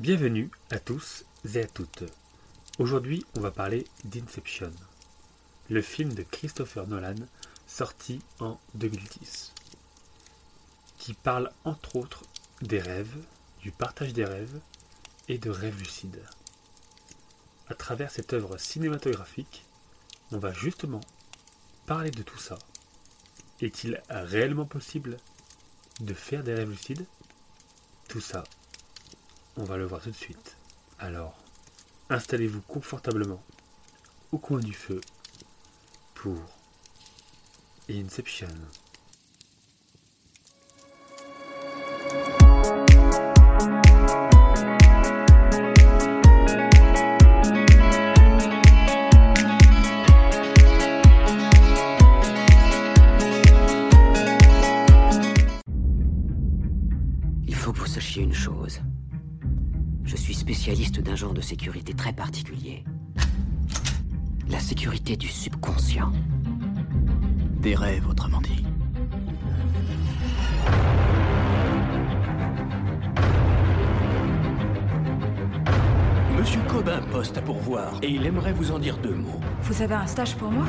Bienvenue à tous et à toutes. Aujourd'hui, on va parler d'Inception, le film de Christopher Nolan sorti en 2010, qui parle entre autres des rêves, du partage des rêves et de rêves lucides. À travers cette œuvre cinématographique, on va justement parler de tout ça. Est-il réellement possible de faire des rêves lucides? Tout ça, on va le voir tout de suite. Alors, installez-vous confortablement au coin du feu pour Inception. Spécialiste d'un genre de sécurité très particulier. La sécurité du subconscient. Des rêves, autrement dit. Monsieur Cobin poste à pourvoir et il aimerait vous en dire deux mots. Vous avez un stage pour moi?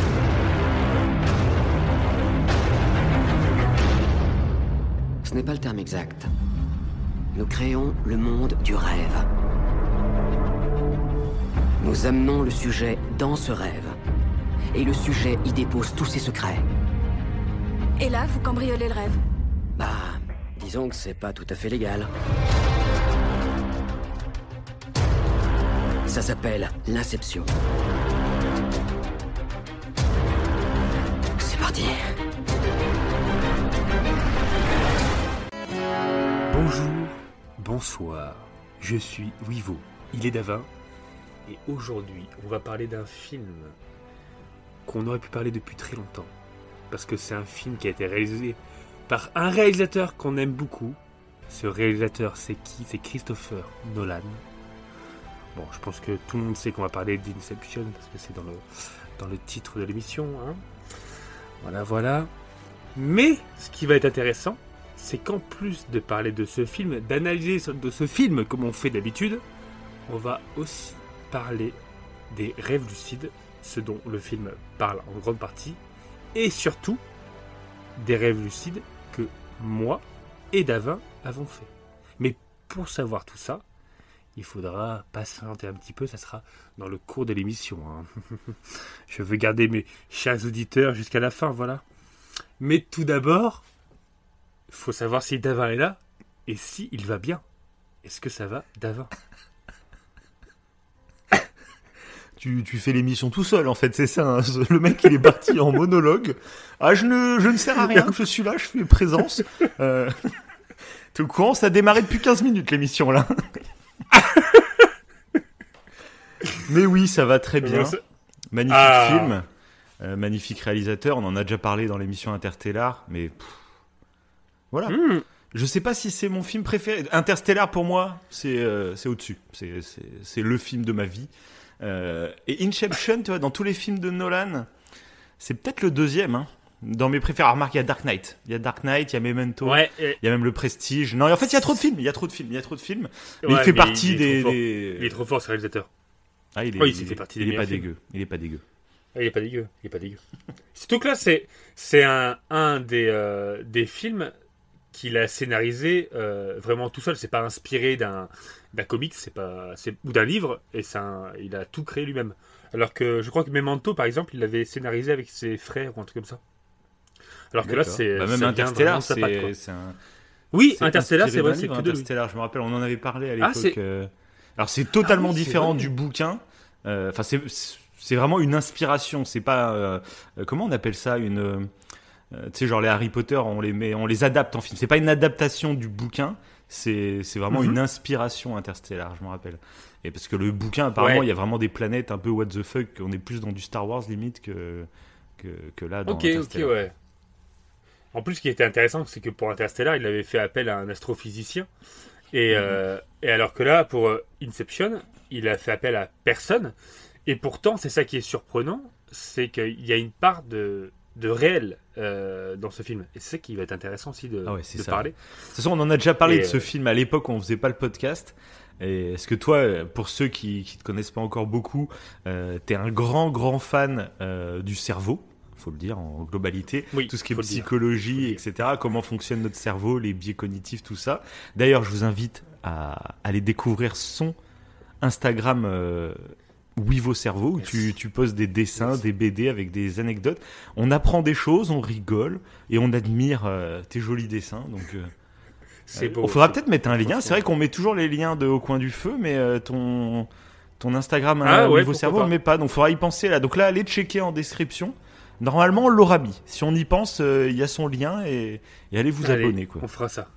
Ce n'est pas le terme exact. Nous créons le monde du rêve. Nous amenons le sujet dans ce rêve. Et le sujet y dépose tous ses secrets. Et là, vous cambriolez le rêve. Bah, disons que c'est pas tout à fait légal. Ça s'appelle l'inception. C'est parti. Bonjour, bonsoir, je suis Wivo, il est Davin, et aujourd'hui on va parler d'un film qu'on aurait pu parler depuis très longtemps, parce que c'est un film qui a été réalisé par un réalisateur qu'on aime beaucoup. Ce réalisateur c'est qui? C'est Christopher Nolan. Bon, je pense que tout le monde sait qu'on va parler d'Inception, parce que c'est dans le, dans le titre de l'émission. hein. Voilà, voilà. Mais ce qui va être intéressant, c'est qu'en plus de parler de ce film, d'analyser de ce film comme on fait d'habitude, on va aussi parler des rêves lucides, ce dont le film parle en grande partie, et surtout des rêves lucides que moi et Davin avons fait. Mais pour savoir tout ça, il faudra patienter un petit peu, ça sera dans le cours de l'émission. hein. Je veux garder mes chers auditeurs jusqu'à la fin, voilà. Mais tout d'abord, faut savoir si Davin est là et si il va bien. Est-ce que ça va, Davin? Tu, tu fais l'émission tout seul, en fait, c'est ça. hein. Le mec, il est parti en monologue. Ah, je ne, je ne sers à rien, je suis là, je fais présence. Euh... T'es au courant, ça a démarré depuis 15 minutes, l'émission, là. Mais oui, ça va très bien. Magnifique Ah. film, euh, magnifique réalisateur. On en a déjà parlé dans l'émission Interstellar, mais pff, voilà. Hmm. Je sais pas si c'est mon film préféré. Interstellar pour moi, c'est euh, au-dessus. C'est le film de ma vie. Euh, et Inception, tu vois, dans tous les films de Nolan, c'est peut-être le deuxième. Hein. Dans mes préférés, remarque, il y a Dark Knight. Il y a Dark Knight, il y a Memento. Ouais, et- Il y a même le Prestige. Non, et en fait, il y a trop de films. Il y a trop de films. Il y a trop de films. Mais ouais, il fait mais partie il des, Il est trop fort, ce réalisateur. Ah, il est, il il fait partie des il est pas films. dégueu. Il est pas dégueu. Ah, il est pas dégueu. Il est pas dégueu. Surtout que là, c'est c'est un, un des, euh, des films qu'il a scénarisé euh, vraiment tout seul. C'est pas inspiré d'un comics, c'est pas c'est ou d'un livre. Et un- il a tout créé lui-même. Alors que je crois que Memento, par exemple, il l'avait scénarisé avec ses frères ou un truc comme ça. Alors que là, c'est Bah, ça même Interstellar, c'est un. Oui, Interstellar, c'est vrai, c'est que. Interstellar, je me rappelle, on en avait parlé à Ah, l'époque. euh, Alors c'est totalement Ah oui, c'est différent du bouquin. Euh, Enfin, c'est c'est vraiment une inspiration. C'est pas euh, comment on appelle ça une. Euh, tu sais, genre les Harry Potter, on les met, on les adapte en film. C'est pas une adaptation du bouquin. C'est c'est vraiment Mhm. une inspiration Interstellar, je me rappelle. Et parce que le bouquin, apparemment, Ouais. il y a vraiment des planètes un peu what the fuck. On est plus dans du Star Wars limite que que, que là dans Ok, ok, ouais. En plus, ce qui était intéressant, c'est que pour Interstellar, il avait fait appel à un astrophysicien. Et, euh, et alors que là, pour euh, Inception, il a fait appel à personne. Et pourtant, c'est ça qui est surprenant, c'est qu'il y a une part de, de réel euh, dans ce film. Et c'est ça qui va être intéressant aussi de, Ah ouais, de ça. parler. De toute façon, on en a déjà parlé Et, de ce euh, film à l'époque où on faisait pas le podcast. Et est-ce que toi, pour ceux qui qui te connaissent pas encore beaucoup, euh, t'es un grand grand fan euh, du cerveau faut le dire en globalité, Oui, tout ce qui est psychologie, etc., comment fonctionne notre cerveau, les biais cognitifs, tout ça. D'ailleurs, je vous invite à aller découvrir son Instagram Wivo Cerveau, où tu, tu poses des dessins, des BD avec des anecdotes. On apprend des choses, on rigole, et on admire euh, tes jolis dessins. Donc, euh, C'est euh, beau. Il faudra peut-être mettre un lien. C'est vrai qu'on met toujours les liens de Au coin du feu, mais euh, ton, ton Instagram Ah ouais, Wivo Cerveau, on le met pas. Donc, il faudra y penser là. Donc là, allez checker en description. Normalement, on l'aura mis. Si on y pense, il y a son lien et, et allez vous Allez, abonner. Quoi. On fera ça.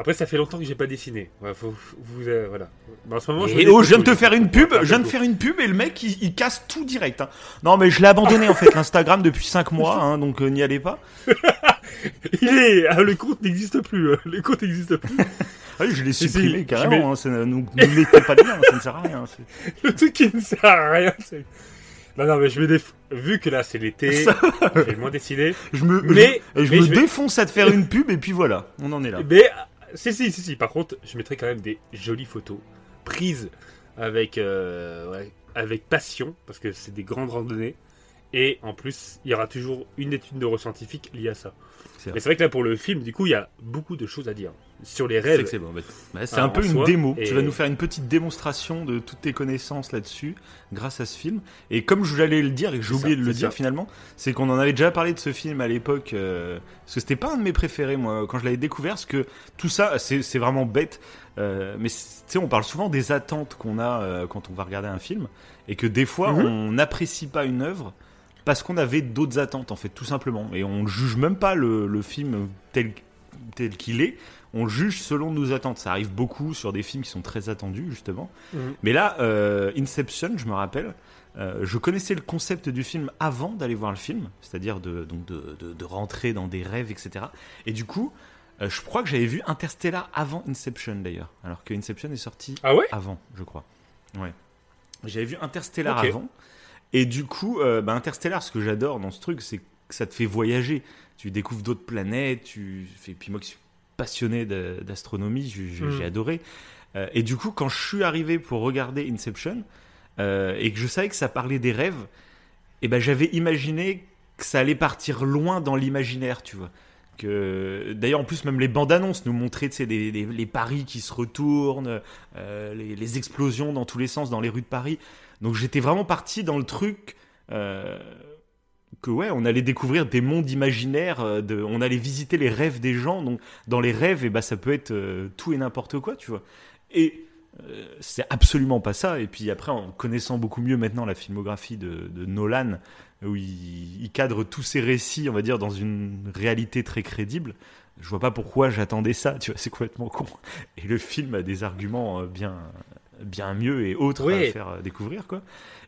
Après, ça fait longtemps que j'ai pas dessiné. Ouais, faut, vous, euh, voilà. Mais en ce moment, je Et fais oh, je viens de te faire une je- pub, je- je viens de faire une pub et le mec il, il casse tout direct. hein. Non mais je l'ai abandonné en fait l'Instagram depuis 5 mois, hein, donc euh, n'y allez pas. Il est, ah, le compte n'existe plus. euh, Le compte n'existe plus. Ah oui, je l'ai supprimé carrément, je hein, ça nous mettez pas de lien, ça ne sert à rien. le truc qui ne sert à rien. c'est- Non, non, mais je me déf... Vu que là, c'est l'été, j'ai moins décidé. Je me, Mais- je, je mais me je vais- défonce à te faire une pub et puis voilà, on en est là. Mais, si, si, si, si. Par contre, je mettrai quand même des jolies photos prises avec, euh, ouais, avec passion, parce que c'est des grandes randonnées. Et en plus, il y aura toujours une étude neuroscientifique liée à ça. Mais c'est vrai que là, pour le film, du coup, il y a beaucoup de choses à dire. Sur les C'est rêves. excellent. Bah, bah, c'est Ah, un peu une soi, démo. et- Tu vas nous faire une petite démonstration de toutes tes connaissances là-dessus grâce à ce film. Et comme je voulais le dire et que j'ai C'est oublié de le c'est dire ça. finalement, c'est qu'on en avait déjà parlé de ce film à l'époque. euh, parce que c'était pas un de mes préférés moi quand je l'avais découvert. Parce que tout ça, c'est c'est vraiment bête. euh, mais c'est- tu sais, on parle souvent des attentes qu'on a euh, quand on va regarder un film et que des fois Mhm. on n'apprécie pas une œuvre parce qu'on avait d'autres attentes en fait tout simplement et on juge même pas le, le film tel tel qu'il est on juge selon nos attentes ça arrive beaucoup sur des films qui sont très attendus justement Mhm. mais là euh, Inception je me rappelle euh, je connaissais le concept du film avant d'aller voir le film c'est-à-dire de donc de, de- de rentrer dans des rêves etc et du coup euh, je crois que j'avais vu Interstellar avant Inception d'ailleurs alors que Inception est sorti Ah ouais? avant, je crois. Ouais. J'avais vu Interstellar avant. Et du coup, bah, Interstellar, ce que j'adore dans ce truc, c'est que ça te fait voyager. Tu découvres d'autres planètes. Tu... Et puis moi qui suis passionné d'astronomie, j'ai Mm. adoré. Euh, et du coup, quand je suis arrivé pour regarder Inception, euh, et que je savais que ça parlait des rêves, et ben j'avais imaginé que ça allait partir loin dans l'imaginaire, tu vois. Que d'ailleurs en plus même les bandes annonces nous montraient tu sais, des, des- les paris qui se retournent, euh, les, les explosions dans tous les sens dans les rues de Paris. Donc j'étais vraiment parti dans le truc que ouais, on allait découvrir des mondes imaginaires, euh, on allait visiter les rêves des gens. Donc dans les rêves, et bah, ça peut être euh, tout et n'importe quoi, tu vois. Et euh, c'est absolument pas ça. Et puis après, en connaissant beaucoup mieux maintenant la filmographie de, Nolan, où il, il cadre tous ses récits, on va dire, dans une réalité très crédible, je vois pas pourquoi j'attendais ça, tu vois, c'est complètement con. Et le film a des arguments bien, bien mieux et autres à faire euh, découvrir, quoi.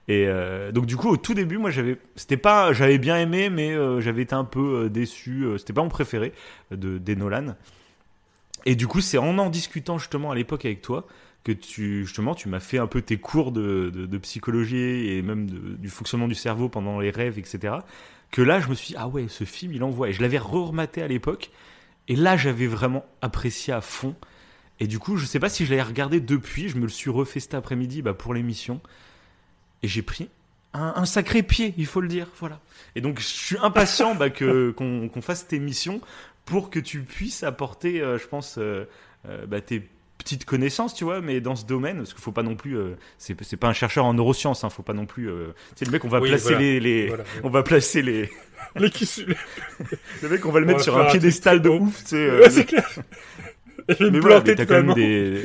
Et euh, donc du coup, au tout début, moi, j'avais, c'était pas, j'avais bien aimé, mais euh, j'avais été un peu déçu. c'était pas mon préféré de des Nolan. Et du coup, c'est en en discutant justement à l'époque avec toi que tu justement tu m'as fait un peu tes cours de, de, de psychologie et même de- du fonctionnement du cerveau pendant les rêves, etc. Que là, je me suis dit, ah ouais, ce film, il envoie. Et je l'avais re-rematé à l'époque. Et là, j'avais vraiment apprécié à fond. Et du coup, je sais pas si je l'avais regardé depuis. Je me le suis refait cet après-midi bah, pour l'émission. Et j'ai pris un, un sacré pied, il faut le dire. Voilà. Et donc, je suis impatient bah, que qu'on qu'on fasse cette émission pour que tu puisses apporter, euh, je pense, euh, euh, bah, tes petites connaissances, tu vois, mais dans ce domaine, parce qu'il faut pas non plus, c'est c'est pas un chercheur en neurosciences, hein, faut pas non plus, tu sais, le mec, on va Oui, placer voilà. les, les- Voilà. on va placer les, Les le mec, on va le On mettre va sur un piédestal de ouf, tu sais. Ouais, c'est clair. Mais voilà, mais t'as quand même des,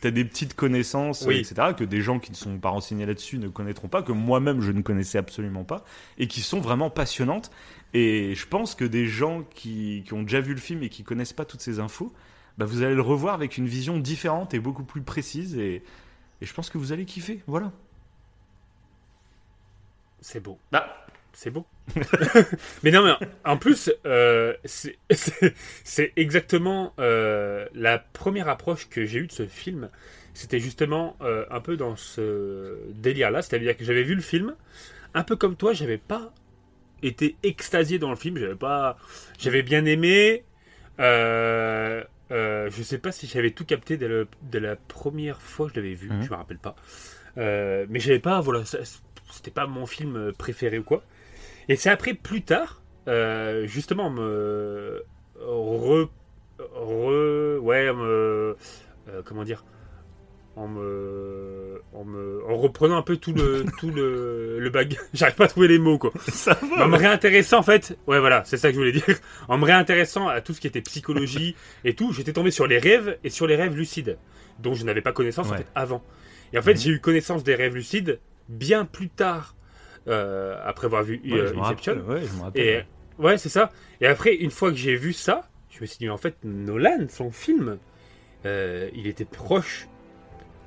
t'as des petites connaissances, Oui. etc., que des gens qui ne sont pas renseignés là-dessus ne connaîtront pas, que moi-même je ne connaissais absolument pas, et qui sont vraiment passionnantes. Et je pense que des gens qui, qui ont déjà vu le film et qui connaissent pas toutes ces infos, bah vous allez le revoir avec une vision différente et beaucoup plus précise, et, et je pense que vous allez kiffer. Voilà. C'est beau. Bah. C'est beau. mais non, mais en plus, euh, c'est- exactement euh, la première approche que j'ai eue de ce film. C'était justement euh, un peu dans ce délire-là. C'est-à-dire que j'avais vu le film, un peu comme toi, j'avais pas été extasié dans le film. J'avais pas, j'avais bien aimé. je sais pas si j'avais tout capté dès, le- dès la première fois que je l'avais vu, Mhm. je me rappelle pas. Mais j'avais pas, voilà, c'était pas mon film préféré ou quoi. Et c'est après, plus tard, euh, justement, me re, re- ouais, me, euh, comment dire, en me, en me, en reprenant un peu tout le, tout le, le bag. J'arrive pas à trouver les mots quoi. Ça va. en me réintéressant en fait, ouais voilà, c'est ça que je voulais dire. En me réintéressant à tout ce qui était psychologie et tout, j'étais tombé sur les rêves et sur les rêves lucides, dont je n'avais pas connaissance en fait avant. Et en fait, Mhm. j'ai eu connaissance des rêves lucides bien plus tard, euh, après avoir vu Ouais, euh, Inception. rappelle. Ouais. Et ouais, c'est ça. Et après, une fois que j'ai vu ça, je me suis dit, en fait, Nolan, son film, euh, il était proche.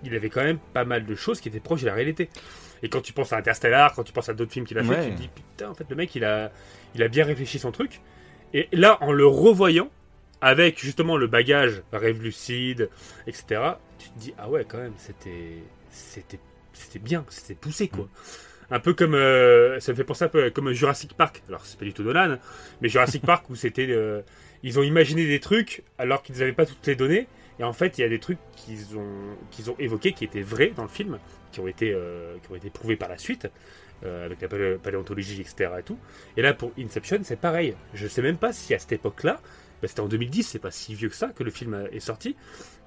Il avait quand même pas mal de choses qui étaient proches de la réalité. Et quand tu penses à Interstellar, quand tu penses à d'autres films qu'il a fait, tu te dis, putain, en fait, le mec, il a, il a bien réfléchi son truc. Et là, en le revoyant, avec justement le bagage rêve lucide, etc., tu te dis, ah ouais, quand même, c'était, c'était, c'était bien, c'était poussé, quoi. Un peu comme, euh, ça me fait penser un peu comme Jurassic Park. Alors, c'est pas du tout Nolan, mais Jurassic Park où c'était, euh, ils ont imaginé des trucs alors qu'ils n'avaient pas toutes les données. Et en fait, il y a des trucs qu'ils ont, qu'ils ont évoqués qui étaient vrais dans le film, qui ont été, euh, qui ont été prouvés par la suite, avec la palé- paléontologie, etc. Et, tout. et là, pour Inception, c'est pareil. Je sais même pas si à cette époque-là, bah, c'était en 2010, c'est pas si vieux que ça que le film est sorti,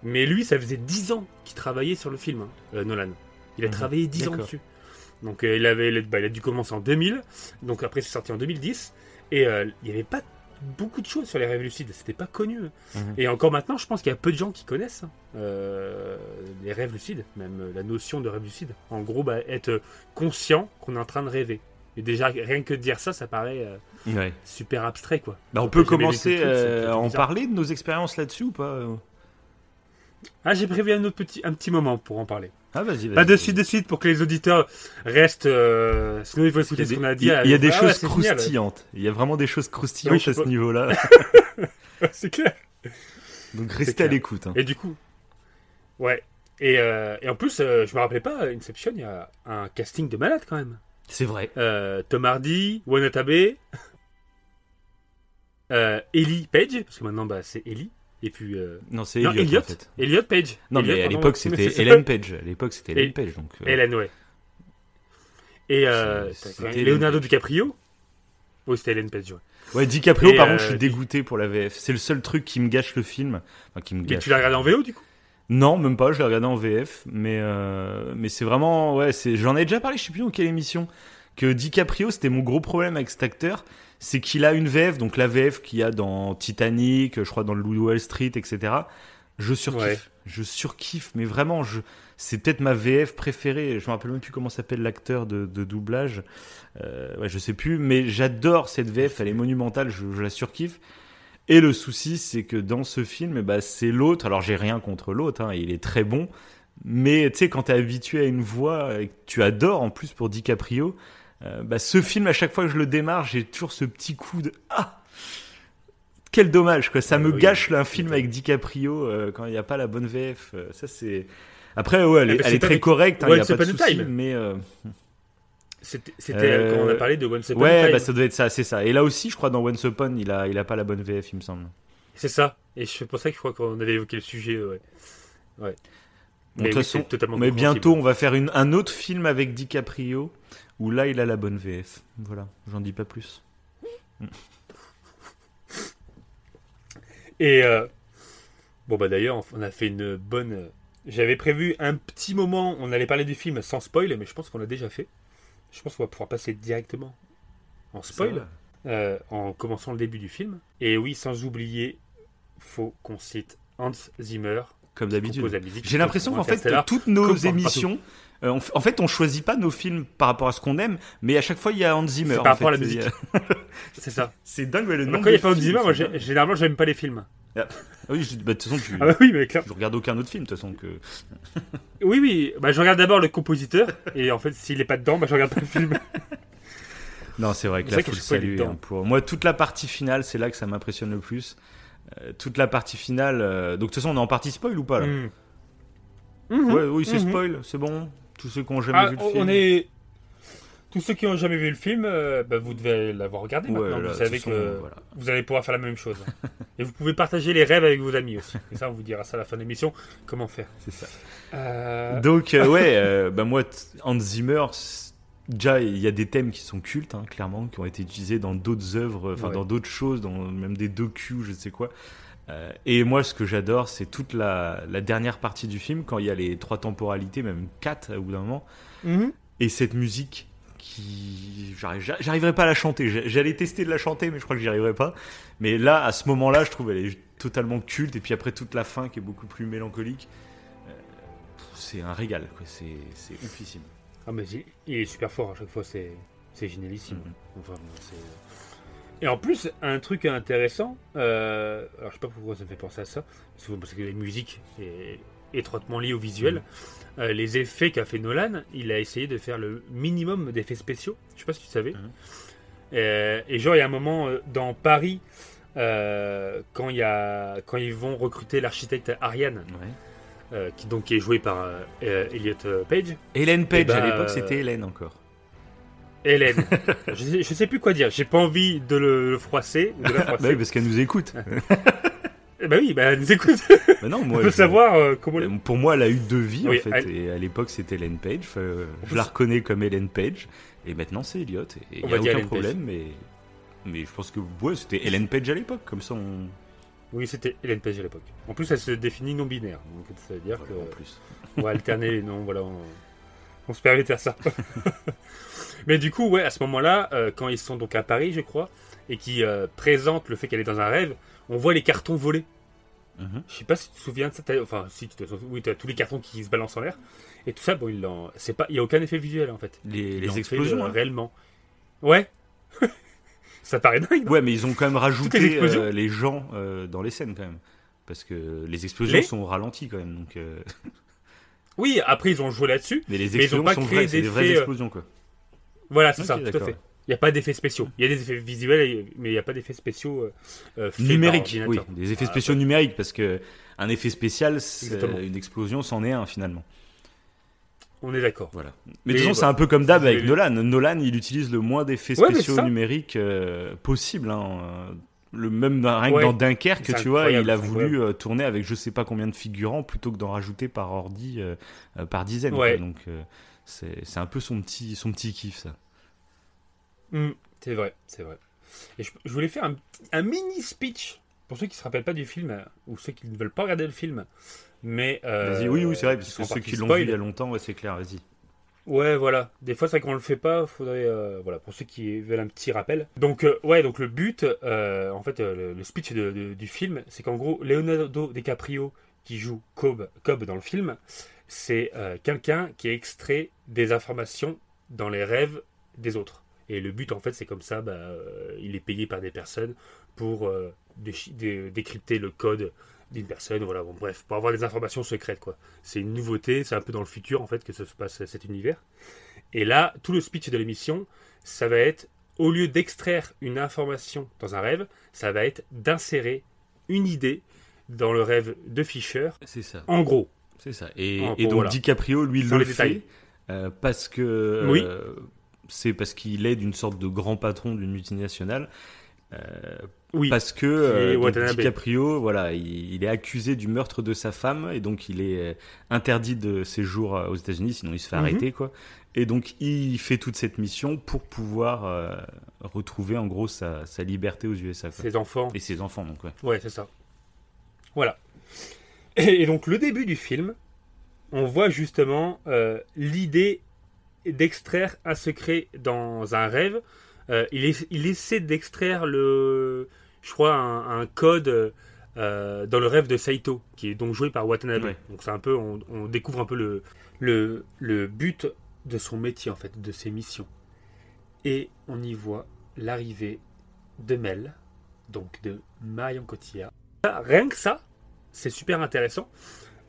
mais lui, ça faisait 10 ans qu'il travaillait sur le film, hein, euh, Nolan. Il a Mhm. travaillé 10 ans dessus. Donc euh, il, avait, bah, il a dû commencer en 2000, donc après c'est sorti en 2010, et euh, il n'y avait pas beaucoup de choses sur les rêves lucides, c'était pas connu. Mhm. Et encore maintenant, je pense qu'il y a peu de gens qui connaissent hein, euh, les rêves lucides, même la notion de rêve lucide. En gros, bah, être conscient qu'on est en train de rêver. Et déjà, rien que de dire ça, ça paraît euh, Ouais. super abstrait, quoi. Bah, on peut commencer euh, à en parler de nos expériences là-dessus ou pas Ah, j'ai prévu un, autre petit, un petit moment pour en parler. Ah, vas-y, vas-y. Pas de suite, de suite, pour que les auditeurs restent. euh, sinon, il faut écouter a ce des, qu'on a dit. il y a- il y a des Ah choses croustillantes. Il y a vraiment des choses croustillantes Oui, à ce niveau-là. c'est clair. Donc restez à l'écoute. hein. Et du coup, ouais. Et, euh, et en plus, euh, je me rappelais pas, Inception, il y a un casting de malade quand même. C'est vrai. Euh, Tom Hardy, Wanatabe, Ellie Page, parce que maintenant bah, c'est Ellie, et puis euh, Non, c'est Elliot, Elliot, en fait. Elliot Page. Non, Elliot, mais à l'époque, c'était. Ellen Page. À l'époque, c'était Ellen Et- Page. Donc, euh, Hélène, ouais. Et euh, Leonardo. DiCaprio. Oui, c'était Ellen Page, ouais. Ouais, DiCaprio, Et, par euh, contre, je suis dégoûté pour la VF. C'est le seul truc qui me gâche le film. Enfin, qui me Mais gâche. tu l'as regardé en VO du coup? Non, même pas. Je l'ai regardé en VF, mais euh, mais c'est vraiment ouais. J'en ai déjà parlé. Je sais plus dans quelle émission. Que DiCaprio, c'était mon gros problème avec cet acteur, c'est qu'il a une VF, donc la VF qu'il y a dans Titanic, je crois dans le Loup de Wall Street, etc. Je surkiffe, Ouais. je surkiffe, mais vraiment, je c'est peut-être ma VF préférée. Je me rappelle même plus comment s'appelle l'acteur de, de doublage. Euh, ouais, je sais plus, mais j'adore cette VF. Elle est monumentale. Je, je la surkiffe. Et le souci, c'est que dans ce film, ben, c'est l'autre. Alors, j'ai rien contre l'autre, hein, il est très bon. Mais tu sais, quand t'es habitué à une voix et que tu adores en plus pour DiCaprio, euh, bah, ce film, à chaque fois que je le démarre, j'ai toujours ce petit coup de Ah Quel dommage, quoi. Ça Ouais, me oui, gâche là, un film avec DiCaprio euh, quand il n'y a pas la bonne VF. euh, ça, c'est. Après, ouais, elle est, Ah, mais elle est très correcte, il n'y a pas de souci, mais. euh, C'était Euh, quand on a parlé de Once Upon Ouais, Time. bah, ça doit être ça, c'est ça. Et là aussi, je crois, dans Once Upon, il a, il a pas la bonne VF, il me semble. C'est ça. Et c'est pour ça que je crois qu'on avait évoqué le sujet. Ouais. ouais. De Mais toute oui, façon, c'est totalement mais compréhensible. bientôt, on va faire une, un autre film avec DiCaprio où là, il a la bonne VF. Voilà, j'en dis pas plus. Et euh, bon bah d'ailleurs on a fait une bonne. euh, J'avais prévu un petit moment, on allait parler du film sans spoil, mais je pense qu'on l'a déjà fait. Je pense qu'on va pouvoir passer directement en spoil, euh, en commençant le début du film. Et oui, sans oublier, faut qu'on cite Hans Zimmer, Comme d'habitude. musique. J'ai l'impression qu'en fait, toutes nos émissions, euh, on en fait, on choisit pas nos films par rapport à ce qu'on aime, mais à chaque fois, il y a Hans Zimmer. En par rapport à la a- c'est ça. C'est dingue, ouais, le nombre quand il n'y a pas Hans Zimmer, moi généralement j'aime pas les films. Ah oui, je- bah, de toute façon, tu. Ah bah oui, mais clair. Je regarde aucun autre film, de toute façon. Que... Oui, oui, bah, je regarde d'abord le compositeur, et en fait, s'il est pas dedans, bah, je regarde pas le film. Non, c'est vrai que là, faut le saluer. hein, pour... Moi, toute la partie finale, c'est là que ça m'impressionne le plus. Euh, toute la partie finale. euh, Donc, de toute façon, on est en partie spoil ou pas là Hmm. Mhm. Ouais, oui, c'est Mhm. spoil, c'est bon. Tous ceux qui ont jamais Ah, vu le on film. est. tous ceux qui n'ont jamais vu le film, euh, bah, vous devez l'avoir regardé Ouais, maintenant. là, vous savez que voilà. vous allez pouvoir faire la même chose. Et vous pouvez partager les rêves avec vos amis aussi. Et ça, on vous dira ça à la fin de l'émission. Comment faire C'est ça. Euh, Donc, euh, ouais, euh, bah moi, Hans Zimmer, déjà, il y a des thèmes qui sont cultes, hein, clairement, qui ont été utilisés dans d'autres œuvres, enfin, Ouais. dans d'autres choses, dans même des docus, je sais quoi. Euh, et moi, ce que j'adore, c'est toute la, la dernière partie du film, quand il y a les trois temporalités, même quatre au bout d'un moment, mhm. et cette musique qui. j'arrive- j'a- J'arriverai pas à la chanter. J'a- J'allais tester de la chanter, mais je crois que j'y arriverai pas. Mais là, à ce moment-là, je trouve elle est totalement culte. Et puis après, toute la fin qui est beaucoup plus mélancolique. euh, C'est un régal, c'est oufissime. Ah, mais il- il est super fort à chaque fois. C'est c'est génialissime. Mhm. Enfin, c'est- Et en plus, un truc intéressant, euh, alors je sais pas pourquoi ça me fait penser à ça, souvent parce que la musique est étroitement liée au visuel. Euh, les effets qu'a fait Nolan, il a essayé de faire le minimum d'effets spéciaux. Je sais pas si tu savais. Mhm. Euh, et genre, il y a un moment euh, dans Paris, euh, quand, il y a, quand ils vont recruter l'architecte Ariane, Ouais. Euh, qui, donc, qui est joué par euh, euh, Elliot Page, Hélène Page, Eh ben, à l'époque, c'était Hélène encore. Hélène. je, sais, je sais plus quoi dire. J'ai pas envie de le, le froisser. ou De la Bah oui, parce qu'elle nous écoute. Bah oui, bah elle nous écoute. Bah non, On moi. veut je- savoir euh, comment. Pour moi, elle a eu deux vies Oui, en fait. elle- Et à l'époque, c'était Hélène Page. Enfin, On je peut la reconnais comme Hélène Page. Et maintenant, c'est Elliot. Et il On n'y a aucun problème. Mais, mais je pense que ouais, c'était Hélène Page à l'époque. Comme ça, on. Oui, c'était Hélène Page à l'époque. En plus, elle se définit non binaire. Donc ça veut dire Voilà, en plus. qu'on va alterner les noms. Voilà, on, on se permet de faire ça. Mais du coup, ouais, à ce moment-là, euh, quand ils sont donc à Paris, je crois, et qui euh, présentent le fait qu'elle est dans un rêve, on voit les cartons voler. Mhm. Je sais pas si tu te souviens de ça. Enfin, si tu te souviens. Oui, t'as tous les cartons qui se balancent en l'air. Et tout ça, bon, il en... c'est pas, il y a aucun effet visuel en fait. Les, les explosions. euh, hein. réellement. Ouais. ça paraît dingue. Ouais, mais ils ont quand même rajouté les explosions euh, les gens euh, dans les scènes quand même. Parce que les explosions Les sont ralenties quand même. Donc, euh, Oui, après ils ont joué là-dessus. Mais les Mais ils ont explosions pas sont créé vraies. Des vraies explosions quoi. Voilà, c'est ça, tout à fait. Il n'y a pas d'effets spéciaux. Il y a des effets visuels, mais il n'y a pas d'effets spéciaux euh, Numériques, oui. Des effets Ah, spéciaux numériques. Parce que un effet spécial, une explosion, c'en est un finalement. On est d'accord. Voilà. Mais Et de toute façon, c'est voilà. un peu comme d'hab avec Nolan. Nolan, il utilise le moins d'effets Ouais, spéciaux numériques euh, possible. hein. Le même dans- rien que Ouais. dans Dunkerque, tu vois, il a voulu euh, tourner avec je sais pas combien de figurants plutôt que d'en rajouter par ordi euh, euh, par dizaines. Ouais. Donc euh, c'est c'est un peu son petit son petit kiff ça. Hmm, c'est vrai, c'est vrai. Et je, je voulais faire un, un mini speech pour ceux qui se rappellent pas du film ou ceux qui ne veulent pas regarder le film. Mais euh, Vas-y, oui, oui, c'est vrai, parce sont que ceux qui l'ont vu il y a longtemps, ouais, c'est clair, vas-y. Ouais, voilà. Des fois, c'est qu'on le fait pas. Faudrait, euh, voilà, pour ceux qui veulent un petit rappel. Donc, euh, ouais, donc le but, euh, en fait, euh, le, le speech de- de- du film, c'est qu'en gros, Leonardo DiCaprio, qui joue Cobb, Cobb dans le film, c'est euh, quelqu'un qui extrait des informations dans les rêves des autres. Et le but, en fait, c'est comme ça, bah, euh, il est payé par des personnes pour euh, décrypter le code d'une personne. Voilà, bon, bref, pour avoir des informations secrètes, quoi. C'est une nouveauté, c'est un peu dans le futur, en fait, que ça se passe cet univers. Et là, tout le speech de l'émission, ça va être, au lieu d'extraire une information dans un rêve, ça va être d'insérer une idée dans le rêve de Fisher. C'est ça. En gros, C'est ça. Et, donc voilà. DiCaprio, lui, Sans le fait euh, parce que Oui. euh, c'est parce qu'il est d'une sorte de grand patron d'une multinationale. Euh, oui. Parce que euh, donc. DiCaprio, voilà, il, il est accusé du meurtre de sa femme et donc il est euh, interdit de séjour euh, aux États-Unis, sinon il se fait Mhm. arrêter, quoi. Et donc il fait toute cette mission pour pouvoir euh, retrouver en gros sa, sa liberté aux USA, quoi. ses enfants. Et ses enfants, donc ouais. Ouais, c'est ça. Voilà. Et, et donc, le début du film, on voit justement euh, l'idée d'extraire un secret dans un rêve. Il essaie d'extraire le, je crois, un, un code euh, dans le rêve de Saito, qui est donc joué par Watanabe. Ouais. Donc, c'est un peu, on, on découvre un peu le, le, le but de son métier, en fait, de ses missions. Et on y voit l'arrivée de Mel, donc de Marion Cotillard. Ah, Rien que ça, c'est super intéressant.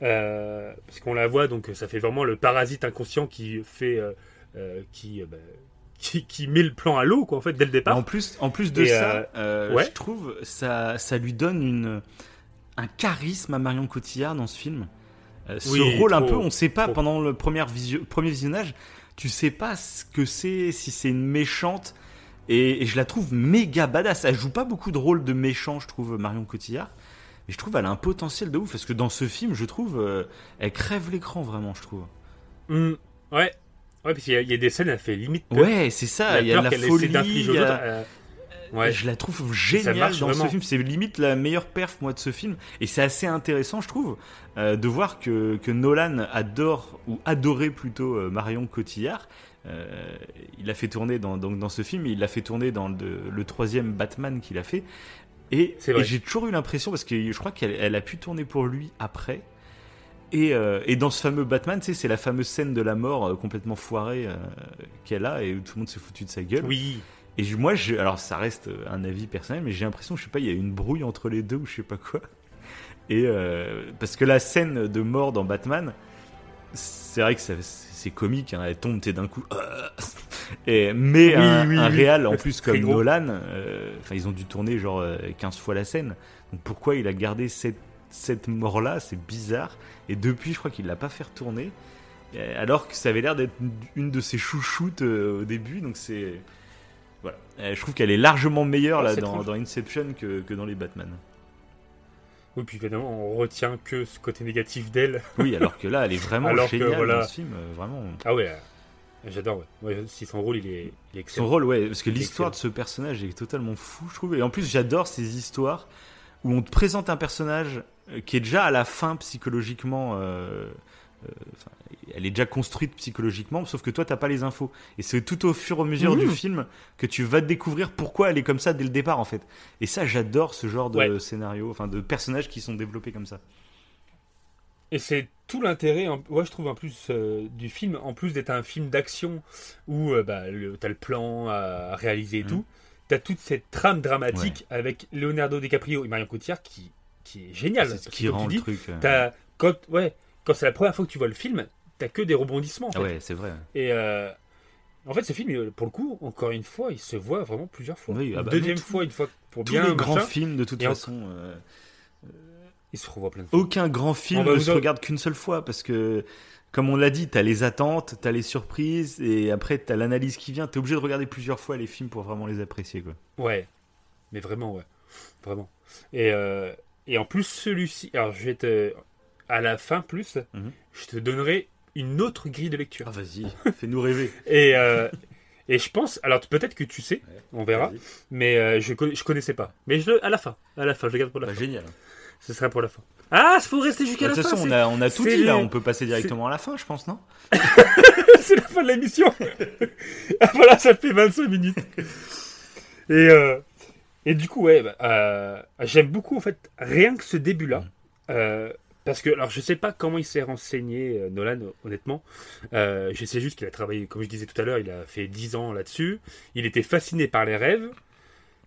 euh, parce qu'on la voit, donc ça fait vraiment le parasite inconscient qui fait. euh, euh, qui, euh, bah, qui, qui met le plan à l'eau, quoi, en fait, dès le départ. En plus, en plus de Et, ça, euh, ouais. je trouve ça, ça lui donne une, un charisme à Marion Cotillard dans ce film. Euh, ce Oui, rôle un peu, on ne sait pas trop. pendant le premier, visio- premier visionnage, tu sais pas ce que c'est, si c'est une méchante. Et, et je la trouve méga badass. Elle joue pas beaucoup de rôle de méchant, je trouve, Marion Cotillard. Mais je trouve elle a un potentiel de ouf. Parce que dans ce film, je trouve, euh, elle crève l'écran vraiment, je trouve. Hmm, ouais. Ouais, parce qu'il y, a- il y a des scènes, elle fait limite. peur. Ouais, c'est ça. Il y a de la folie. y a- euh, ouais. Je la trouve géniale dans ce film. C'est limite la meilleure perf, moi, de ce film. Et c'est assez intéressant, je trouve, euh, de voir que, que Nolan adore, ou adorait plutôt euh, Marion Cotillard. Euh, il l'a fait tourner dans, donc dans ce film, il l'a fait tourner dans le, le troisième Batman qu'il a fait. Et, j'ai toujours eu l'impression, parce que je crois qu'elle elle a pu tourner pour lui après. Et, euh, et dans ce fameux Batman, tu sais, c'est la fameuse scène de la mort euh, complètement foirée euh, qu'elle a et où tout le monde s'est foutu de sa gueule. Oui. Et je- moi, je, alors ça reste un avis personnel, mais j'ai l'impression, je sais pas, il y a une brouille entre les deux ou je sais pas quoi. Et parce que la scène de mort dans Batman, c'est vrai que c'est comique, hein, elle tombe, t'es d'un coup. et, mais Oui, un, oui, un oui. réal en plus comme gros. Nolan, enfin ils ont dû tourner genre euh, 15 fois la scène. Donc pourquoi il a gardé cette, cette mort-là C'est bizarre. Et depuis, je crois qu'il l'a pas fait retourner. Euh, Alors que ça avait l'air d'être une- de ses chouchoutes euh, au début, donc c'est. Voilà. Euh, je trouve qu'elle est largement meilleure là, dans, Inception que, que dans les Batman. Oui, puis évidemment, on retient que ce côté négatif d'elle. Oui, alors que là, elle est vraiment Alors que, géniale voilà. dans ce film. euh, vraiment. Ah ouais, euh, j'adore. Ouais. Ouais, si son rôle, il est, il est Son excellent. rôle, ouais, parce que l'histoire de ce personnage est totalement fou, je trouve. Et en plus, j'adore ces histoires où on te présente un personnage qui est déjà à la fin psychologiquement. euh, euh, elle est déjà construite psychologiquement, sauf que toi, t'as pas les infos. Et c'est tout au fur et à mesure du film que tu vas découvrir pourquoi elle est comme ça dès le départ, en fait. Et ça, j'adore ce genre de Ouais. scénario, enfin de personnages qui sont développés comme ça. Et c'est tout l'intérêt, ouais, je trouve, en plus euh, du film, en plus d'être un film d'action où euh, bah, t'as le plan à réaliser et Mhm. tout, t'as toute cette trame dramatique avec Leonardo DiCaprio et Marion Cotillard qui, qui est géniale. C'est ce qui rend tu le truc. euh, quand, ouais, quand c'est la première fois que tu vois le film, t'as que des rebondissements. En fait. Ouais, c'est vrai. Et euh, en fait, ce film, il- pour le coup, encore une fois, il se voit vraiment plusieurs fois. Oui, ah bah, deuxième tout- fois, une fois pour Tous bien les grands machin, films, de toute façon. euh, il se revoit plein de fois. aucun grand film ne se en- regarde qu'une seule fois parce que, comme on l'a dit, t'as les attentes, t'as les surprises et après t'as l'analyse qui vient. T'es obligé de regarder plusieurs fois les films pour vraiment les apprécier, quoi. Ouais, mais vraiment, ouais. Vraiment. Et, euh, et en plus, celui-ci, alors je vais te. À la fin, plus, Mhm. je te donnerai une autre grille de lecture. Ah vas-y, fais-nous rêver. Et, euh, et je pense, alors peut-être que tu sais, on verra, mais euh, je, je connaissais pas. Mais je, à la fin, à la fin, je le garde pour la Bah, fin. génial. Ce sera pour la fin. Ah, il faut rester jusqu'à Bah, De la toute fin. façon, on a, on a tout dit là. On peut passer directement à la fin, je pense, non? C'est la fin de l'émission. Ah, voilà, ça fait 25 minutes. Et, euh, et du coup, ouais, bah, euh, j'aime beaucoup en fait rien que ce début-là. Mm. Euh, parce que, alors je sais pas comment il s'est renseigné, euh, Nolan, honnêtement. Je sais juste qu'il a travaillé, comme je disais tout à l'heure, il a fait 10 ans là-dessus. Il était fasciné par les rêves.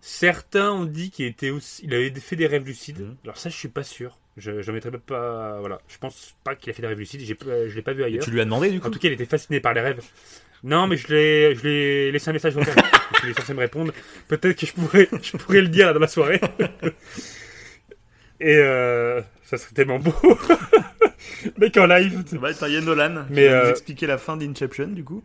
Certains ont dit qu'il était aussi, il avait fait des rêves lucides. Mhm. Alors ça, je suis pas sûr. Je, je mettrais pas, voilà. Je pense pas qu'il a fait des rêves lucides. Je l'ai pas vu Et ailleurs. Tu lui as demandé du coup? En tout cas, il était fasciné par les rêves. Non, mais je l'ai, je l'ai laissé un message vocal. il est censé me répondre. Peut-être que je pourrais, je pourrais le dire là, dans la soirée. Et euh, ça serait tellement beau. Mec en live. tu- Bah, t'as Yann Nolan. Mais, Mais va nous euh, expliquer la fin d'Inception du coup.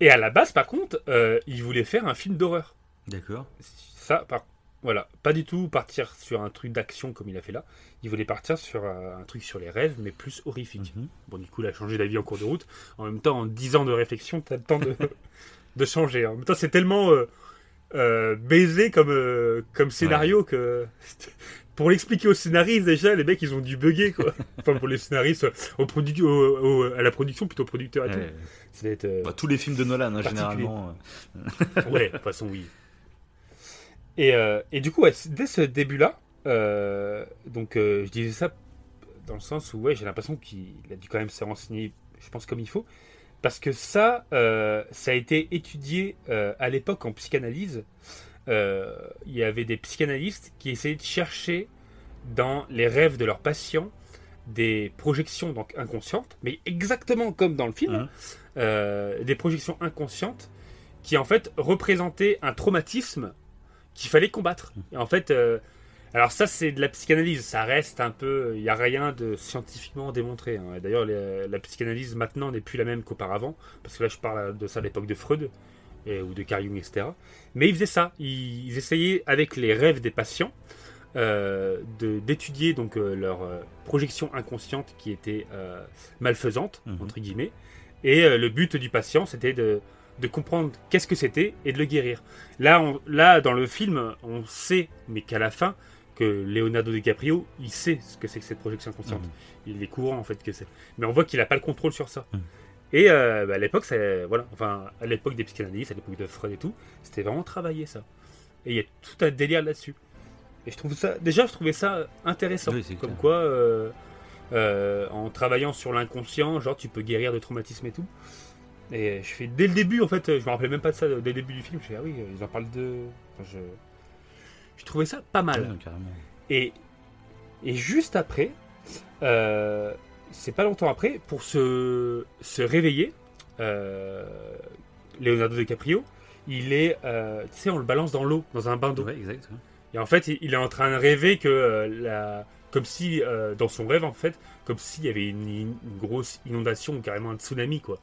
Et à la base, par contre, euh, il voulait faire un film d'horreur. D'accord. Ça, par... voilà, pas du tout partir sur un truc d'action comme il a fait là. Il voulait partir sur euh, un truc sur les rêves, mais plus horrifique. Mhm. Bon, du coup, il a changé d'avis en cours de route. En même temps, en 10 ans de réflexion, t'as le temps de, de changer. En même temps, c'est tellement euh, euh, baisé comme, euh, comme scénario que. Pour l'expliquer aux scénaristes, déjà, les mecs, ils ont dû bugger, quoi. Enfin, pour les scénaristes, au produ- au- au- à la production, plutôt producteur et Ouais. tout. Ça va être, Bah, tous les films de Nolan, hein, généralement. ouais, de toute façon, oui. Et, euh, et du coup, ouais, dès ce début-là, euh, donc euh, je disais ça dans le sens où ouais, j'ai l'impression qu'il a dû quand même se renseigner, je pense, comme il faut. Parce que ça, ça a été étudié à l'époque en psychanalyse. Il y avait des psychanalystes qui essayaient de chercher dans les rêves de leurs patients des projections donc inconscientes, mais exactement comme dans le film, euh, des projections inconscientes qui en fait représentaient un traumatisme qu'il fallait combattre. Et en fait, euh, Alors ça, c'est de la psychanalyse. Ça reste un peu... Il n'y a rien de scientifiquement démontré. hein. D'ailleurs, la, psychanalyse maintenant n'est plus la même qu'auparavant. Parce que là, je parle de ça à l'époque de Freud et- ou de Carl Jung, etc. Mais ils faisaient ça. Ils, ils essayaient, avec les rêves des patients, euh, d'étudier donc euh, leur euh, projection inconsciente qui était malfaisante, Mhm. entre guillemets. Et le but du patient, c'était de, de comprendre qu'est-ce que c'était et de le guérir. Là, on- là, dans le film, on sait, mais qu'à la fin, que Leonardo DiCaprio, il sait ce que c'est que cette projection inconsciente. Mhm. Il est courant, en fait, que c'est. Mais on voit qu'il n'a pas le contrôle sur ça. Mhm. Et euh, bah, à l'époque, voilà, enfin, à l'époque des psychanalystes, à l'époque de Freud et tout, c'était vraiment travaillé, ça. Et il y a tout un délire là-dessus. Et je trouve ça, déjà, je trouvais ça intéressant. Oui, comme clair. quoi, euh, euh, en travaillant sur l'inconscient, genre, tu peux guérir de traumatismes et tout. Et je fais dès le début, en fait, je me rappelais même pas de ça dès le début du film. Je fais, ah oui, ils en parlent de. Enfin, je... je trouvais ça pas mal. Et, et juste après, euh, c'est pas longtemps après, pour se, se réveiller, euh, Leonardo DiCaprio, il est, euh, tu sais, on le balance dans l'eau, dans un bain d'eau. Ouais, exact. ouais. Et en fait, il est en train de rêver que euh, la, comme si, euh, dans son rêve, en fait, comme s'il y avait une, une grosse inondation ou carrément un tsunami, quoi.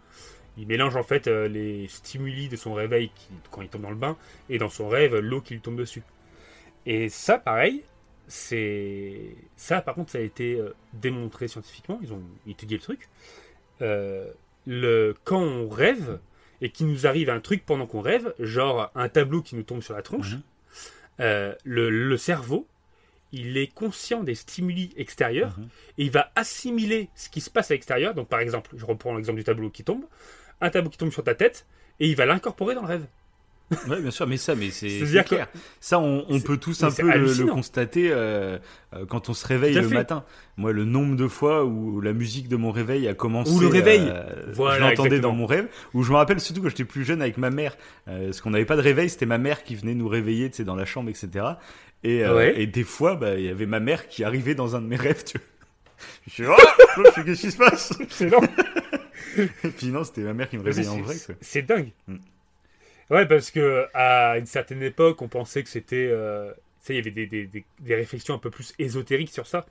Il mélange en fait euh, les stimuli de son réveil qui- quand il tombe dans le bain et dans son rêve l'eau qui lui tombe dessus. Et ça, pareil, c'est ça. Par contre, ça a été euh, démontré scientifiquement. Ils ont étudié le truc. Euh, le quand on rêve et qu'il nous arrive un truc pendant qu'on rêve, genre un tableau qui nous tombe sur la tronche, Mhm. euh, le, le cerveau, il est conscient des stimuli extérieurs Mhm. et il va assimiler ce qui se passe à l'extérieur. Donc, par exemple, je reprends l'exemple du tableau qui tombe, un tableau qui tombe sur ta tête et il va l'incorporer dans le rêve. Ouais, bien sûr, mais ça, mais c'est clair. Ça, on, peut tous un peu le, constater euh, euh, quand on se réveille le fait. matin. Moi, le nombre de fois où la musique de mon réveil a commencé. Ou le réveil. euh, Voilà, je l'entendais dans mon rêve. Où je me rappelle surtout quand j'étais plus jeune avec ma mère, parce qu'on n'avait pas de réveil, c'était ma mère qui venait nous réveiller, tu sais, dans la chambre, etc. Et, Ouais. et des fois, bah, il y avait ma mère qui arrivait dans un de mes rêves. Tu vois. Je suis, oh, qu'est-ce qui se passe? C'est. Et puis non, c'était ma mère qui me réveillait en vrai. c'est- dingue. Mm. Ouais, parce que à une certaine époque, on pensait que c'était. euh, tu sais, il y avait des, des- des- des réflexions un peu plus ésotériques sur ça.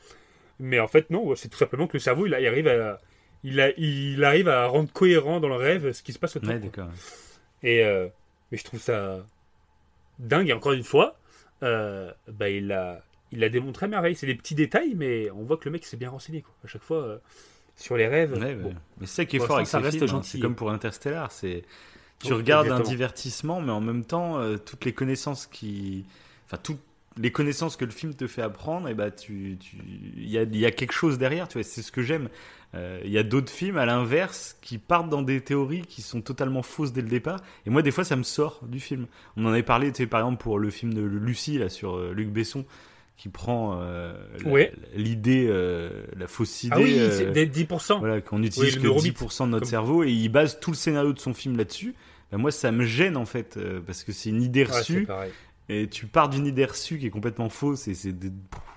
Mais en fait, non, c'est tout simplement que le cerveau, il, il arrive à. Il, a- il arrive à rendre cohérent dans le rêve ce qui se passe autour. Ouais, d'accord. Et euh, mais je trouve ça dingue. Et encore une fois, euh, bah, il a, il a démontré merveille. C'est des petits détails, mais on voit que le mec s'est bien renseigné. Quoi. À chaque fois, euh, sur les rêves. Ouais, bon. ouais. Mais c'est ça qui est fort avec ça ces reste films, hein. gentil. C'est comme pour Interstellar. C'est tu regardes un divertissement, mais en même temps, euh, toutes les connaissances qui, enfin toutes les connaissances que le film te fait apprendre, et bah tu, tu, il y a, y a quelque chose derrière. Tu vois, c'est ce que j'aime. Euh, Il y a d'autres films à l'inverse qui partent dans des théories qui sont totalement fausses dès le départ. Et moi, des fois, ça me sort du film. On en avait parlé, tu sais, par exemple pour le film de Lucie là sur euh, Luc Besson qui prend euh, l'idée, euh, la fausse idée. Ah oui, euh, des 10%. voilà, qu'on utilise que neurobit, 10% de notre comme- cerveau et il base tout le scénario de son film là-dessus. Ben moi, ça me gêne en fait parce que c'est une idée reçue et tu pars d'une idée reçue qui est complètement fausse et c'est dé-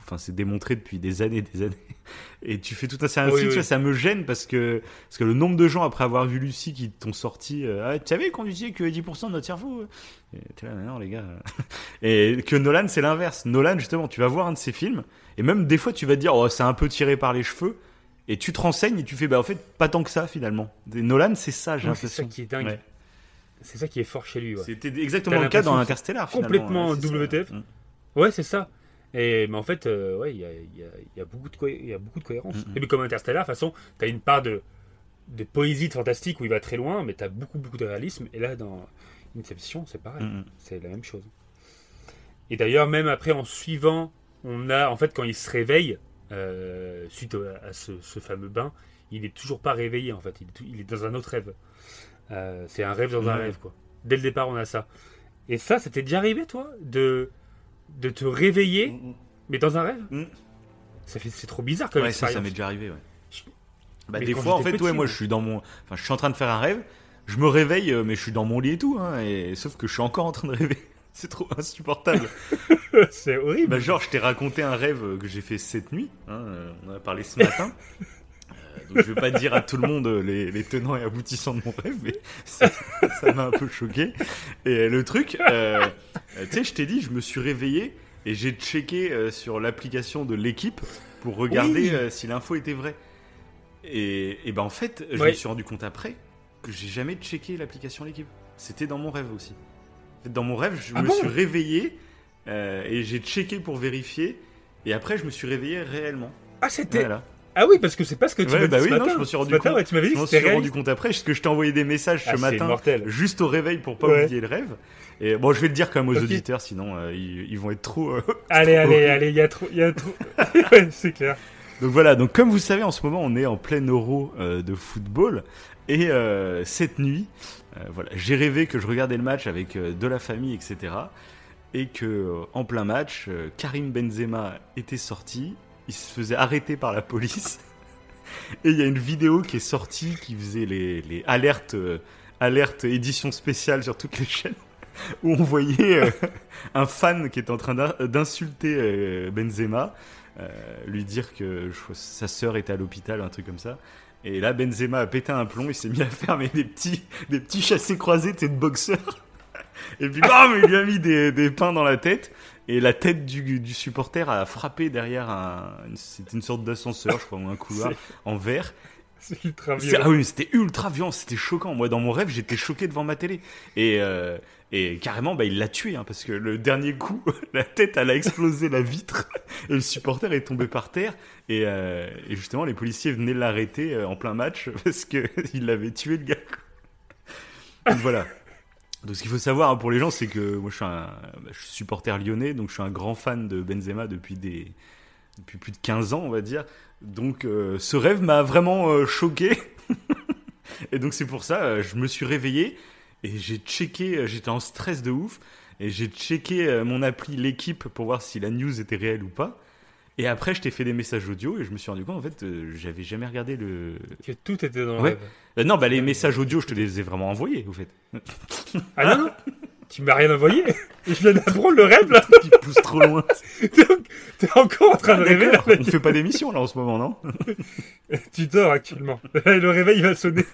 enfin c'est démontré depuis des années, des années. Et tu fais tout un scénario Oui, tu vois, ça me gêne parce que parce que le nombre de gens après avoir vu Lucie qui t'ont sorti, euh, ah, tu savais qu'on disait que 10% de notre cerveau. euh t'es là, non les gars. Et que Nolan c'est l'inverse. Nolan justement, tu vas voir un de ses films et même des fois tu vas te dire oh c'est un peu tiré par les cheveux. Et tu te renseignes et tu fais, bah en fait, pas tant que ça finalement. Et Nolan, c'est ça, j'ai Ouais, c'est ça l'impression. qui est dingue. Ouais. C'est ça qui est fort chez lui. Ouais, C'était exactement le cas dans l'impression Interstellar. complètement. WTF. Ouais, c'est ça. Et, mais en fait, euh, ouais, il y a, il y a- il y a beaucoup de il y a beaucoup de cohérence. Et mais comme Interstellar, de toute façon, tu as une part de, de poésie de fantastique où il va très loin, mais tu as beaucoup, beaucoup de réalisme. Et là, dans Inception, c'est pareil. Mm. C'est la même chose. Et d'ailleurs, même après, en suivant, on a, en fait, quand il se réveille, euh, suite à ce, ce fameux bain, il est toujours pas réveillé, en fait. Il est, tout- il est dans un autre rêve. Euh, c'est un rêve dans un rêve, quoi. Dès le départ, on a ça. Et ça, c'était déjà arrivé, toi, de, de te réveiller, mais dans un rêve Mm. Ça fait, c'est trop bizarre, comme Ouais, ça, ça m'est déjà arrivé, ouais. Je- Bah, des quand fois, en fait, petit, ouais, moi, je suis dans mon. Enfin, je suis en train de faire un rêve. Je me réveille, euh, mais je suis dans mon lit et tout, hein, et... sauf que je suis encore en train de rêver. C'est trop insupportable. c'est horrible. bah, genre, je t'ai raconté un rêve que j'ai fait cette nuit. hein, euh, on en a parlé ce matin. Donc, je vais pas dire à tout le monde euh, les, les tenants et aboutissants de mon rêve, mais ça m'a un peu choqué. Et le truc, euh, euh, tu sais, je t'ai dit, je me suis réveillé et j'ai checké euh, sur l'application de l'équipe pour regarder Oui. euh, si l'info était vraie. Et, et ben en fait, je Ouais. me suis rendu compte après que j'ai jamais checké l'application l'équipe. C'était dans mon rêve aussi. Dans mon rêve, je Ah me bon suis réveillé et j'ai checké pour vérifier. Et après, je me suis réveillé réellement. Ah, c'était. Voilà. Ah oui, parce que c'est pas ce que tu Ouais, m'as bah dit oui, ce non, je me suis rendu matin, compte. ouais, tu m'avais dit Je suis rendu compte après, parce que je t'ai envoyé des messages Ah, ce c'est matin, mortel. juste au réveil pour pas Ouais. oublier le rêve. Et bon, je vais le dire quand même aux auditeurs, sinon euh, ils, ils vont être trop. euh, Allez, trop allez, horrible. allez, il y a trop. Il y a trop... c'est clair. Donc voilà, donc comme vous savez, en ce moment, on est en plein euro euh, de football. Et cette nuit, voilà, j'ai rêvé que je regardais le match avec de la famille, etc. Et que en plein match, Karim Benzema était sorti. Il se faisait arrêter par la police. Et il y a une vidéo qui est sortie qui faisait les, alertes, euh, alertes édition spéciale sur toutes les chaînes. Où on voyait euh, un fan qui était en train d'in- d'insulter euh, Benzema euh, lui dire que sa sœur était à l'hôpital, un truc comme ça. Et là, Benzema a pété un plomb, il s'est mis à faire des petits, des petits chassés croisés, sais, de boxeur. Et puis, bam, il lui a mis des pains dans la tête. Et la tête du, du supporter a frappé derrière un, c'était une sorte d'ascenseur, je crois, ou un couloir en verre. C'est ultra C'est- violent. Ah oui, c'était ultra violent, c'était choquant. Moi, dans mon rêve, j'étais choqué devant ma télé. Et, euh, et carrément, bah, il l'a tué, hein, parce que le dernier coup, la tête, elle a explosé la vitre, et le supporter est tombé par terre. Et, euh, et justement, les policiers venaient l'arrêter euh, en plein match, parce qu'il avait tué le gars. Donc voilà. Donc ce qu'il faut savoir hein, pour les gens, c'est que moi, je suis, un, supporter lyonnais, donc je suis un grand fan de Benzema depuis depuis plus de 15 ans, on va dire. Donc euh, ce rêve m'a vraiment euh, choqué. et donc c'est pour ça, euh, je me suis réveillé et j'ai checké, j'étais en stress de ouf, et j'ai checké mon appli l'équipe pour voir si la news était réelle ou pas. Et après, je t'ai fait des messages audio et je me suis rendu compte, en fait, euh, j'avais jamais regardé le... Que tout était dans le Ouais. rêve. Euh, non, bah les messages audio, je te les ai vraiment envoyés, au fait. Ah non, non Tu m'as rien envoyé Et je viens d'apprendre le rêve là Tu pousses trop loin. T'es encore en train de rêver là on fait pas d'émission là en ce moment, non? Tu dors actuellement. Le réveil va sonner.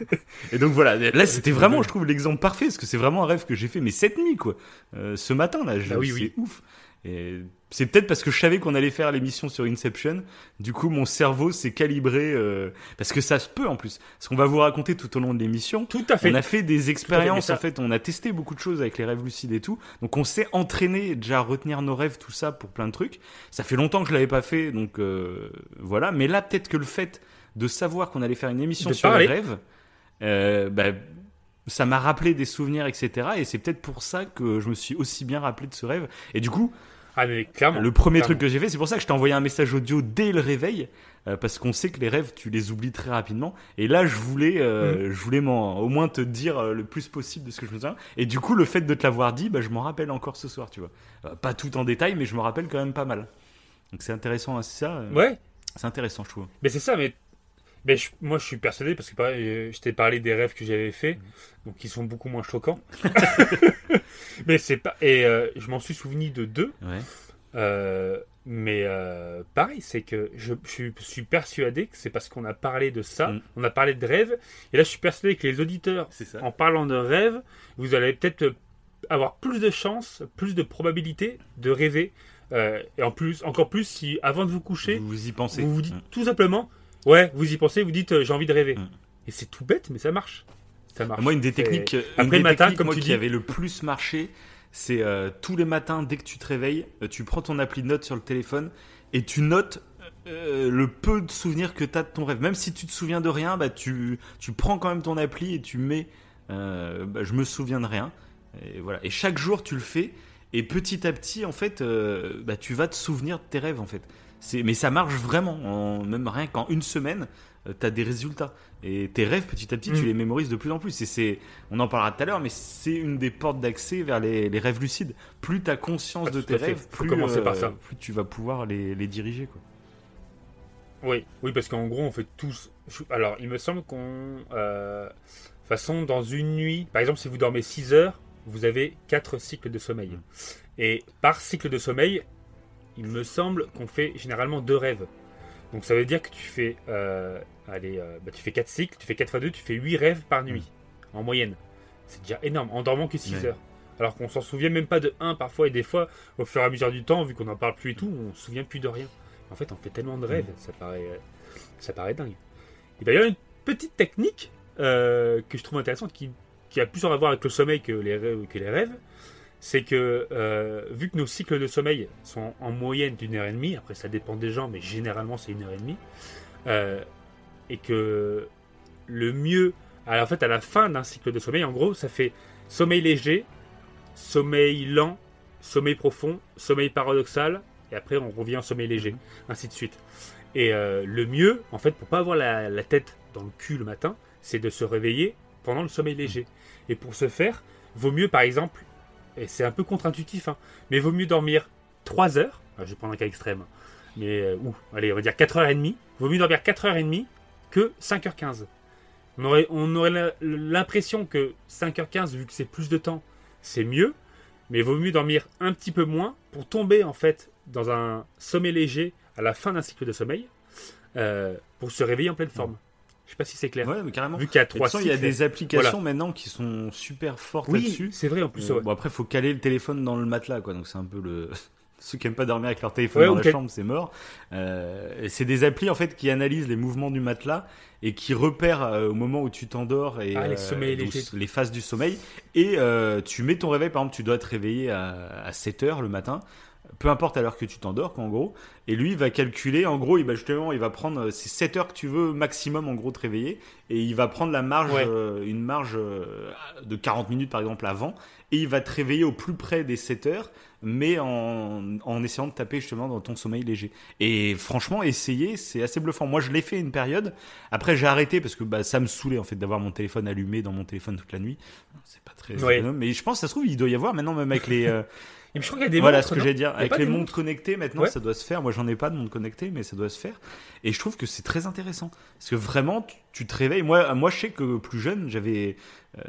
Et donc voilà, là c'était vraiment, je trouve, l'exemple parfait, parce que c'est vraiment un rêve que j'ai fait, mais cette nuit, quoi. Euh, ce matin, là, je- Ah oui, c'est oui. ouf. Et c'est peut-être parce que je savais qu'on allait faire l'émission sur Inception, du coup mon cerveau s'est calibré, euh, parce que ça se peut en plus. Ce qu'on va vous raconter tout au long de l'émission, Tout à fait. on a fait des expériences, ça- en fait, on a testé beaucoup de choses avec les rêves lucides et tout, donc on s'est entraîné déjà à retenir nos rêves, tout ça, pour plein de trucs. Ça fait longtemps que je l'avais pas fait, donc euh, voilà. Mais là, peut-être que le fait de savoir qu'on allait faire une émission De sur parler. les rêves, euh, bah, ça m'a rappelé des souvenirs, etc. Et c'est peut-être pour ça que je me suis aussi bien rappelé de ce rêve. Et du coup, Ah mais clairement. le premier clairement. truc que j'ai fait, c'est pour ça que je t'ai envoyé un message audio dès le réveil, euh, parce qu'on sait que les rêves, tu les oublies très rapidement. Et là, je voulais, euh, je voulais m'en- au moins te dire euh, le plus possible de ce que je me souviens. Et du coup, le fait de te l'avoir dit, bah, je m'en rappelle encore ce soir, tu vois. Euh, pas tout en détail, mais je me rappelle quand même pas mal. Donc c'est intéressant, hein, c'est ça. euh, Ouais, C'est intéressant, je trouve. mais c'est ça, mais. Mais je- moi, je suis persuadé parce que pareil, euh, je t'ai parlé des rêves que j'avais faits, donc qui sont beaucoup moins choquants. mais c'est pas. Et euh, je m'en suis souvenu de deux. Ouais. Euh, mais euh, pareil, c'est que je, je suis persuadé que c'est parce qu'on a parlé de ça, Mm. on a parlé de rêve, et là je suis persuadé que les auditeurs, en parlant de rêve, vous allez peut-être avoir plus de chances, plus de probabilités de rêver, euh, et en plus, encore plus si avant de vous coucher, Vous, vous y pensez. vous vous dites Mm. tout simplement, ouais, vous y pensez, vous dites euh, j'ai envie de rêver, Mm. et c'est tout bête, mais ça marche, ça marche. Moi, une des techniques, une Après des matin, techniques, comme moi, tu qui dis, avait le plus marché, c'est euh, tous les matins, dès que tu te réveilles, euh, tu prends ton appli de notes sur le téléphone et tu notes euh, le peu de souvenirs que tu as de ton rêve. Même si tu te souviens de rien, bah, tu, tu prends quand même ton appli et tu mets euh, bah, je me souviens de rien. Et, voilà. et chaque jour, tu le fais. Et petit à petit, en fait, bah, tu vas te souvenir de tes rêves, en fait. Mais ça marche vraiment. En, même rien qu'en une semaine, tu as des résultats. Et tes rêves, petit à petit, tu Mm. les mémorises de plus en plus. Et c'est, on en parlera tout à l'heure, mais c'est une des portes d'accès vers les, les rêves lucides. Plus tu as conscience Ah, de tes rêves, Faut plus, commencer par euh, ça. plus tu vas pouvoir les, les diriger. Quoi. Oui, oui, parce qu'en gros, on fait tous. Alors, il me semble qu'on. Euh... de toute façon, dans une nuit, par exemple, si vous dormez 6 heures, vous avez 4 cycles de sommeil. Mm. Et par cycle de sommeil, il me semble qu'on fait généralement deux rêves. Donc, ça veut dire que tu fais. euh, Allez, euh, bah, tu fais 4 cycles, tu fais 4 fois 2, tu fais 8 rêves par nuit, en moyenne. C'est déjà énorme, en dormant que 6 Ouais. heures. Alors qu'on s'en souvient même pas de un parfois, et des fois, au fur et à mesure du temps, vu qu'on en parle plus et tout, on se souvient plus de rien. En fait, on fait tellement de rêves, ça paraît, euh, ça paraît dingue. Et d'ailleurs, une petite technique euh, que je trouve intéressante, qui, qui a plus à voir avec le sommeil que les rêves, que les rêves c'est que euh, vu que nos cycles de sommeil sont en moyenne d'une heure et demie, après ça dépend des gens, mais généralement c'est une heure et demie, euh, et que le mieux, alors en fait à la fin d'un cycle de sommeil, en gros, ça fait sommeil léger, sommeil lent, sommeil profond, sommeil paradoxal, et après on revient en sommeil léger, ainsi de suite. Et euh, le mieux, en fait, pour pas avoir la, la tête dans le cul le matin, c'est de se réveiller pendant le sommeil léger. Et pour ce faire, vaut mieux par exemple et c'est un peu contre-intuitif, hein, mais vaut mieux dormir 3 heures, je vais prendre un cas extrême, mais euh, ou, allez, on va dire 4h30, vaut mieux dormir 4h30 que 5h15. On aurait, on aurait l'impression que 5h15, vu que c'est plus de temps, c'est mieux, mais vaut mieux dormir un petit peu moins pour tomber en fait dans un sommeil léger à la fin d'un cycle de sommeil, euh, pour se réveiller en pleine forme. Je sais pas si c'est clair. Ouais, mais carrément. Vu qu'il y a trois il y a des applications Voilà. maintenant qui sont super fortes Oui, là-dessus. c'est vrai en plus. Euh, ouais. Bon après faut caler le téléphone dans le matelas quoi donc c'est un peu le ceux qui aiment pas dormir avec leur téléphone Ouais, dans la chambre c'est mort. Euh, c'est des applis en fait qui analysent les mouvements du matelas et qui repèrent euh, au moment où tu t'endors et Ah, les euh, sommeils les phases du sommeil et tu mets ton réveil par exemple tu dois te réveiller à, à 7 heures le matin peu importe à l'heure que tu t'endors en gros et lui il va calculer en gros il va justement il va prendre euh, c'est 7 heures que tu veux maximum en gros te réveiller et il va prendre la marge Ouais. euh, une marge euh, de 40 minutes par exemple avant et il va te réveiller au plus près des 7 heures mais en, en essayant de taper justement dans ton sommeil léger et franchement essayer c'est assez bluffant moi je l'ai fait une période après j'ai arrêté parce que bah, ça me saoulait en fait d'avoir mon téléphone allumé dans mon téléphone toute la nuit c'est pas très Ouais. mais je pense ça se trouve il doit y avoir maintenant même avec les euh, Et je crois qu'il y a des voilà montres, ce que j'allais dire. Avec les montres connectées, maintenant, Ouais. ça doit se faire. Moi, j'en ai pas de montre connectée, mais ça doit se faire. Et je trouve que c'est très intéressant. Parce que vraiment, tu, te réveilles. Moi, moi, je sais que plus jeune, j'avais euh,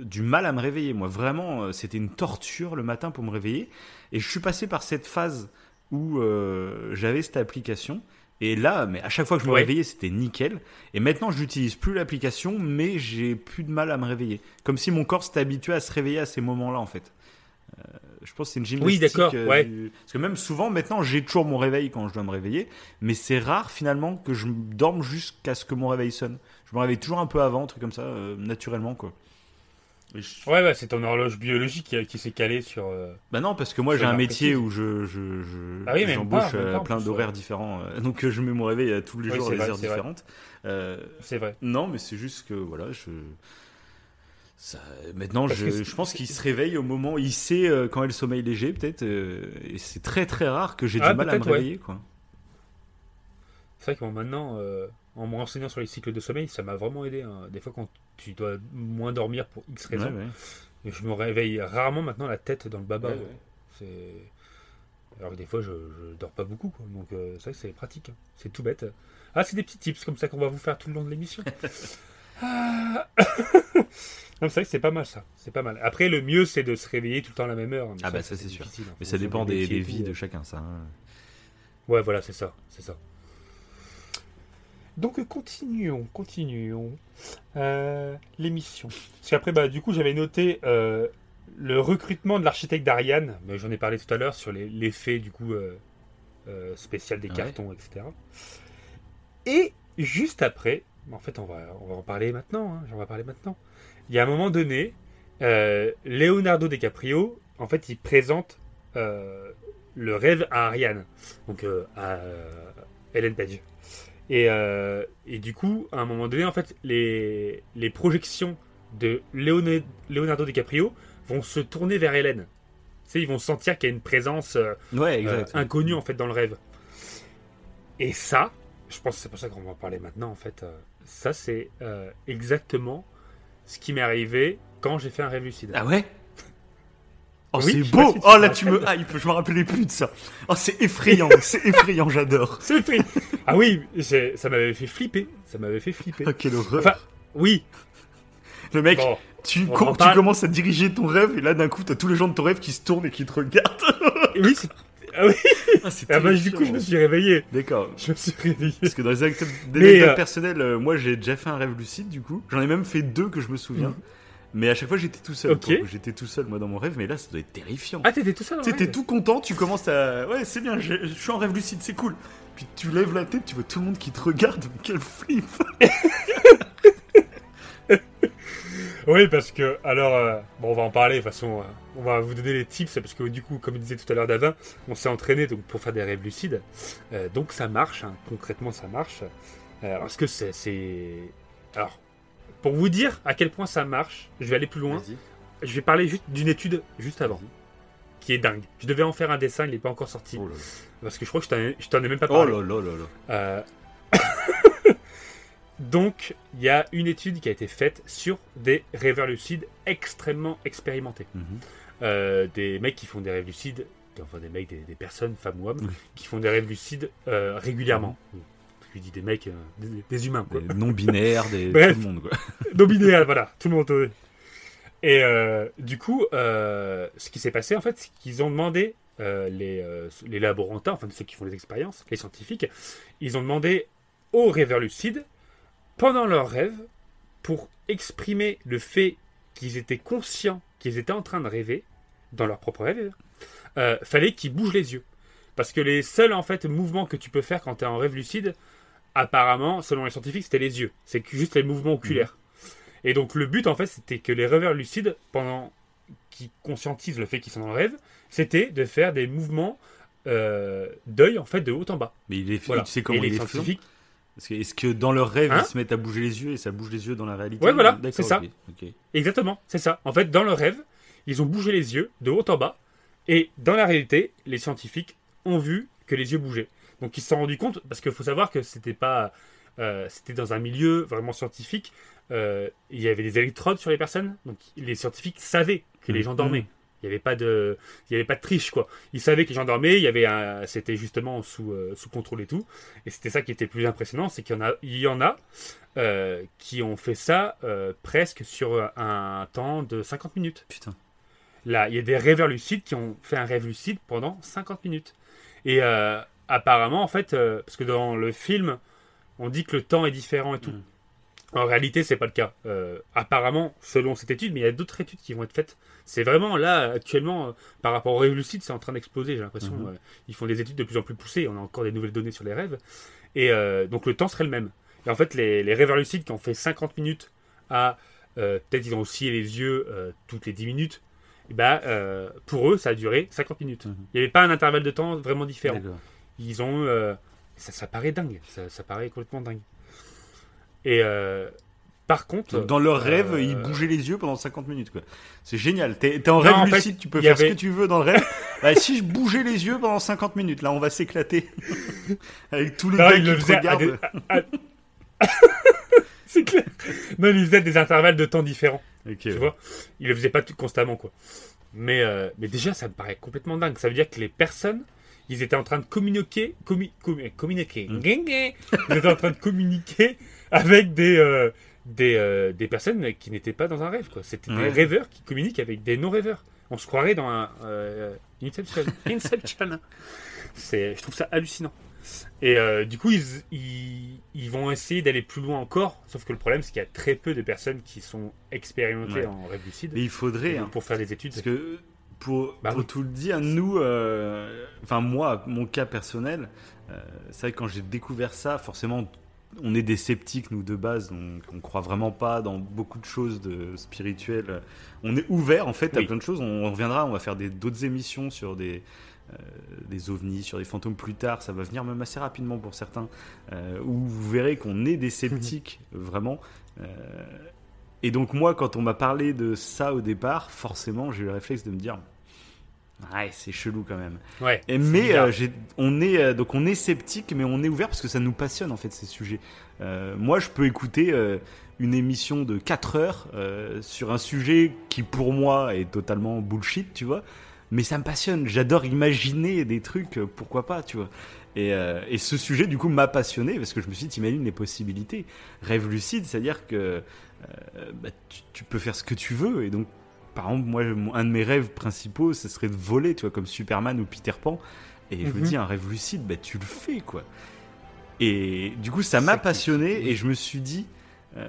du mal à me réveiller. Moi, vraiment, euh, c'était une torture le matin pour me réveiller. Et je suis passé par cette phase où euh, j'avais cette application. Et là, mais à chaque fois que je me Ouais. réveillais, c'était nickel. Et maintenant, je n'utilise plus l'application, mais j'ai plus de mal à me réveiller. Comme si mon corps s'était habitué à se réveiller à ces moments-là, en fait. Euh, je pense que c'est une gymnastique. d'accord, euh, ouais. du- Parce que même souvent, maintenant, j'ai toujours mon réveil quand je dois me réveiller. Mais c'est rare, finalement, que je dorme jusqu'à ce que mon réveil sonne. Je me réveille toujours un peu avant, un truc comme ça, euh, naturellement, quoi. Je- Ouais, ouais, c'est ton horloge biologique qui, qui s'est calée sur. euh, Bah non, parce que moi j'ai un métier où je, je, je- Ah oui, j'embauche pas, euh, plein d'horaires différents. donc je mets mon réveil à tous les Oui, jours à des heures différentes. C'est vrai. non, mais c'est juste que voilà, je. Ça, maintenant, je, pense qu'il se réveille au moment, il sait euh, quand est le sommeil léger, peut-être, euh, et c'est très très rare que j'ai Ah, du mal à me ouais. réveiller, quoi. C'est vrai que moi, maintenant, euh, en me renseignant sur les cycles de sommeil, ça m'a vraiment aidé. hein. Des fois, quand tu dois moins dormir pour X raisons, ouais. et je me réveille rarement maintenant la tête dans le baba. Alors que des fois, je, je dors pas beaucoup. Quoi. Donc, euh, c'est vrai que c'est pratique. hein. C'est tout bête. Ah, c'est des petits tips comme ça qu'on va vous faire tout le long de l'émission. Ah. Non, c'est vrai que c'est pas mal ça. C'est pas mal. Après, le mieux, c'est de se réveiller tout le temps à la même heure. Mais Ah bah, ça, c'est sûr. hein. Mais ça dépend des, tout, vies de euh. chacun, ça. hein. Ouais, voilà, c'est ça, c'est ça. Donc continuons, continuons euh, l'émission. Parce qu'après, bah, du coup, j'avais noté euh, le recrutement de l'architecte d'Ariane, mais j'en ai parlé tout à l'heure sur l'effet du coup euh, euh, spécial des Ouais. cartons, etc. Et juste après, en fait, on va, on va en parler maintenant. Hein, j'en vais parler maintenant. Il y a un moment donné, euh, Leonardo DiCaprio, en fait, il présente euh, le rêve à Ariane, donc euh, à Ellen Page. Et, et du coup, à un moment donné, en fait, les, les projections de Leonardo DiCaprio vont se tourner vers Hélène. Tu sais, ils vont sentir qu'il y a une présence Ouais, inconnue en fait dans le rêve. Et ça, je pense que c'est pour ça qu'on va en parler maintenant en fait. Ça, c'est euh, exactement ce qui m'est arrivé quand j'ai fait un rêve lucide. Ah ouais? Oh, Oui, c'est beau si Oh là, tu me hype, je me rappelais plus de ça. Oh, c'est effrayant, c'est effrayant, j'adore. C'est fait. Ah oui, ça m'avait fait flipper. Ça m'avait fait flipper. Oh, quelle horreur. Enfin, oui. le mec, Bon, tu, com- tu commences à diriger ton rêve, et là, d'un coup, t'as tous les gens de ton rêve qui se tournent et qui te regardent. oui, c'est- ah oui. Ah, Ah bah, du coup, je me suis réveillé. D'accord. Je me suis réveillé. Parce que dans les d'anecdotes euh, personnelles, euh, moi j'ai déjà fait un rêve lucide du coup. J'en ai même fait deux que je me souviens. Mhm. Mais à chaque fois, j'étais tout seul. J'étais tout seul, moi, dans mon rêve. Mais là, ça doit être terrifiant. Ah, t'étais tout seul rêve tout content, tu commences à. Ouais, c'est bien, je suis en rêve lucide, c'est cool. Puis tu lèves la tête, tu vois tout le monde qui te regarde. Quel flip Oui, parce que, alors, euh, bon, on va en parler, de toute façon, euh, on va vous donner les tips, parce que du coup, comme disait tout à l'heure Davin, on s'est entraîné donc, pour faire des rêves lucides. Euh, donc ça marche, hein, concrètement ça marche. Parce que c'est, c'est... Alors, pour vous dire à quel point ça marche, je vais aller plus loin. Vas-y. Je vais parler juste d'une étude juste avant, qui est dingue. Je devais en faire un dessin, il n'est pas encore sorti. Oh là là. Parce que je crois que je t'en ai, je t'en ai même pas Oh parlé. là là là là. Donc, il y a une étude qui a été faite sur des rêveurs lucides extrêmement expérimentés. Mhm. Euh, des mecs qui font des rêves lucides, enfin des mecs, des, des personnes, femmes ou hommes, qui font des rêves lucides euh, régulièrement. Je dis des mecs, euh, des, des humains, quoi. Des non-binaires, des Bref. tout le monde, quoi. non binaire, voilà, tout le monde. Et du coup, ce qui s'est passé, en fait, c'est qu'ils ont demandé, les, les laborantins, enfin ceux qui font les expériences, les scientifiques, ils ont demandé aux rêveurs lucides, pendant leurs rêves, pour exprimer le fait qu'ils étaient conscients qu'ils étaient en train de rêver, dans leur propre rêve, euh, fallait qu'ils bougent les yeux. Parce que les seuls en fait mouvements que tu peux faire quand tu es en rêve lucide, apparemment, selon les scientifiques, c'était les yeux. C'est juste les mouvements oculaires. Et donc le but en fait, c'était que les rêveurs lucides, pendant qui conscientisent le fait qu'ils sont dans le rêve, c'était de faire des mouvements euh, d'œil en fait de haut en bas. Mais il est, Voilà. tu sais comment et les il est fait scientifiques, Est-ce que dans leur rêve, Hein ils se mettent à bouger les yeux et ça bouge les yeux dans la réalité? Ouais, voilà, c'est ça. exactement, c'est ça. En fait, dans le rêve, ils ont bougé les yeux de haut en bas, et dans la réalité, les scientifiques ont vu que les yeux bougeaient. Donc ils se sont rendus compte, parce qu'il faut savoir que c'était pas, euh, c'était dans un milieu vraiment scientifique. euh, il y avait des électrodes sur les personnes, donc les scientifiques savaient que les Mhm. gens dormaient. Il n'y avait pas de, il y avait pas de triche quoi. Ils savaient que les gens dormaient. Il y avait, un- c'était justement sous, euh, sous contrôle et tout. Et c'était ça qui était plus impressionnant, c'est qu'il y en a, il y en a euh, qui ont fait ça euh, presque sur un temps de 50 minutes. Putain. Là, il y a des rêveurs lucides qui ont fait un rêve lucide pendant 50 minutes. Et apparemment, en fait, parce que dans le film, on dit que le temps est différent et tout. Mm. En réalité, c'est pas le cas. Euh, apparemment, selon cette étude, mais il y a d'autres études qui vont être faites. C'est vraiment là, actuellement, euh, par rapport aux rêves lucides, c'est en train d'exploser, j'ai l'impression. Euh, ils font des études de plus en plus poussées. On a encore des nouvelles données sur les rêves. Et donc, le temps serait le même. Et en fait, les, les rêveurs lucides qui ont fait 50 minutes à. Peut-être ils ont oscillé les yeux toutes les 10 minutes. Et bah, euh, pour eux, ça a duré 50 minutes. Mhm. Il n'y avait pas un intervalle de temps vraiment différent. Ils ont. ça, ça paraît dingue. Ça, ça paraît complètement dingue. Et euh, par contre. Donc, dans leur rêve, euh, ils bougeaient les yeux pendant 50 minutes. quoi. C'est génial. T'es en Non, rêve en fait, lucide, tu peux il faire ce que tu veux dans le rêve. Bah, si je bougeais les yeux pendant 50 minutes, là, on va s'éclater. Avec tous les Non, gars qui le te à regardent. des- à- à- C'est clair. Non, ils faisaient des intervalles de temps différents. Ok, Tu ouais. vois Ils le faisaient pas tout constamment, quoi. Mais, euh, mais déjà, ça me paraît complètement dingue. Ça veut dire que les personnes, ils étaient en train de communiquer. commu- commu- communiquer. Mm. Ils étaient en train de communiquer avec des. euh, des, euh, des personnes qui n'étaient pas dans un rêve. quoi. C'était Ouais. des rêveurs qui communiquent avec des non-rêveurs. On se croirait dans un euh, Inception. Inception. C'est, je trouve ça hallucinant. Et euh, du coup, ils, ils, ils vont essayer d'aller plus loin encore. Sauf que le problème, c'est qu'il y a très peu de personnes qui sont expérimentées Ouais. en rêve lucide Mais il faudrait. hein. pour faire des études. Parce que pour, Bah pour oui. tout le dire, nous, euh, enfin moi, mon cas personnel, euh, c'est vrai que quand j'ai découvert ça, forcément, on est des sceptiques, nous, de base, donc on croit vraiment pas dans beaucoup de choses de spirituelles. On est ouvert, en fait, à plein de choses. On, reviendra, on va faire d'autres émissions sur des, euh, des ovnis, sur des fantômes plus tard. Ça va venir même assez rapidement pour certains, euh, où vous verrez qu'on est des sceptiques, vraiment. Euh, et donc moi, quand on m'a parlé de ça au départ, forcément, j'ai eu le réflexe de me dire, ouais, c'est chelou quand même. Ouais. Et mais euh, on est euh, donc on est sceptique, mais on est ouvert parce que ça nous passionne en fait ces sujets. Euh, moi, je peux écouter une émission de 4 heures sur un sujet qui pour moi est totalement bullshit, tu vois. Mais ça me passionne. J'adore imaginer des trucs. Pourquoi pas, tu vois. Et, et ce sujet, du coup, m'a passionné parce que je me suis dit, t'imagines les possibilités. Rêve lucide, c'est-à-dire que bah, tu, tu peux faire ce que tu veux. Et donc, par exemple, moi, un de mes rêves principaux, ce serait de voler, tu vois, comme Superman ou Peter Pan. Et je me Mhm. dis, un rêve lucide, bah, tu le fais, quoi. Et du coup, ça m'a passionné et je me suis dit, euh,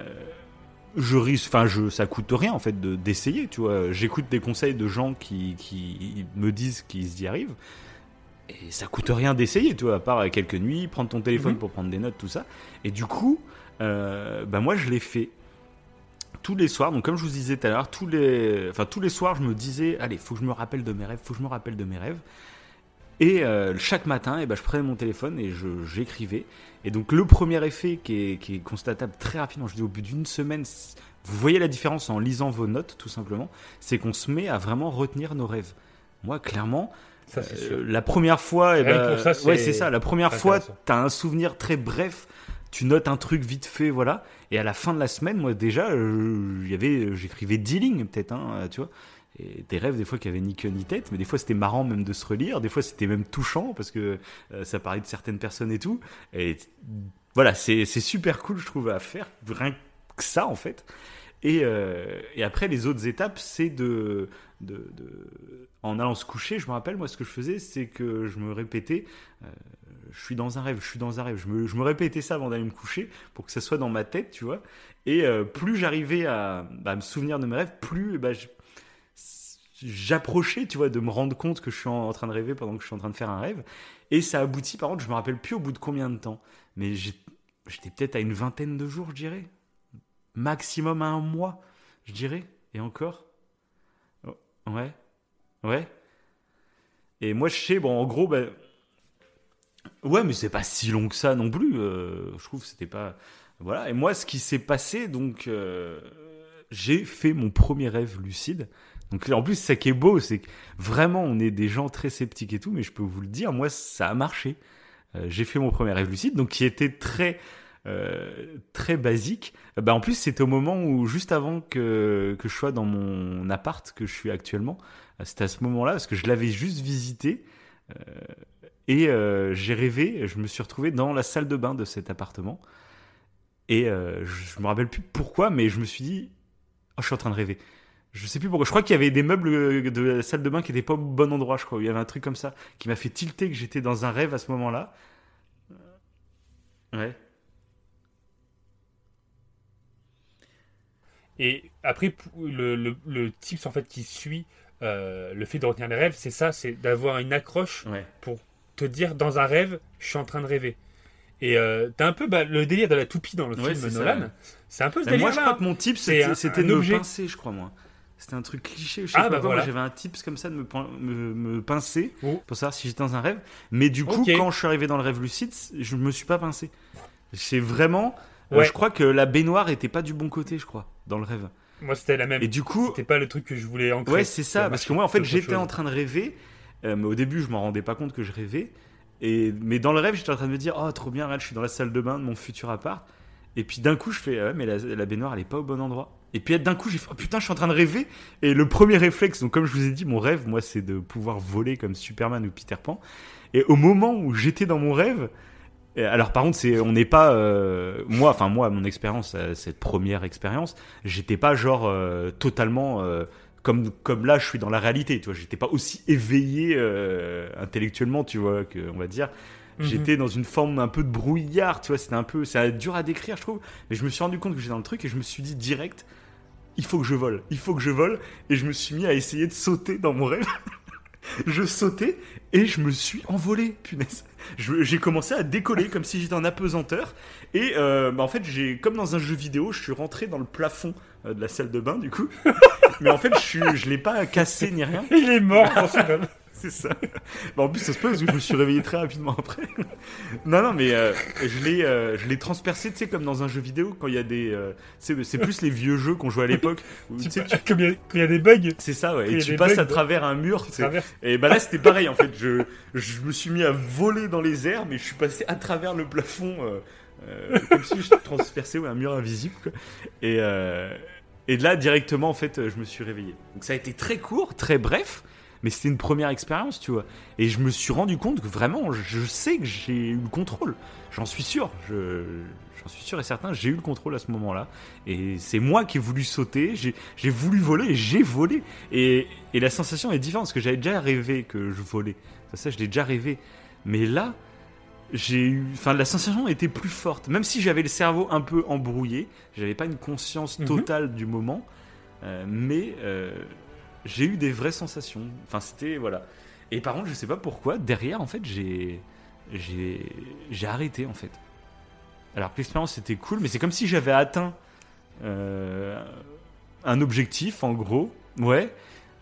je risque, enfin, je, ça coûte rien en fait de d'essayer, tu vois. J'écoute des conseils de gens qui, qui me disent qu'ils y arrivent. Et ça coûte rien d'essayer, tu vois, à part quelques nuits, prendre ton téléphone Mhm. pour prendre des notes, tout ça. Et du coup, euh, bah moi je l'ai fait tous les soirs. Donc comme je vous disais tout à l'heure, tous les, enfin tous les soirs, je me disais, allez, faut que je me rappelle de mes rêves, faut que je me rappelle de mes rêves. Et euh, chaque matin, eh ben, je prenais mon téléphone et j'écrivais. Et donc le premier effet qui est, qui est constatable très rapidement, je dis au bout d'une semaine, vous voyez la différence en lisant vos notes, tout simplement, c'est qu'on se met à vraiment retenir nos rêves. Moi, clairement, Ça, euh, la première fois, eh ben, c'est- ouais, c'est ça. La première fois, t'as un souvenir très bref. Tu notes un truc vite fait, voilà. Et à la fin de la semaine, moi déjà, euh, j'écrivais 10 lignes peut-être, hein, tu vois. Et des rêves des fois qui avaient ni queue ni tête, mais des fois c'était marrant même de se relire, des fois c'était même touchant parce que euh, ça parlait de certaines personnes et tout. Et voilà, c'est super cool, je trouve, à faire, rien que ça en fait. Et, euh, après, les autres étapes, c'est de, En allant se coucher, je me rappelle, moi, ce que je faisais, c'est que je me répétais Je suis dans un rêve, je suis dans un rêve. Je me, je me répétais ça avant d'aller me coucher pour que ça soit dans ma tête, tu vois. Et euh, plus j'arrivais à, bah, à me souvenir de mes rêves, plus bah, j'approchais, tu vois, de me rendre compte que je suis en, train de rêver pendant que je suis en train de faire un rêve. Et ça aboutit, par contre, je me rappelle plus au bout de combien de temps. Mais j'étais peut-être à une vingtaine de jours, je dirais maximum à un mois, je dirais. Et encore Oh, Ouais. Ouais. Et moi, je sais, bon, en gros, bah... Ouais, mais c'est pas si long que ça non plus. euh, je trouve que c'était pas... Voilà. Et moi, ce qui s'est passé, donc... euh, J'ai fait mon premier rêve lucide. Donc en plus, ça qui est beau, c'est que vraiment, on est des gens très sceptiques et tout, mais je peux vous le dire, moi, ça a marché. Euh, J'ai fait mon premier rêve lucide, donc qui était très... euh, très basique. Bah, en plus, c'était au moment où, juste avant que, que je sois dans mon appart que je suis actuellement, euh, c'était à ce moment-là, parce que je l'avais juste visité, et euh, j'ai rêvé, je me suis retrouvé dans la salle de bain de cet appartement, et euh, je, me rappelle plus pourquoi, mais je me suis dit, oh, je suis en train de rêver. Je sais plus pourquoi. Je crois qu'il y avait des meubles euh, de la salle de bain qui n'étaient pas au bon endroit, je crois. Il y avait un truc comme ça qui m'a fait tilter que j'étais dans un rêve à ce moment-là. Ouais. Et après, le, le, le tips en fait qui suit euh, le fait de retenir les rêves, c'est ça, c'est d'avoir une accroche Ouais. pour te dire dans un rêve, je suis en train de rêver. Et euh, t'as un peu bah, le délire de la toupie dans le Ouais, film Nolan. ouais. C'est un peu ce délire moi, je crois que mon tip, C'est c'était de me pincer, je crois, moi. C'était un truc cliché. Je sais Ah, pas bah voilà. j'avais un tips comme ça de me, me, me pincer Oh. pour savoir si j'étais dans un rêve. Mais du coup, quand je suis arrivé dans le rêve lucide, je me suis pas pincé. C'est vraiment. euh, je crois que la baignoire était pas du bon côté, je crois, dans le rêve. Moi, c'était la même. Et du coup, C'était pas le truc que je voulais ancrer. Ouais, c'est ça. Parce que moi, en fait, j'étais en train de rêver. Euh, mais au début, je m'en rendais pas compte que je rêvais. Et, mais dans le rêve, j'étais en train de me dire Oh, trop bien, je suis dans la salle de bain de mon futur appart. Et puis d'un coup, je fais ah Ouais, mais la, la baignoire, elle est pas au bon endroit. Et puis d'un coup, j'ai fait Oh putain, je suis en train de rêver. Et le premier réflexe, donc comme je vous ai dit, mon rêve, moi, c'est de pouvoir voler comme Superman ou Peter Pan. Et au moment où j'étais dans mon rêve, alors par contre, c'est, on n'est pas, euh, moi, enfin moi, mon expérience, euh, cette première expérience, j'étais pas genre totalement comme comme là, je suis dans la réalité, tu vois, j'étais pas aussi éveillé euh, intellectuellement, tu vois, que on va dire. Mhm. J'étais dans une forme un peu de brouillard, tu vois, c'était un peu, c'est dur à décrire, je trouve. Mais je me suis rendu compte que j'étais dans le truc et je me suis dit direct, il faut que je vole, il faut que je vole, et je me suis mis à essayer de sauter dans mon rêve. je sautais et je me suis envolé, punaise. J'ai commencé à décoller comme si j'étais en apesanteur. Et euh, bah, en fait, j'ai comme dans un jeu vidéo, je suis rentré dans le plafond euh, de la salle de bain, du coup. Mais en fait, je, je l'ai pas cassé ni rien. Il est mort film. C'est ça. Bah, en plus, ça se peut parce que je me suis réveillé très rapidement après. non, non, mais euh, je l'ai, euh, je l'ai transpercé, tu sais, comme dans un jeu vidéo quand il y a des, euh, c'est, plus les vieux jeux qu'on jouait à l'époque. tu sais, tu- Comme il y a- y des bugs, c'est ça, ouais. Et tu passes bugs, à travers un mur. Et bah là, c'était pareil en fait. Je, je me suis mis à voler dans les airs, mais je suis passé à travers le plafond, euh, comme si je transperçais ouais, un mur invisible. quoi. Et, et là, directement, en fait, je me suis réveillé. Donc ça a été très court, très bref, mais c'était une première expérience, tu vois. Et je me suis rendu compte que vraiment, je sais que j'ai eu le contrôle. J'en suis sûr. Je, j'en suis sûr et certain, j'ai eu le contrôle à ce moment-là. Et c'est moi qui ai voulu sauter, j'ai, j'ai voulu voler et j'ai volé. Et, et la sensation est différente parce que j'avais déjà rêvé que je volais. Ça, ça je l'ai déjà rêvé. Mais là, j'ai eu, enfin, la sensation était plus forte. Même si j'avais le cerveau un peu embrouillé, j'avais pas une conscience Mhm. totale du moment, euh, mais euh, j'ai eu des vraies sensations. Enfin, c'était voilà. Et par contre, je sais pas pourquoi. Derrière, en fait, j'ai, j'ai, j'ai arrêté en fait. Alors que l'expérience était cool, mais c'est comme si j'avais atteint euh, un objectif, en gros. Ouais.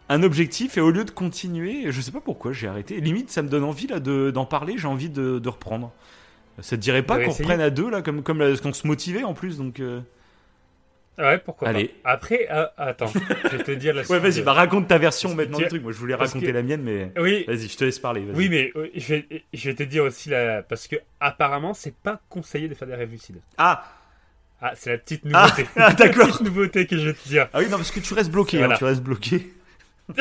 Un objectif, et au lieu de continuer, je sais pas pourquoi j'ai arrêté. Limite, ça me donne envie là de- d'en parler, j'ai envie de, de reprendre. Ça te dirait pas qu'on reprenne à deux là, comme, comme la- qu'on se motivait en plus, donc. euh. Ouais, pourquoi Allez. pas. Après, ah, attends, je vais te dire la Ouais, vas-y, bah raconte ta version maintenant du truc. Moi, je voulais parce raconter que- la mienne, mais. Oui, Vas-y, je te laisse parler. oui, mais euh, je vais, je vais te dire aussi la... parce que apparemment, c'est pas conseillé de faire des rêves lucides. Ah, Ah, c'est la petite Ah, nouveauté. ah, d'accord. la petite nouveauté que je vais te dire. ah oui, non, parce que tu restes bloqué. Voilà. hein, tu restes bloqué.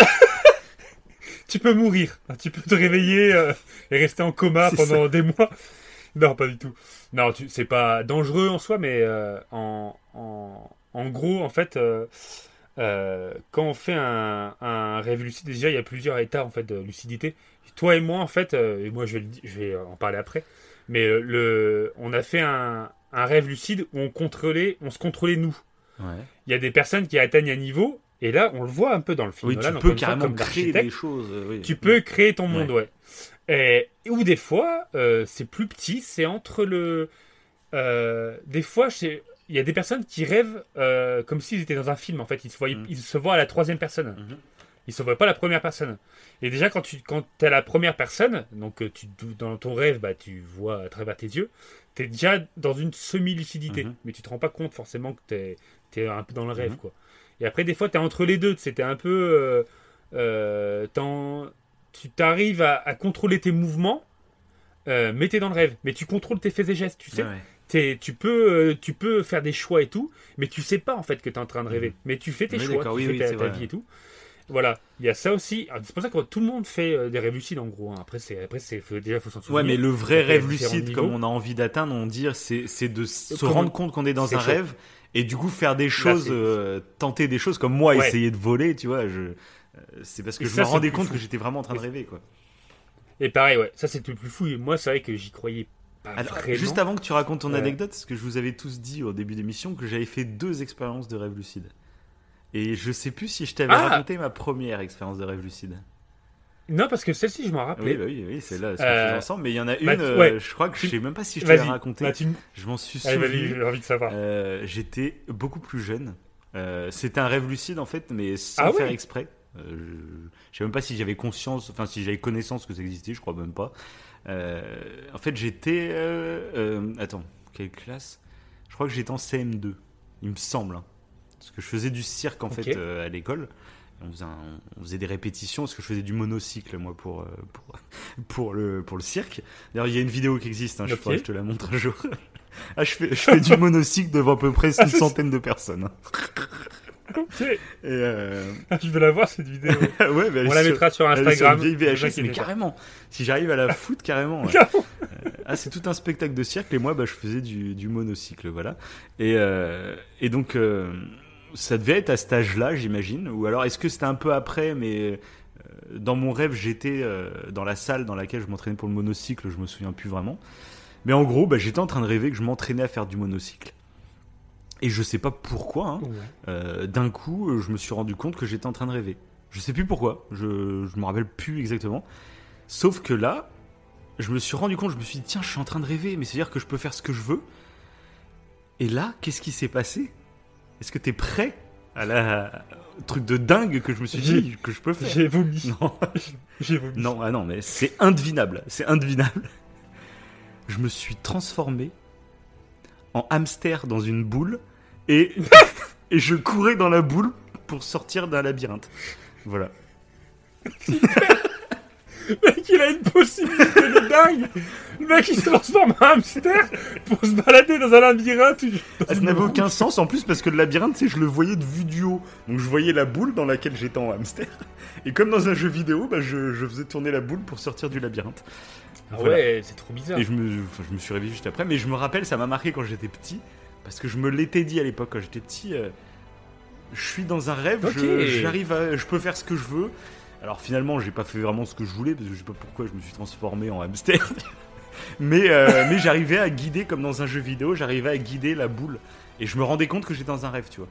Tu peux mourir. Tu peux te réveiller euh, et rester en coma pendant des mois. Non, pas du tout. Non, c'est pas dangereux en soi, mais euh, en, en, en gros, en fait, euh, euh, quand on fait un, un rêve lucide, déjà, il y a plusieurs états en fait de lucidité. Toi et moi, en fait, euh, et moi, je vais, je en parler après, mais le, on a fait un, un rêve lucide où on contrôlait, on se contrôlait nous. Ouais. Il y a des personnes qui atteignent un niveau, et là, on le voit un peu dans le film. Oui, Nolan, tu peux fois, carrément comme créer des choses. oui. Tu peux créer ton monde, ouais. Et, ou des fois, euh, c'est plus petit, c'est entre le. euh, des fois, chez- il y a des personnes qui rêvent euh, comme s'ils étaient dans un film, en fait. Ils se, voient, Mhm. ils se voient à la troisième personne. Mhm. Ils se voient pas à la première personne. Et déjà, quand tu quand es à la première personne, donc euh, tu, dans ton rêve, bah, tu vois à travers tes yeux, tu es déjà dans une semi-lucidité. Mhm. Mais tu te rends pas compte forcément que tu es, un peu dans le rêve. Mhm. quoi. Et après, des fois, tu es entre les deux. C'était un peu. euh, euh, tu t'arrives à, à contrôler tes mouvements, mais t'es dans le rêve. Mais tu contrôles tes faits et gestes, tu sais. Ouais. T'es- tu, peux, euh, tu peux faire des choix et tout, mais tu sais pas en fait que tu es en train de rêver. Mais tu fais tes Oui, choix, tu oui, fais oui, ta, c'est ta vrai. vie et tout. Voilà, il y a ça aussi. C'est pour ça que tout le monde fait euh, des rêves lucides en gros. hein. Après, c'est après c'est faut- déjà faut s'en souvenir. Ouais, mais le vrai rêve lucide, comme on a envie d'atteindre, on dit, c'est c'est de se rendre compte qu'on est dans c'est un chaud. rêve et du coup faire des choses, euh, tenter des choses comme moi, Ouais. essayer de voler, tu vois. Je, euh, c'est parce que Et je ça, me rendais compte fou. que j'étais vraiment en train de rêver, quoi. Et pareil, ouais, ça c'est le plus fou. Moi, c'est vrai que j'y croyais pas Alors, juste avant que tu racontes ton anecdote, parce que je vous avais tous dit au début d'émission que j'avais fait deux expériences de rêve lucide. Et je sais plus si je t'avais Ah raconté ma première expérience de rêve lucide. Non, parce que celle-ci, je m'en rappelais. Oui, bah oui, oui, c'est là, c'est Euh, ensemble. Mais il y en a une, bah, euh, ouais. je crois que je sais même pas si je t'avais raconté. bah, tu... Je m'en suis souvenu. j'ai envie de savoir. Euh, J'étais beaucoup plus jeune. Euh, C'était un rêve lucide en fait, mais sans Ah faire exprès. Euh, je... je sais même pas si j'avais conscience, enfin si j'avais connaissance que ça existait, je crois même pas. Euh, en fait, j'étais. euh, euh, attends, quelle classe? Je crois que j'étais en CM2, il me semble. hein. Parce que je faisais du cirque en fait à l'école. On faisait, un- on faisait des répétitions parce que je faisais du monocycle moi pour, pour, pour, le, pour le cirque. D'ailleurs, il y a une vidéo qui existe, hein, je, je te la montre un jour. ah, je fais, je fais du monocycle devant à peu près Ah, une c'est- centaine de personnes. Et euh... Je vais la voir cette vidéo. ouais, On la sur- mettra sur Instagram. une vieille VHS, mais carrément. Si j'arrive à la foutre, carrément. ouais. Euh, ah, c'est tout un spectacle de cirque et moi, bah, je faisais du, du monocycle, voilà. Et, euh, et donc, euh, ça devait être à cet âge-là, j'imagine. Ou alors, est-ce que c'était un peu après, mais dans mon rêve, j'étais dans la salle dans laquelle je m'entraînais pour le monocycle, je me souviens plus vraiment. Mais en gros, bah, j'étais en train de rêver que je m'entraînais à faire du monocycle. Et je sais pas pourquoi, hein, Ouais. euh, d'un coup, je me suis rendu compte que j'étais en train de rêver. Je sais plus pourquoi, je, je me rappelle plus exactement. Sauf que là, je me suis rendu compte, je me suis dit, tiens, je suis en train de rêver, mais c'est-à-dire que je peux faire ce que je veux. Et là, qu'est-ce qui s'est passé? Est-ce que t'es prêt à la truc de dingue que je me suis dit que je peux faire? J'ai vomi. Non, J'ai vomi. non, ah non, mais c'est indevinable, c'est indevinable. Je me suis transformé en hamster dans une boule et, et je courais dans la boule pour sortir d'un labyrinthe. Voilà. Le mec, il a une possibilité de dingue. Le mec, il se transforme en hamster pour se balader dans un labyrinthe. Ah, ça n'avait aucun sens en plus parce que le labyrinthe, sais, je le voyais de vue du haut. Donc je voyais la boule dans laquelle j'étais en hamster. Et comme dans un jeu vidéo, bah, je, je faisais tourner la boule pour sortir du labyrinthe. Ah Voilà. ouais, c'est trop bizarre. Et je me, enfin, je me suis réveillé juste après. Mais je me rappelle, ça m'a marqué quand j'étais petit. Parce que je me l'étais dit à l'époque quand j'étais petit. euh, je suis dans un rêve, j'arrive à. Je peux faire ce que je veux. Alors finalement, j'ai pas fait vraiment ce que je voulais parce que je sais pas pourquoi je me suis transformé en hamster. mais, euh, mais j'arrivais à guider, comme dans un jeu vidéo, j'arrivais à guider la boule. Et je me rendais compte que j'étais dans un rêve, tu vois.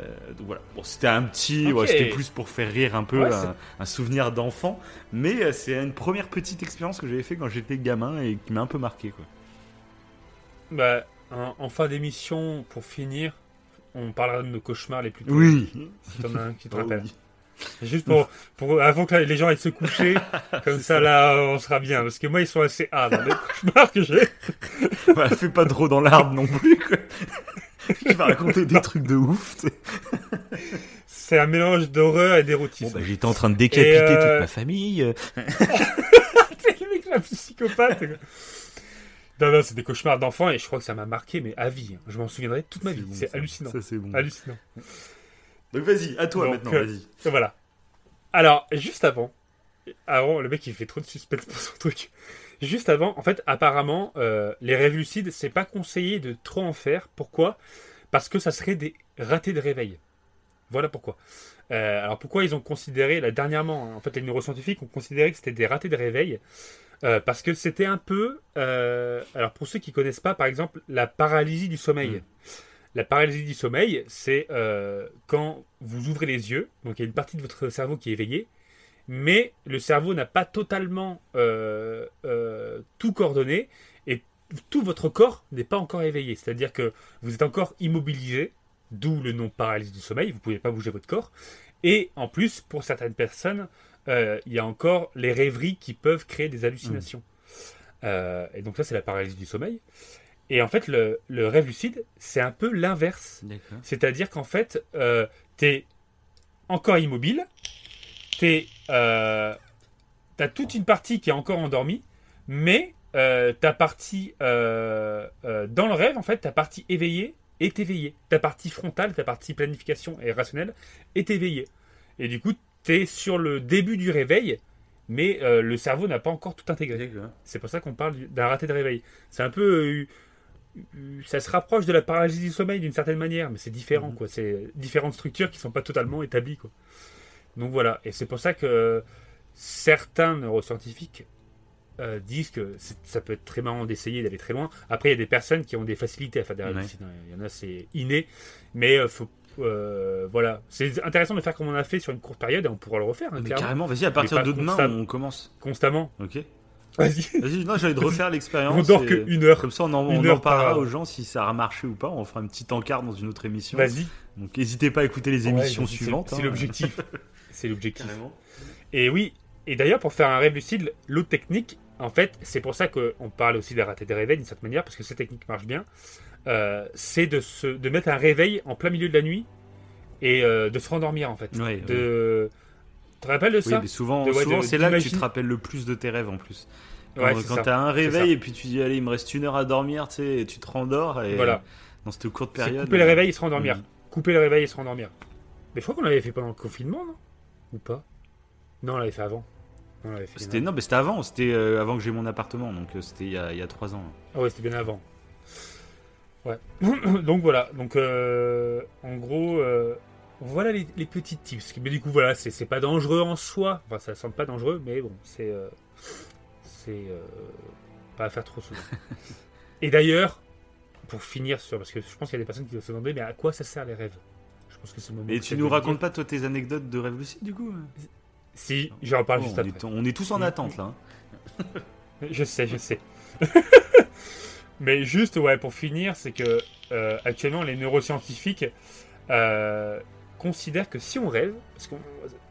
Euh, donc voilà. Bon, c'était un petit, ouais, c'était plus pour faire rire un peu, Ouais, un, un souvenir d'enfant. Mais c'est une première petite expérience que j'avais fait quand j'étais gamin et qui m'a un peu marqué, quoi. Bah, en, en fin d'émission, pour finir, on parlera de nos cauchemars les plus terribles. Oui. Si t'en as un qui te Oh rappelle. oui. Juste pour, pour avant que les gens aillent se coucher, comme ça là on sera bien. Parce que moi ils sont assez ah dans les cauchemars que j'ai. Voilà, fais pas trop dans l'arbre non plus, quoi. Tu vas raconter des trucs de ouf. C'est un mélange d'horreur et Bon, d'érotisme. bah, j'étais en train de décapiter Et, euh, toute ma famille. C'est le mec la psychopathe. quoi. Non non c'est des cauchemars d'enfants et je crois que ça m'a marqué mais à vie. hein. Je m'en souviendrai toute ma vie. bon, C'est hallucinant. Ça, c'est bon. Hallucinant. Donc vas-y, à toi Donc, maintenant, euh, vas-y. Voilà. Alors, juste avant, avant, le mec il fait trop de suspense pour son truc. Juste avant, en fait, apparemment, euh, les rêves lucides, c'est pas conseillé de trop en faire. Pourquoi? Parce que ça serait des ratés de réveil. Voilà pourquoi. Euh, alors pourquoi ils ont considéré, là dernièrement, hein, en fait les neuroscientifiques ont considéré que c'était des ratés de réveil? Euh, parce que c'était un peu, euh, alors pour ceux qui connaissent pas, par exemple, la paralysie du sommeil. Mm. La paralysie du sommeil, c'est euh, quand vous ouvrez les yeux, donc il y a une partie de votre cerveau qui est éveillée, mais le cerveau n'a pas totalement tout coordonné et tout votre corps n'est pas encore éveillé. C'est-à-dire que vous êtes encore immobilisé, d'où le nom paralysie du sommeil, vous ne pouvez pas bouger votre corps. Et en plus, pour certaines personnes, il y a encore les rêveries qui peuvent créer des hallucinations. Euh, et donc ça, c'est la paralysie du sommeil. Et en fait, le, le rêve lucide, c'est un peu l'inverse. C'est-à-dire qu'en fait, euh, t'es encore immobile, euh, t'as toute une partie qui est encore endormie, mais euh, ta partie euh, euh, dans le rêve, en fait, ta partie éveillée est éveillée. Ta partie frontale, ta partie planification et rationnelle est éveillée. Et du coup, t'es sur le début du réveil, mais euh, le cerveau n'a pas encore tout intégré. C'est pour ça qu'on parle du- d'un raté de réveil. C'est un peu. euh, ça se rapproche de la paralysie du sommeil d'une certaine manière, mais c'est différent, Mhm. quoi. C'est différentes structures qui sont pas totalement établies, quoi. Donc voilà. Et c'est pour ça que certains neuroscientifiques euh, disent que ça peut être très marrant d'essayer d'aller très loin. Après, il y a des personnes qui ont des facilités à faire des Ouais. hein. Il y en a, c'est inné. Mais faut. Euh, voilà. C'est intéressant de faire comme on a fait sur une courte période et on pourra le refaire, hein, Mais clairement. carrément, vas-y, à partir de demain, on commence. constamment. Ok Vas-y. Vas-y, non, j'allais de refaire On l'expérience. dort et- que une heure. Comme ça, on en, on en parlera par- aux gens si ça a marché ou pas. On fera un petit encart dans une autre émission. Vas-y. Donc, n'hésitez pas à écouter les émissions suivantes. C'est hein. l'objectif. C'est l'objectif. Et oui, et d'ailleurs, pour faire un rêve lucide, l'autre technique, en fait, c'est pour ça qu'on parle aussi des ratés des réveils d'une certaine manière, parce que cette technique marche bien, euh, c'est de, se, de mettre un réveil en plein milieu de la nuit et euh, de se rendormir, en fait. Ouais, de... Tu te rappelles de Oui, ça mais souvent, De- ouais, souvent c'est là que tu te rappelles le plus de tes rêves en plus. Quand, quand t'as un réveil et puis tu dis, allez, il me reste une heure à dormir, tu sais, et tu te rendors. Et Voilà. Dans cette courte période. couper le réveil et se rendormir. Couper le réveil et se rendormir. Mais je crois qu'on l'avait fait pendant le confinement, non? Ou pas? Non, on l'avait fait avant. C'était non, mais c'était avant. C'était euh, avant que j'ai mon appartement, donc euh, c'était il y a, il y a trois ans. Ah ouais, c'était bien avant. Ouais. donc voilà. Donc euh, en gros, euh, voilà les, les petits tips. Mais du coup, voilà, c'est pas dangereux en soi. Enfin, ça semble pas dangereux, mais bon, c'est euh, c'est euh, pas à faire trop souvent. Et d'ailleurs, pour finir sur, parce que je pense qu'il y a des personnes qui doivent se demander, mais à quoi ça sert les rêves? Je pense que c'est le moment. Et tu nous racontes pas toi tes anecdotes de rêve lucide du coup? Si, j'en parle Oh, juste on, après. est, on est tous en Oui. attente là. hein. Je sais, je sais. Mais juste, ouais, pour finir, c'est que euh, actuellement, les neuroscientifiques euh, considèrent que si on rêve, parce qu'on,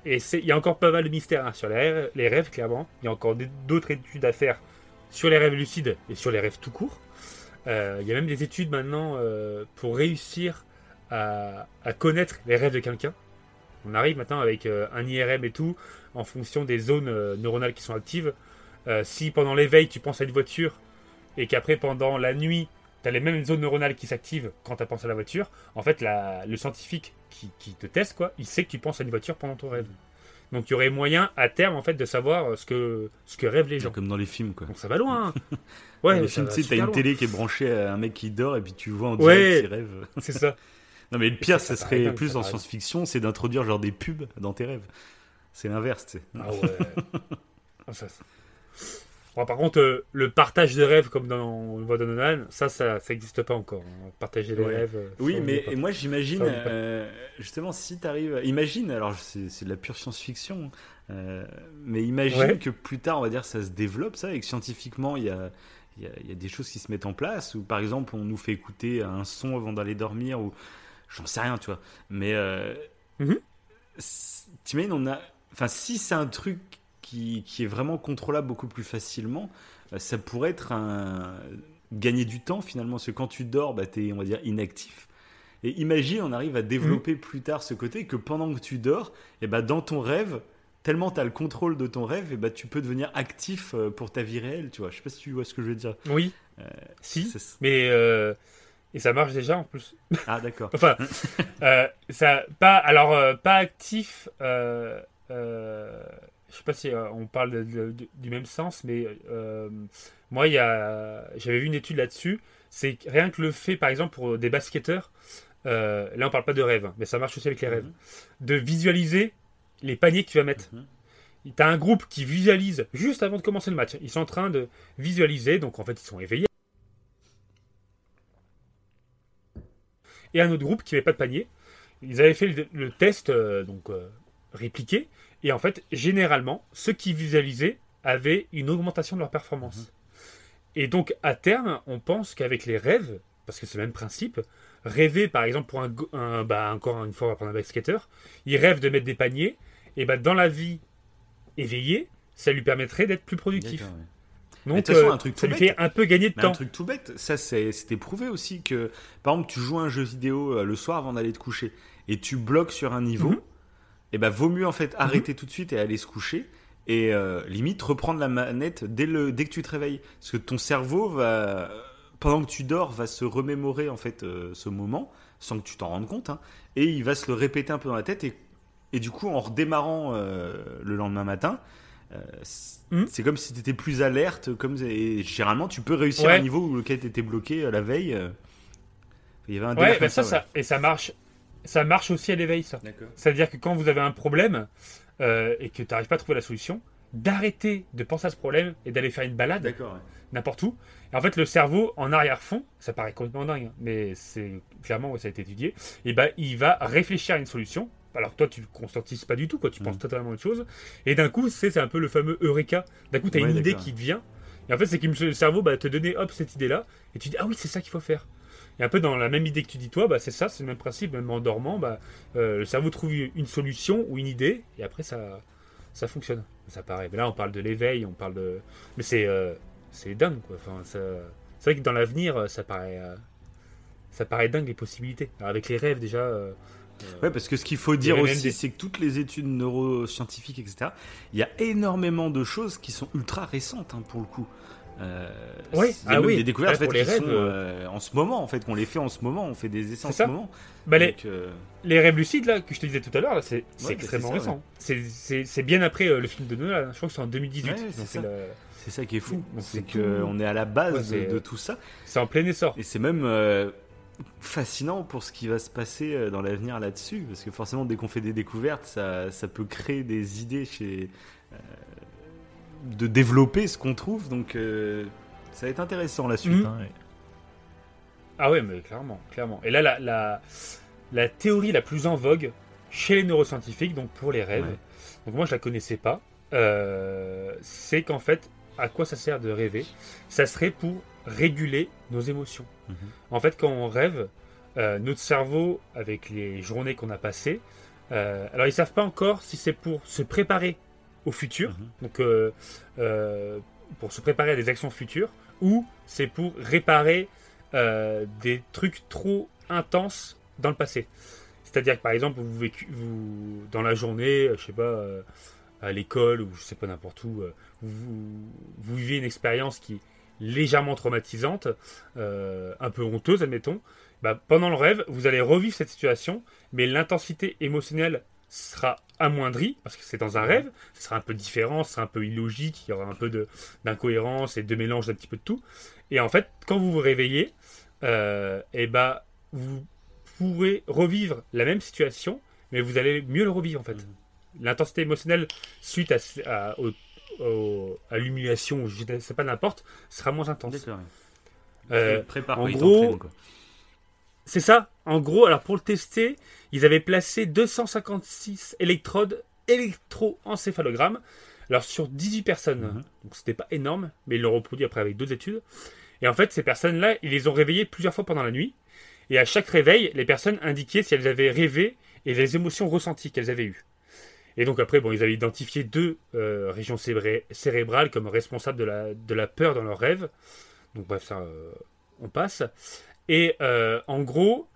et il y a encore pas mal de mystères hein, sur les rêves, les rêves, clairement, il y a encore d'autres études à faire sur les rêves lucides et sur les rêves tout court. Euh, il y a même des études maintenant pour réussir à, à connaître les rêves de quelqu'un. On arrive maintenant avec un IRM et tout, en fonction des zones neuronales qui sont actives. Si pendant l'éveil tu penses à une voiture et qu'après pendant la nuit tu as les mêmes zones neuronales qui s'activent quand tu penses à la voiture, en fait la- le scientifique qui, qui te teste quoi, il sait que tu penses à une voiture pendant ton rêve. Donc il y aurait moyen à terme en fait de savoir euh, ce que ce que rêvent les gens. Comme dans les films quoi. Donc ça va loin. hein. Ouais, Dans les films, tu sais, t'as une loin. télé qui est branchée à un mec qui dort et puis tu vois en Ouais. direct ses rêves. C'est ça. Non mais le pire, ça, ça, ça paraît serait dingue, plus ça en science-fiction, c'est d'introduire genre des pubs dans tes rêves. C'est l'inverse, tu sais. Ah ouais. Ah, ça, Bon, par contre, euh, le partage de rêves, comme dans, on le voit dans Nolan, ça, ça n'existe pas encore. hein. Partager les Ouais. rêves. euh, Oui, mais et moi j'imagine, euh, justement, si tu arrives. Imagine, alors c'est de la pure science-fiction, euh, mais imagine Ouais. que plus tard, on va dire, ça se développe, ça, et que scientifiquement, il y a, il y, a, il y a des choses qui se mettent en place, ou par exemple, on nous fait écouter un son avant d'aller dormir, ou j'en sais rien, tu vois. Mais Mhm. c- t'imagines, on a. Enfin, si c'est un truc qui, qui est vraiment contrôlable beaucoup plus facilement, euh, ça pourrait être un. gagner du temps finalement, parce que quand tu dors, bah, t'es, on va dire, inactif. Et imagine, on arrive à développer plus tard ce côté que pendant que tu dors, et bah, dans ton rêve, tellement tu as le contrôle de ton rêve, et bah, tu peux devenir actif euh, pour ta vie réelle, tu vois. Je sais pas si tu vois ce que je veux dire. Oui. si. C'est- Mais. euh, et ça marche déjà en plus. Ah, d'accord. Enfin, euh, ça, pas, alors, euh, pas actif. Euh, euh, je sais pas si euh, on parle de- de- de- du même sens, mais euh, moi, il j'avais vu une étude là-dessus. C'est rien que le fait, par exemple, pour des basketteurs, euh, là, on parle pas de rêve, hein, mais ça marche aussi avec les rêves, Mhm. de visualiser les paniers que tu vas mettre. Mhm. Tu as un groupe qui visualise juste avant de commencer le match. Ils sont en train de visualiser, donc en fait, ils sont éveillés. Et un autre groupe qui n'avait pas de panier. Ils avaient fait le, le test, donc répliqué. Et en fait, généralement, ceux qui visualisaient avaient une augmentation de leur performance. Et donc, à terme, on pense qu'avec les rêves, parce que c'est le même principe, rêver, par exemple, pour un, un- bah, encore une fois, on va prendre un basketteur, il rêve de mettre des paniers, et bah, dans la vie éveillée, ça lui permettrait d'être plus productif. Donc, Mais façon, euh, un truc ça tout lui bête. fait un peu gagner de Mais un temps. truc tout bête, ça c'est- c'était prouvé aussi que, par exemple, tu joues à un jeu vidéo euh, le soir avant d'aller te coucher et tu bloques sur un niveau, Mhm. Et ben vaut mieux en fait arrêter tout de suite et aller se coucher et euh, limite reprendre la manette dès, le, dès que tu te réveilles. Parce que ton cerveau va, pendant que tu dors, va se remémorer en fait euh, ce moment sans que tu t'en rendes compte hein, et il va se le répéter un peu dans la tête et, et du coup en redémarrant euh, le lendemain matin. c'est- Mhm. c'est comme si tu étais plus alerte, comme et généralement tu peux réussir Ouais. un niveau où lequel tu étais bloqué la veille. Il y avait un Ouais, bah ça, ouais. ça, et ça marche, ça marche aussi à l'éveil, ça. C'est-à-dire que quand vous avez un problème euh, et que tu n'arrives pas à trouver la solution, d'arrêter de penser à ce problème et d'aller faire une balade ouais. n'importe où. Et en fait, le cerveau, en arrière-fond, ça paraît complètement dingue, hein, mais c'est clairement, ouais, ça a été étudié, et ben, il va réfléchir à une solution. Alors que toi, tu ne conscientises pas du tout, quoi, tu Mm. penses totalement à autre chose. Et d'un coup, c'est un peu le fameux Eureka. D'un coup, tu as Ouais, une idée qui te vient. Et en fait, c'est que le cerveau va te donner hop, cette idée-là. Et tu dis, ah oui, c'est ça qu'il faut faire. Et un peu dans la même idée que tu dis toi, bah, c'est ça, c'est le même principe, même en dormant, bah, euh, le cerveau trouve une solution ou une idée, et après ça, ça fonctionne. Ça paraît. Mais là, on parle de l'éveil, on parle de. Mais c'est euh, c'est dingue, quoi. Enfin, ça- c'est vrai que dans l'avenir, ça paraît, euh, ça paraît dingue les possibilités. Alors, avec les rêves déjà. euh, euh, Ouais, parce que ce qu'il faut dire aussi, des- c'est que toutes les études neuroscientifiques, etc., il y a énormément de choses qui sont ultra récentes hein, pour le coup. Euh, Ouais, ah oui. des découvertes Ouais, en fait, pour les qui rêves, sont euh, en ce moment, en fait, qu'on les fait en ce moment, on fait des essais en ce moment. bah, les, euh, les rêves lucides là que je te disais tout à l'heure, c'est Ouais, extrêmement bah, ça, récent. C'est- C'est bien après le film de Nolan. hein. Je crois que c'est en 2018. Ouais, qu'ils ont c'est ça. ça qui est fou, c'est qu'on est à la base Ouais, de, tout ça, C'est en plein essor. et c'est même fascinant pour ce qui va se passer dans l'avenir là-dessus, parce que forcément, dès qu'on fait des découvertes, ça, ça peut créer des idées chez de développer ce qu'on trouve, donc euh, ça va être intéressant la suite. Mhm. hein, et- Ah ouais, mais clairement, clairement. Et là, la, la, la théorie la plus en vogue chez les neuroscientifiques, donc pour les rêves, Ouais. donc moi je la connaissais pas, euh, c'est qu'en fait, à quoi ça sert de rêver? Ça serait pour réguler nos émotions. Mhm. En fait, quand on rêve, euh, notre cerveau, avec les journées qu'on a passées, euh, alors ils savent pas encore si c'est pour se préparer au futur, Mhm. donc euh, euh, pour se préparer à des actions futures, ou c'est pour réparer euh, des trucs trop intenses dans le passé. C'est-à-dire que par exemple, vous, vécu, vous dans la journée, je sais pas, à l'école ou je sais pas n'importe où, vous, vous vivez une expérience qui est légèrement traumatisante, un peu honteuse, admettons. Bah, pendant le rêve, vous allez revivre cette situation, mais l'intensité émotionnelle sera amoindrie parce que c'est dans un rêve, ce sera un peu différent, ce sera un peu illogique, il y aura un peu d'incohérence et de mélange d'un petit peu de tout. Et en fait, quand vous vous réveillez, euh, et bah, vous pourrez revivre la même situation, mais vous allez mieux le revivre en fait. L'intensité émotionnelle suite à, à- au- au- à l'humiliation je ne sais pas n'importe, sera moins intense. Euh, Prépare, en gros- quoi. C'est ça. En gros, alors pour le tester, ils avaient placé 256 électrodes électroencéphalogrammes. Alors sur 18 personnes. Mhm. Donc c'était pas énorme, mais ils l'ont reproduit après avec d'autres études. Et en fait, ces personnes-là, ils les ont réveillées plusieurs fois pendant la nuit. Et à chaque réveil, les personnes indiquaient si elles avaient rêvé et les émotions ressenties qu'elles avaient eues. Et donc après, bon, ils avaient identifié deux euh, régions cérébrales comme responsables de la, de la peur dans leurs rêves. Donc bref, ça, euh, on passe. Et euh, en gros,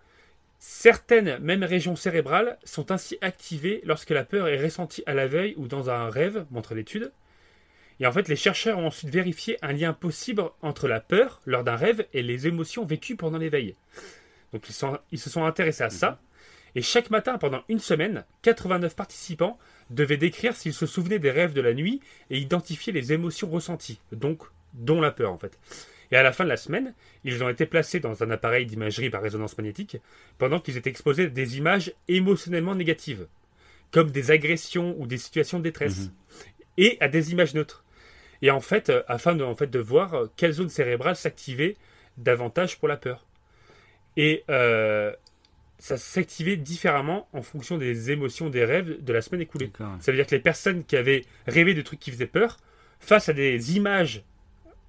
certaines mêmes régions cérébrales sont ainsi activées lorsque la peur est ressentie à la veille ou dans un rêve, montre l'étude. Et en fait, les chercheurs ont ensuite vérifié un lien possible entre la peur lors d'un rêve et les émotions vécues pendant l'éveil. Donc ils, sont- ils se sont intéressés à ça. Et chaque matin, pendant une semaine, 89 participants devaient décrire s'ils se souvenaient des rêves de la nuit et identifier les émotions ressenties, donc dont la peur en fait. Et à la fin de la semaine, ils ont été placés dans un appareil d'imagerie par résonance magnétique pendant qu'ils étaient exposés à des images émotionnellement négatives, comme des agressions ou des situations de détresse, Mhm. et à des images neutres. Et en fait, euh, afin de, en fait, de voir euh, quelle zone cérébrale s'activait davantage pour la peur. Et euh, ça s'activait différemment en fonction des émotions des rêves de la semaine écoulée. Ça veut dire que les personnes qui avaient rêvé de trucs qui faisaient peur, face à des images,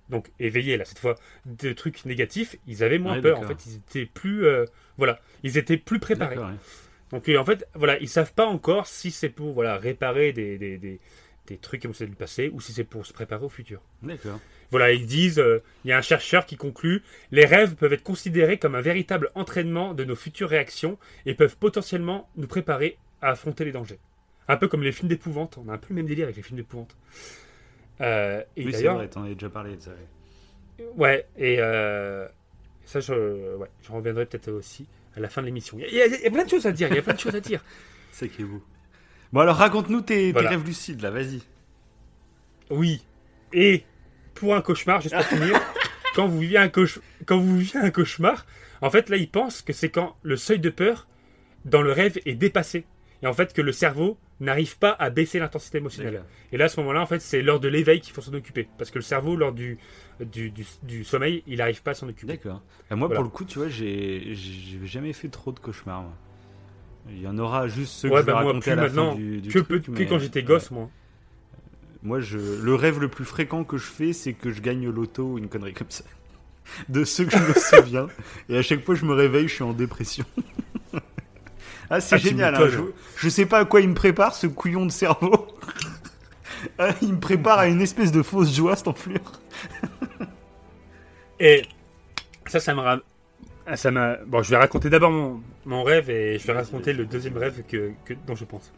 donc éveillées là cette fois, de trucs négatifs, ils avaient moins Ouais, peur. En fait, ils étaient plus, euh, voilà, ils étaient plus préparés. Ouais. Donc euh, en fait, voilà, ils savent pas encore si c'est pour voilà réparer des, des, des, des trucs émotionnels du passé ou si c'est pour se préparer au futur. D'accord. Voilà, ils disent, euh, il y a un chercheur qui conclut, les rêves peuvent être considérés comme un véritable entraînement de nos futures réactions et peuvent potentiellement nous préparer à affronter les dangers. Un peu comme les films d'épouvante, on a un peu le même délire avec les films d'épouvante. Euh, et Oui, c'est vrai, t'en avais déjà parlé de ça. ouais. et euh, ça, je, ouais, je reviendrai peut-être aussi à la fin de l'émission. Il y, a- il y a plein de choses à dire, il y a plein de choses à dire. C'est qui est beau. Bon, alors raconte-nous tes, rêves lucides, là, vas-y. Oui. Et pour un cauchemar, juste pour finir, quand vous vivez un quand vous vivez un cauchemar, en fait là, ils pensent que c'est quand le seuil de peur dans le rêve est dépassé. Et en fait que le cerveau n'arrive pas à baisser l'intensité émotionnelle. Et là, à ce moment-là, en fait, c'est lors de l'éveil qu'il faut s'en occuper. Parce que le cerveau, lors du, du, du- du sommeil, il n'arrive pas à s'en occuper. D'accord. Moi, Voilà. pour le coup, tu vois, j'ai jamais fait trop de cauchemars. moi. Il y en aura juste ceux Ouais, que je bah moi, raconter plus à la maintenant fin du, que, truc, que mais- quand j'étais ouais. gosse, moi. Moi, je, le rêve le plus fréquent que je fais, c'est que je gagne au loto ou une connerie comme ça. De ceux que je me souviens. Et à chaque fois, je me réveille, je suis en dépression. ah, c'est Ah, génial. hein, je, je sais pas à quoi il me prépare, ce couillon de cerveau. Ah, il me prépare à une espèce de fausse joie, cette enflure. Et ça, ça m'a. ah, Ça m'a. Bon, je vais raconter d'abord mon, mon rêve et je vais raconter le deuxième rêve que, que- dont je pense.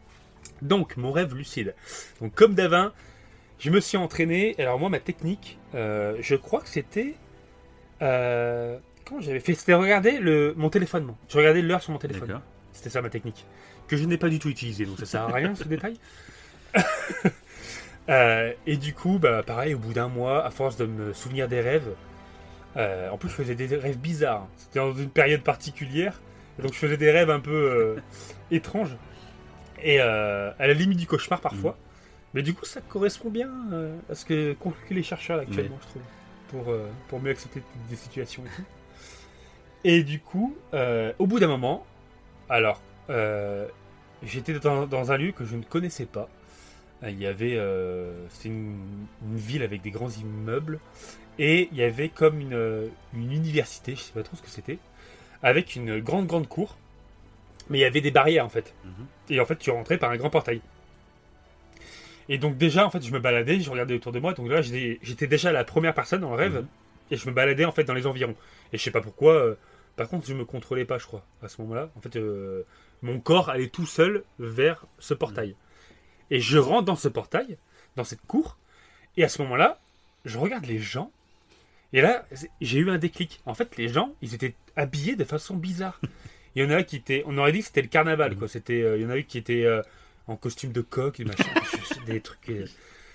Donc, mon rêve lucide. Donc, comme Davin, je me suis entraîné. Alors, moi, ma technique, euh, je crois que c'était. Euh, comment j'avais fait? C'était regarder le, mon téléphone. moi. Je regardais l'heure sur mon téléphone. C'était ça ma technique. Que je n'ai pas du tout utilisée, donc ça sert à rien ce détail. Euh, et du coup, bah, pareil, au bout d'un mois, à force de me souvenir des rêves, euh, en plus je faisais des rêves bizarres. C'était dans une période particulière, donc je faisais des rêves un peu euh, étranges. Et à la limite du cauchemar parfois. Mais du coup, ça correspond bien à ce que concluent les chercheurs actuellement, je trouve, pour, pour mieux accepter des situations et tout. Et du coup, euh, au bout d'un moment, alors, euh, j'étais dans, dans un lieu que je ne connaissais pas. Euh, Il y avait, euh, c'était une, une ville avec des grands immeubles et il y avait comme une, une université, je sais pas trop ce que c'était, avec une grande grande cour, mais il y avait des barrières en fait. Mhm. Et en fait, tu rentrais par un grand portail. Et donc déjà, en fait, je me baladais, je regardais autour de moi, donc là, j'étais j'étais déjà la première personne dans le rêve, Mhm. et je me baladais en fait dans les environs. Et je sais pas pourquoi. euh, par contre, je me contrôlais pas, je crois, à ce moment-là. En fait, euh, mon corps allait tout seul vers ce portail. Et je rentre dans ce portail, dans cette cour, et à ce moment-là, je regarde les gens. Et là, j'ai eu un déclic. En fait, les gens, ils étaient habillés de façon bizarre. Il y en a qui étaient, on aurait dit que c'était le carnaval, quoi. C'était, euh, il y en a eu qui étaient euh, en costume de coq, machin, des trucs.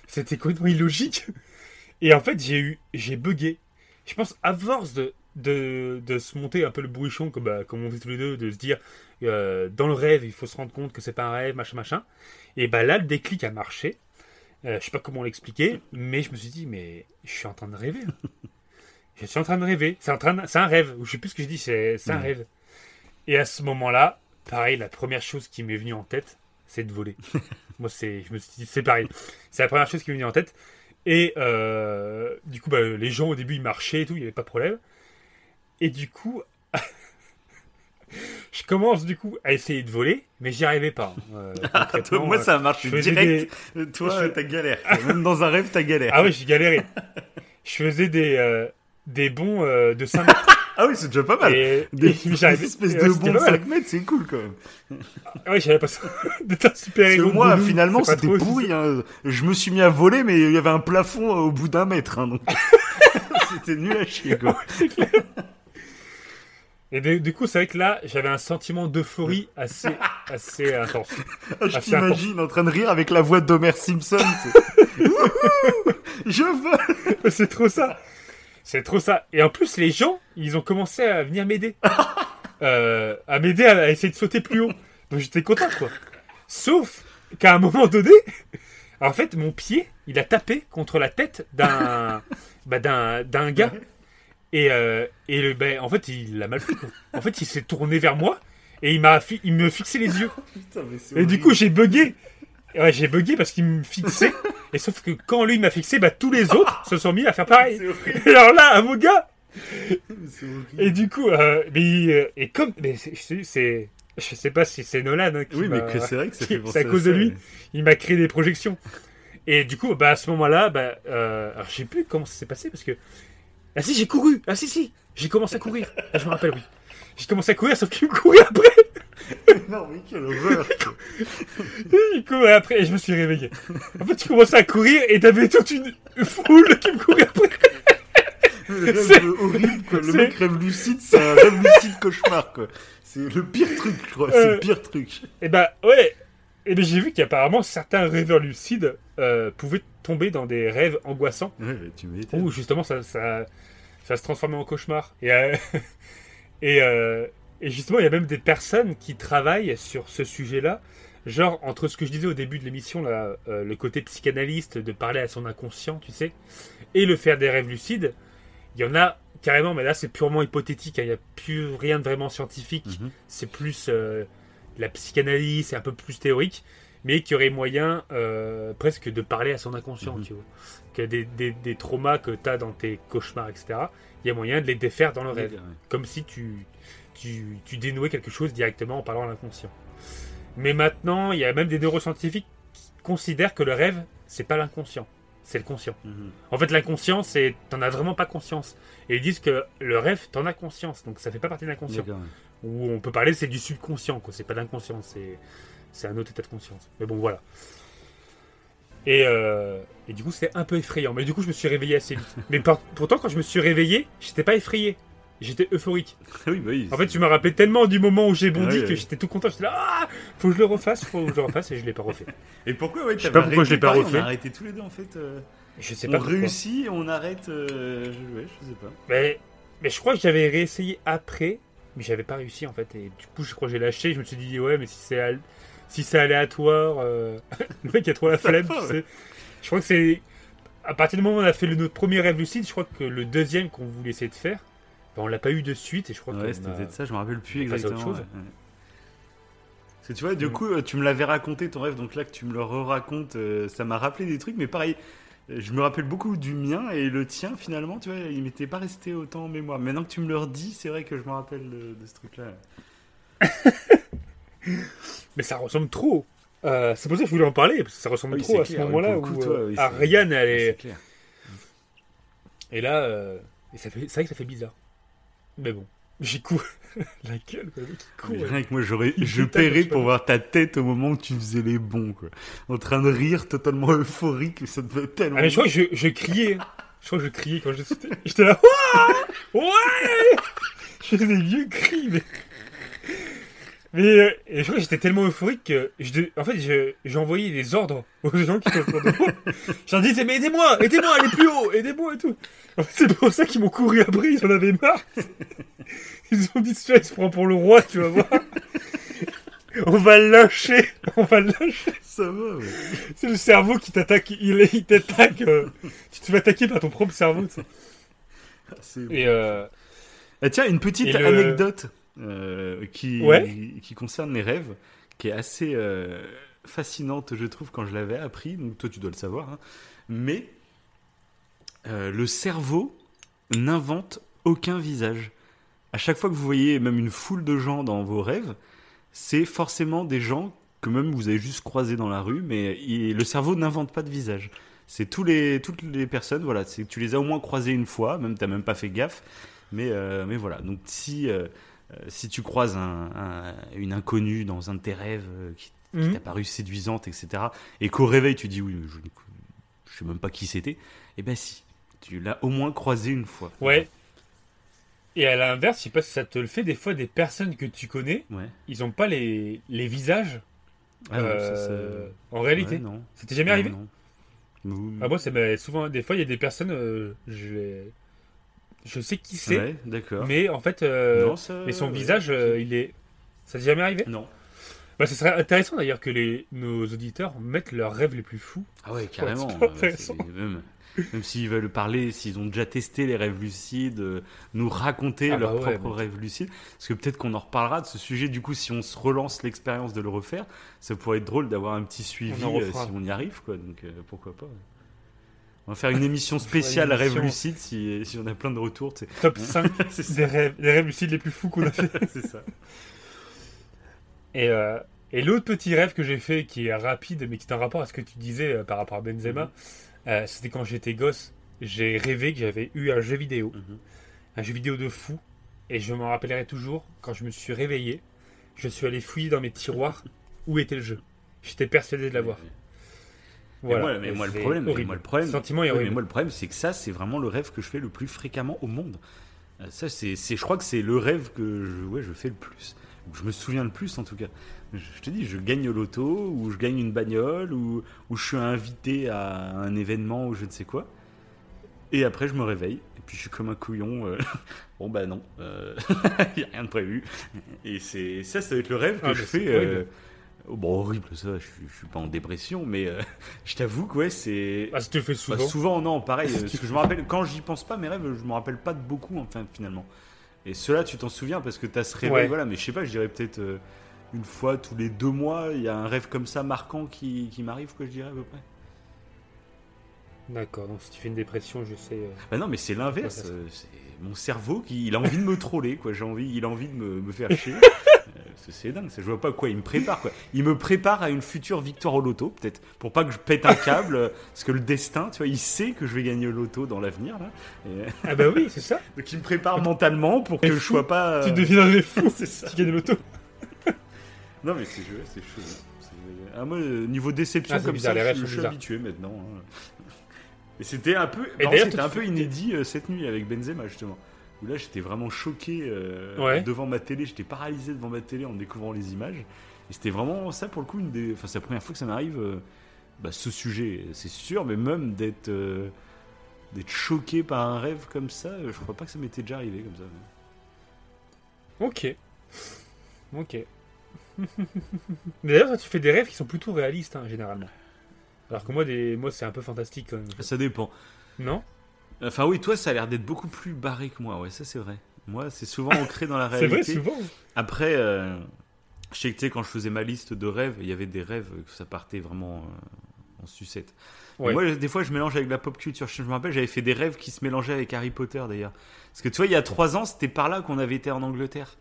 c'était complètement illogique. Et en fait, j'ai eu, j'ai bugué. Je pense à force de, de, de se monter un peu le bouchon, comme, bah, comme on fait tous les deux, de se dire euh, dans le rêve, il faut se rendre compte que c'est pas un rêve, machin, machin. Et bah là, le déclic a marché. Euh, je sais pas comment l'expliquer, mais je me suis dit, mais je suis en train de rêver. je suis en train de rêver. C'est en train, de- c'est un rêve. Ou je sais plus ce que je dis. C'est, c'est un rêve. Et à ce moment-là, pareil, la première chose qui m'est venue en tête, c'est de voler. Moi, c'est, je me suis dit, c'est pareil. C'est la première chose qui m'est venue en tête. Et euh, du coup, bah, les gens au début ils marchaient et tout, il n'y avait pas de problème. Et du coup, je commence du coup à essayer de voler, mais j'y arrivais pas. Euh, concrètement, Moi, euh, ça marche direct. Toi, je- t'as galère. Même dans un rêve, t'as galère. Ah oui, j'ai galéré. je faisais des, euh, des bons euh, de 5 mètres. Ah oui, c'est déjà pas mal. Et, Des, et des espèces de ouais, bons de pas mal. 5 mètres, c'est cool quand même. Ah oui, j'avais pas ça. Un super Parce que héros. moi, boulou, finalement, c'était pourri. hein. Je me suis mis à voler, mais il y avait un plafond au bout d'un mètre. hein, donc... c'était nul à chier, quoi. Et de- du coup, c'est vrai que là, j'avais un sentiment d'euphorie assez, assez intense. Ah, Je t'imagine en train de rire avec la voix d'Homer Simpson. Je vole c'est trop ça. C'est trop ça. Et en plus, les gens, ils ont commencé à venir m'aider. Euh, à m'aider à, à essayer de sauter plus haut. Donc j'étais content, quoi. Sauf qu'à un moment donné, en fait, mon pied, il a tapé contre la tête d'un bah, d'un d'un gars. Et, euh, et le, ben, en fait, il l'a mal fait. Quoi. En fait, il s'est tourné vers moi et il m'a fi- il me fixait les yeux. Putain, mais c'est Et du coup, j'ai bugué. Ouais, j'ai bugué parce qu'il me fixait. Et sauf que quand lui m'a fixé, bah, tous les autres se sont mis à faire pareil. Et alors là, mon gars. Et du coup, euh, mais, euh, et comme, mais c'est- je sais pas si c'est Nolan hein, qui Oui, mais c'est vrai que ça fait c'est à cause de lui. il m'a créé des projections. Et du coup, bah, à ce moment-là, bah, euh, alors, je sais plus comment ça s'est passé parce que, ah si, j'ai couru. Ah si, si, j'ai commencé à courir. Ah, je me rappelle, oui. J'ai commencé à courir, sauf qu'il me courait après. Non, mais quelle horreur. Il courait après et je me suis réveillé. En fait, tu commençais à courir et t'avais toute une foule qui me courait après. Le rêve C'est- horrible, quoi. Le mec rêve lucide, c'est un rêve lucide cauchemar, quoi. C'est le pire truc, je crois. C'est Euh, le pire truc. Et bah ouais. Et ben j'ai vu qu'apparemment certains rêveurs lucides euh, pouvaient tomber dans des rêves angoissants Ouais, tu où justement ça, ça, ça se transformait en cauchemar. Et, euh, et, euh, et justement, il y a même des personnes qui travaillent sur ce sujet-là. Genre, entre ce que je disais au début de l'émission, là, euh, le côté psychanalyste de parler à son inconscient, tu sais, et le faire des rêves lucides, il y en a carrément, mais là c'est purement hypothétique, hein, il n'y a plus rien de vraiment scientifique, Mhm. c'est plus la psychanalyse, c'est un peu plus théorique, mais qui aurait moyen euh, presque de parler à son inconscient, Mhm. tu vois. Que des, des, des traumas que tu as dans tes cauchemars, etc., il y a moyen de les défaire dans le rêve Ouais. comme si tu, tu, tu dénouais quelque chose directement en parlant à l'inconscient. Mais maintenant, il y a même des neuroscientifiques qui considèrent que le rêve, c'est pas l'inconscient, c'est le conscient. Mhm. En fait, l'inconscient, c'est t'en as vraiment pas conscience. Et ils disent que le rêve, t'en as conscience, donc ça fait pas partie de l'inconscient. Ou on peut parler, c'est du subconscient, quoi. C'est pas d'inconscient, c'est c'est un autre état de conscience. Mais bon, voilà. Et, euh, et du coup, c'était un peu effrayant. Mais du coup, je me suis réveillé assez vite. Mais par- pourtant, quand je me suis réveillé, j'étais pas effrayé. J'étais euphorique. Ah oui, bah oui. En fait, tu m'as rappelé tellement du moment où j'ai bondi que j'étais tout content. J'étais là, ah, faut que je le refasse, faut que je le refasse, et je l'ai pas refait. Et pourquoi, ouais, Je sais pas pourquoi je l'ai pas pareil, refait. On a arrêté tous les deux, en fait. euh, Je sais on pas. pourquoi. réussit, on arrête. euh, je- Ouais, je sais pas. Mais, mais je crois que j'avais réessayé après, mais j'avais pas réussi en fait. Et du coup, je crois que j'ai lâché. Je me suis dit, ouais, mais si c'est si c'est aléatoire, euh, le mec a trop la flemme. tu ouais. Je crois que c'est à partir du moment où on a fait le, notre premier rêve lucide, je crois que le deuxième qu'on voulait essayer de faire, ben, on l'a pas eu de suite. Et je crois Ouais, que c'était a- ça, je me rappelle plus à autre exactement. chose. ouais. Parce que tu vois, du Mm. coup, euh, tu me l'avais raconté ton rêve, donc là que tu me le re-racontes, euh, ça m'a rappelé des trucs, mais pareil, je me rappelle beaucoup du mien et le tien finalement, tu vois, il m'était pas resté autant en mémoire. Maintenant que tu me le redis, c'est vrai que je me rappelle de, de ce truc-là. Mais ça ressemble trop. Euh, c'est pour ça que je voulais en parler parce que ça ressemble Oui, trop à ce moment-là où toi, euh, oui, c'est- Ariane elle est clair. Et là, euh, et ça fait, c'est vrai que ça fait bizarre. Mais bon, j'ai couru la gueule, le mec, court, rien que moi, j'aurais, je paierais pour voir ta tête au moment où tu faisais les bons, quoi. En train de rire, totalement euphorique, ça devait être tellement. Ah, mais je crois que je, je criais. Je crois que je criais quand je sautais. J'étais là, ouais Je faisais des vieux cris, mais. Mais euh, et je crois que j'étais tellement euphorique que. Je, de- en fait, je- j'ai envoyé des ordres aux gens qui étaient autour de moi. Je leur disais, mais aidez-moi, aidez-moi à aller plus haut, aidez-moi et tout. En fait, c'est pour ça qu'ils m'ont couru après, ils en avaient marre. Ils ont dit, celui-là, il se prend pour le roi, tu vas voir. On va le lyncher. On va le lyncher. Ça va, ouais. C'est le cerveau qui t'attaque. Il, il t'attaque. euh, tu te fais attaquer par ton propre cerveau. tu sais. C'est- Et euh, Ah, tiens, une petite Et le- anecdote euh, qui, Ouais. qui concerne les rêves, qui est assez euh, fascinante, je trouve, quand je l'avais appris. Donc, toi, tu dois le savoir. hein. Mais euh, le cerveau n'invente aucun visage. À chaque fois que vous voyez même une foule de gens dans vos rêves, c'est forcément des gens que même vous avez juste croisés dans la rue, mais il- le cerveau n'invente pas de visage. C'est tous les, toutes les personnes, voilà, tu les as au moins croisées une fois, même t'as même pas fait gaffe, mais, euh, mais voilà. Donc si, si tu croises un- un- une inconnue dans un de tes rêves euh, qui, qui Mhm. t'a paru séduisante, etc., et qu'au réveil tu dis oui, je, je sais même pas qui c'était, eh ben si, tu l'as au moins croisé une fois. ouais. Et à l'inverse, je sais pas si ça te le fait, des fois, des personnes que tu connais, Ouais. ils ont pas les, les visages Ah non, ça, euh, en réalité. ouais, non. Ça t'est jamais arrivé Non, Ah, moi, ça m'est souvent. Des fois, il y a des personnes. euh, je, je sais qui c'est, Ouais, d'accord. mais en fait, euh, Non, ça- mais son visage, euh, il est. Ça t'est jamais arrivé? Non. bah, Ce serait intéressant d'ailleurs que les, nos auditeurs mettent leurs rêves les plus fous. Ah ouais, carrément. intéressant. c'est Même, même s'ils veulent parler, s'ils ont déjà testé les rêves lucides, euh, nous raconter Ah bah leurs ouais, propres rêves lucides. Parce que peut-être qu'on en reparlera de ce sujet. Du coup, si on se relance l'expérience de le refaire, ça pourrait être drôle d'avoir un petit suivi euh, si on y arrive. Quoi. Donc euh, pourquoi pas. On va faire une émission spéciale une émission. lucides si, si on a plein de retours. tu sais. Top 5 C'est ça. des rêves, des rêves lucides les plus fous qu'on a fait. C'est ça. Et, euh, et l'autre petit rêve que j'ai fait, qui est rapide, mais qui est en rapport à ce que tu disais euh, par rapport à Benzema, Mhm. euh, c'était quand j'étais gosse. J'ai rêvé que j'avais eu un jeu vidéo, Mhm. un jeu vidéo de fou, et je m'en rappellerai toujours. Quand je me suis réveillé, je suis allé fouiller dans mes tiroirs où était le jeu. J'étais persuadé de l'avoir. Voilà. moi, mais moi, le problème, mais horrible. moi, le problème, Le sentiment est mais moi, le problème, c'est que ça, c'est vraiment le rêve que je fais le plus fréquemment au monde. Euh, Ça, c'est, je crois que c'est le rêve que je, ouais, je fais le plus. Je me souviens le plus, en tout cas. Je, je te dis, je gagne au loto, ou je gagne une bagnole, ou, ou je suis invité à un événement, ou je ne sais quoi. Et après, je me réveille, et puis je suis comme un couillon. euh, bon, bah non, il n'y a rien de prévu. Et c'est, ça, ça va être le rêve que Ah, je mais fais. euh, oh, bon, horrible, ça, je, je suis pas en dépression, mais euh, je t'avoue que ouais, c'est. Ah, ça te fait Bah, souvent. souvent, non, pareil. euh, parce que je me rappelle, quand j'y pense pas, mes rêves, je me rappelle pas de beaucoup, enfin, finalement. Et ceux-là, tu t'en souviens parce que tu as ce réveil, Ouais. voilà. Mais je sais pas, je dirais peut-être euh, une fois tous les deux mois, il y a un rêve comme ça marquant qui, qui m'arrive, quoi, je dirais à peu près. D'accord, donc si tu fais une dépression, je sais. euh, Bah non, mais c'est l'inverse. C'est mon cerveau qui, il a envie de me troller, quoi. J'ai envie, il a envie de me, me faire chier. Euh, c'est- dingue, ça, je vois pas quoi. Il me prépare, quoi. Il me prépare à une future victoire au loto, peut-être, pour pas que je pète un câble, euh, parce que le destin, tu vois, il sait que je vais gagner au loto dans l'avenir, là. Et- Ah bah oui, c'est ça. Donc il me prépare mentalement pour que Mais je fou. sois pas. euh, Tu deviendrais fou c'est ça. tu gagnes l'auto. Non mais c'est c'est chaud. C'est- Ah, moi, euh, niveau déception Ah, comme bizarre, ça, je, je suis habitué maintenant. hein. Et c'était un peu, non, c'était un peu inédit euh, cette nuit avec Benzema justement. Où là j'étais vraiment choqué euh, Ouais. devant ma télé, j'étais paralysé devant ma télé en découvrant les images. Et c'était vraiment ça pour le coup une des, enfin c'est la première fois que ça m'arrive. euh, bah, ce sujet, c'est sûr, mais même d'être d'être choqué par un rêve comme ça, je crois pas que ça m'était déjà arrivé comme ça. Ok. Ok. Mais D'ailleurs, tu fais des rêves qui sont plutôt réalistes, hein, généralement. Alors que moi, des... moi c'est un peu fantastique quand même. Ça dépend. Non? Enfin oui, toi ça a l'air d'être beaucoup plus barré que moi, ouais, ça c'est vrai. Moi c'est souvent ancré dans la C'est vrai, réalité. souvent. Après, euh, je sais que tu sais, quand je faisais ma liste de rêves, il y avait des rêves que ça partait vraiment euh, en sucette. Ouais. Moi, des fois, je mélange avec la pop culture. Je me rappelle, j'avais fait des rêves qui se mélangeaient avec Harry Potter d'ailleurs. Parce que tu vois, il y a trois ans, c'était par là qu'on avait été en Angleterre.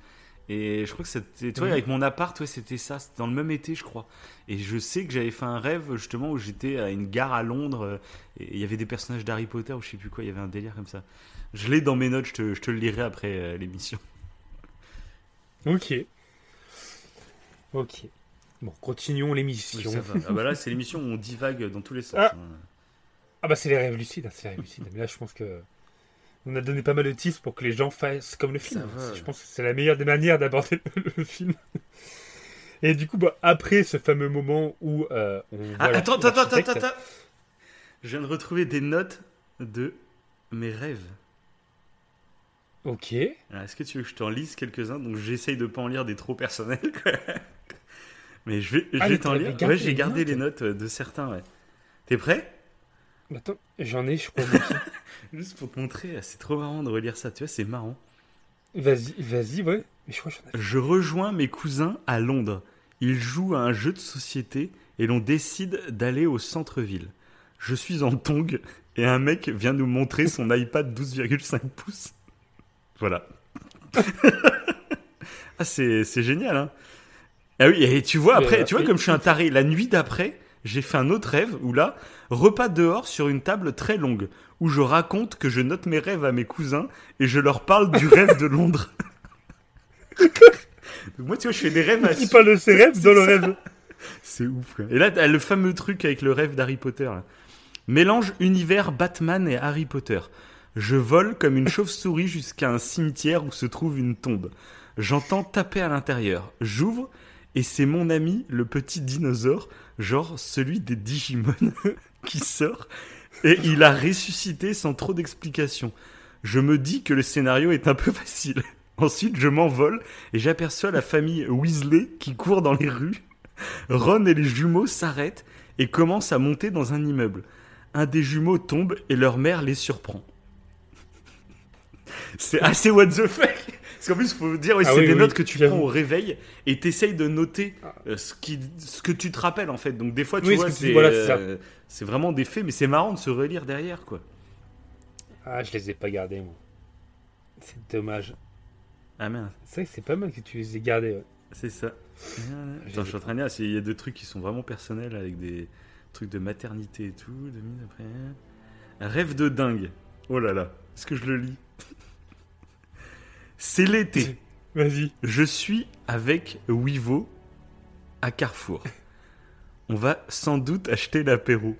Et je crois que c'était, tu vois, avec mon appart, ouais, c'était ça. C'était dans le même été, je crois. Et je sais que j'avais fait un rêve justement où j'étais à une gare à Londres euh, et il y avait des personnages d'Harry Potter ou je sais plus quoi. Il y avait un délire comme ça. Je l'ai dans mes notes. Je te, je te le lirai après euh, l'émission. Ok. Ok. Bon, continuons l'émission. Oui, ça va. Ah bah là, c'est l'émission où on divague dans tous les sens. Ah. hein. Ah bah c'est les rêves lucides, hein, c'est les rêves lucides. Mais là je pense que on a donné pas mal de tips pour que les gens fassent comme le film. Je pense que c'est la meilleure des manières d'aborder le, film. Et du coup, bah, après ce fameux moment où euh, on Ah, voit attends, attends, attends, attends, attends. Je viens de retrouver des notes de mes rêves. Ok. Est-ce que tu veux que je t'en lise quelques-uns? Donc j'essaye de pas en lire des trop personnels. quoi. Mais je vais, je Ah, vais t'en lire. Ouais, j'ai gardé notes les notes euh, de certains, ouais. T'es prêt? Attends, j'en ai, je crois. Juste pour te montrer, c'est trop marrant de relire ça, tu vois, c'est marrant. vas-y, vas-y, ouais. Mais je crois que ai. Je rejoins mes cousins à Londres. Ils jouent à un jeu de société et l'on décide d'aller au centre-ville. Je suis en tongs et un mec vient nous montrer son iPad 12,5 pouces. Voilà. ah, c'est génial, hein. Ah oui, et tu vois, après, Mais, tu vois, euh, comme je suis un taré, la nuit d'après, j'ai fait un autre rêve où là, repas dehors sur une table très longue, où je raconte que je note mes rêves à mes cousins et je leur parle du rêve de Londres. Moi, tu vois, je fais des rêves à Il parle de ses rêves dans le rêve. c'est ouf. quoi. Et là, t'as le fameux truc avec le rêve d'Harry Potter. là. Mélange univers Batman et Harry Potter. Je vole comme une chauve-souris jusqu'à un cimetière où se trouve une tombe. J'entends taper à l'intérieur. J'ouvre et c'est mon ami, le petit dinosaure, genre celui des Digimon, qui sort. Et il a ressuscité sans trop d'explications. Je me dis que le scénario est un peu facile. Ensuite, je m'envole et j'aperçois la famille Weasley qui court dans les rues. Ron et les jumeaux s'arrêtent et commencent à monter dans un immeuble. Un des jumeaux tombe et leur mère les surprend. C'est assez what the fuck Parce qu'en plus, il faut dire, oui, Ah c'est oui, des oui, notes que tu prends au réveil et t'essayes de noter euh, ce, qui, ce que tu te rappelles en fait. Donc des fois, tu vois, tu- voilà, euh, c'est vraiment des faits, mais c'est marrant de se relire derrière, quoi. Ah, je les ai pas gardés, moi. C'est dommage. Ah merde, C'est vrai que c'est pas mal que tu les aies gardés. Ouais. c'est ça. J'ai Attends, je suis en train de dire, il y a deux trucs qui sont vraiment personnels avec des trucs de maternité et tout. De après. Rêve de dingue. Oh là là, est-ce que je le lis? C'est l'été. Vas-y. Je suis avec Wivo à Carrefour. On va sans doute acheter l'apéro.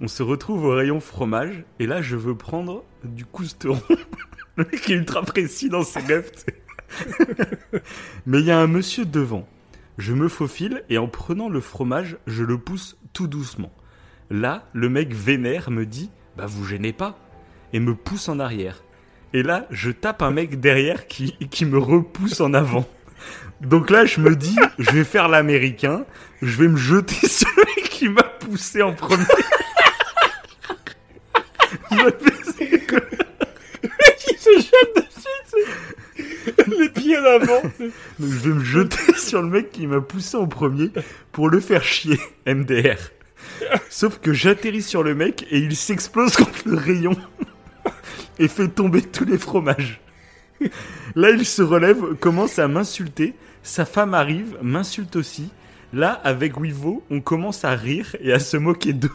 On se retrouve au rayon fromage et là je veux prendre du cousteron. Le mec est ultra précis dans ses rêves. Mais il y a un monsieur devant. Je me faufile et en prenant le fromage, je le pousse tout doucement. Là, le mec vénère me dit Bah vous gênez pas et me pousse en arrière. Et là, je tape un mec derrière qui, qui me repousse en avant. Donc là, je me dis, je vais faire l'américain, je vais me jeter sur mec qui m'a poussé en premier. Les pieds en avant. Je vais me jeter sur le mec qui m'a poussé en premier pour le faire chier, MDR. Sauf que j'atterris sur le mec et il s'explose contre le rayon et fait tomber tous les fromages. Là, il se relève, commence à m'insulter. Sa femme arrive, m'insulte aussi. Là, avec Wivo, on commence à rire et à se moquer d'eux.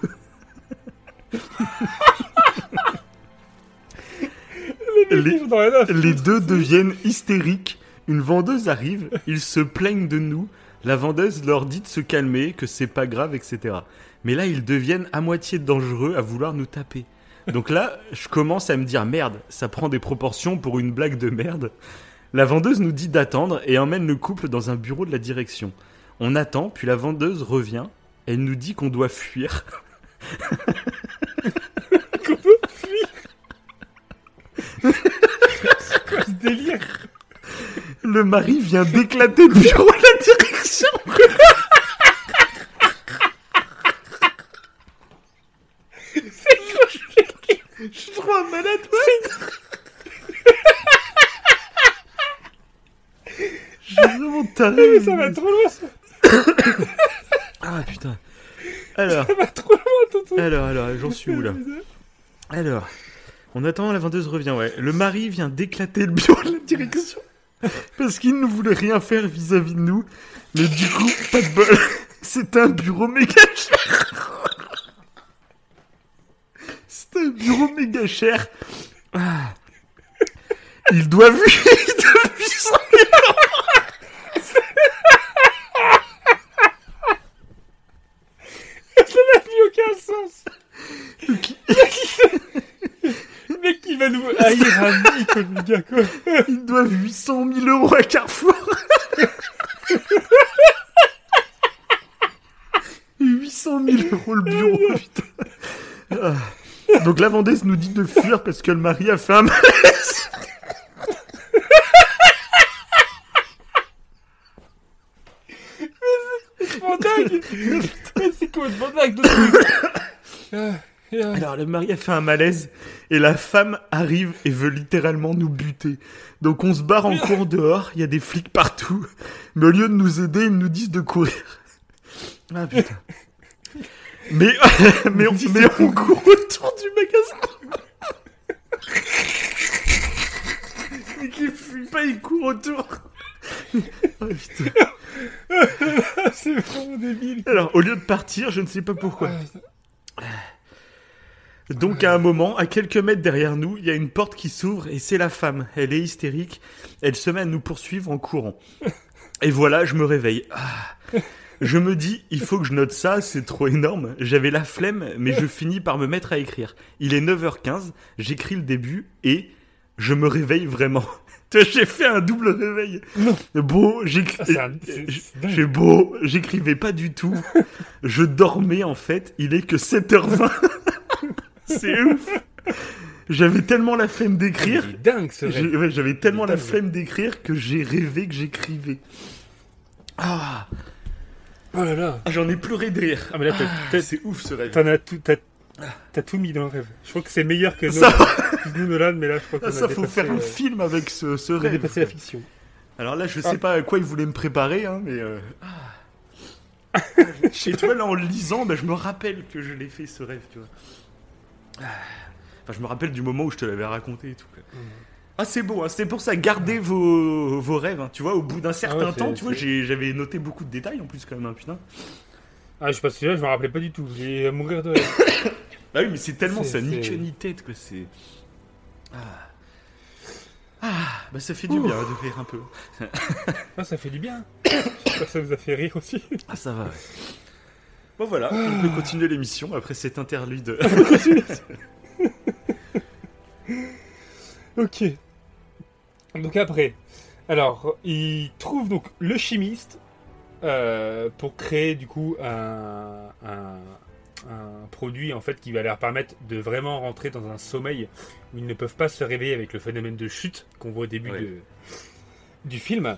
Les-. Les deux deviennent hystériques. Une vendeuse arrive, ils se plaignent de nous. La vendeuse leur dit de se calmer, que c'est pas grave, etc. Mais là, ils deviennent à moitié dangereux à vouloir nous taper. Donc là, je commence à me dire merde, ça prend des proportions pour une blague de merde. La vendeuse nous dit d'attendre et emmène le couple dans un bureau de la direction. On attend, puis la vendeuse revient. Elle nous dit qu'on doit fuir. Quoi ce délire? Le mari vient d'éclater le bureau de la direction. Je suis trop un malade, ouais. Je suis vraiment taré. Ça va trop loin, ça Ah putain. Alors, va trop loin, ton truc. alors, alors, j'en suis où là Alors, en attendant, la vendeuse revient, ouais. Le mari vient d'éclater le bureau de la direction. Parce qu'il ne voulait rien faire vis-à-vis de nous. Mais du coup, pas de bol. C'est un bureau méga cher. C'est un bureau méga cher. Ah. Il doit vu, il doit vu 100 000 Ça n'a plus aucun sens. Le mec qui va nous haïr à vie, le gars, quoi. Ils doivent 800 000 euros à Carrefour. 800 000 euros le bureau, putain. Ah. Donc la vendeuse nous dit de fuir parce que le mari a fait un malaise. Alors le mari a fait un malaise et la femme arrive et veut littéralement nous buter. Donc on se barre en cours dehors, il y a des flics partout. Mais au lieu de nous aider, ils nous disent de courir. Ah putain. Mais, mais, on, mais on court autour du magasin. Mais qui fuit pas, il court autour. Putain. C'est vraiment débile Alors au lieu de partir, je ne sais pas pourquoi. Ah, Donc à un moment, à quelques mètres derrière nous, il y a une porte qui s'ouvre et c'est la femme. Elle est hystérique. Elle se met à nous poursuivre en courant. Et voilà, je me réveille. Ah. Je me dis, il faut que je note ça, c'est trop énorme. J'avais la flemme, mais je finis par me mettre à écrire. Il est 9h15, j'écris le début et je me réveille vraiment. J'ai fait un double réveil. Non. Beau, j'écris. Ah, dingue. J'ai beau, j'écrivais pas du tout. Je dormais en fait. Il est que 7h20. C'est ouf. J'avais tellement la flemme d'écrire. Dingue ce ouais, J'avais tellement la flemme d'écrire que j'ai rêvé que j'écrivais. Ah, Oh là là j'en ai pleuré de rire. Ah mais là t'as- t'as- C'est ouf ce rêve. t'en as tout, t'as, t'as tout mis dans le rêve. Je crois que c'est meilleur que Ça, nous, nous Nolan, mais là je crois qu'on Ah, ça a faut dépassé, faire un euh, film avec ce, ce on a rêve. dépassé la fiction. Alors là, je Ah. sais pas à quoi il voulait me préparer, hein, mais. euh, ah. Et tu vois, là, en le lisant, ben, je me rappelle que je l'ai fait ce rêve, tu vois. Ah. Enfin, je me rappelle du moment où je te l'avais raconté et tout. quoi. Ah, c'est beau, hein, c'est pour ça, gardez vos, vos rêves. hein. Tu vois, au bout d'un certain Ah ouais, c'est- temps, tu vois, c'est- j'ai- j'avais noté beaucoup de détails en plus, quand même, hein, putain. Ah je sais pas si là je me rappelais pas du tout. J'ai à mourir de. Bah oui, mais c'est tellement C'est- ça, ni c'est- queue ni tête, quoi, c'est. Ah. Ah, bah ça fait du bien de rire un peu. Ah ça fait du bien. J'espère que ça vous a fait rire aussi. Ah, ça va, ouais. Bon, voilà, on peut continuer l'émission après cet interlude. Ok. Donc après, alors il trouve donc le chimiste euh, pour créer du coup un, un, un produit en fait qui va leur permettre de vraiment rentrer dans un sommeil où ils ne peuvent pas se réveiller avec le phénomène de chute qu'on voit au début de- du film.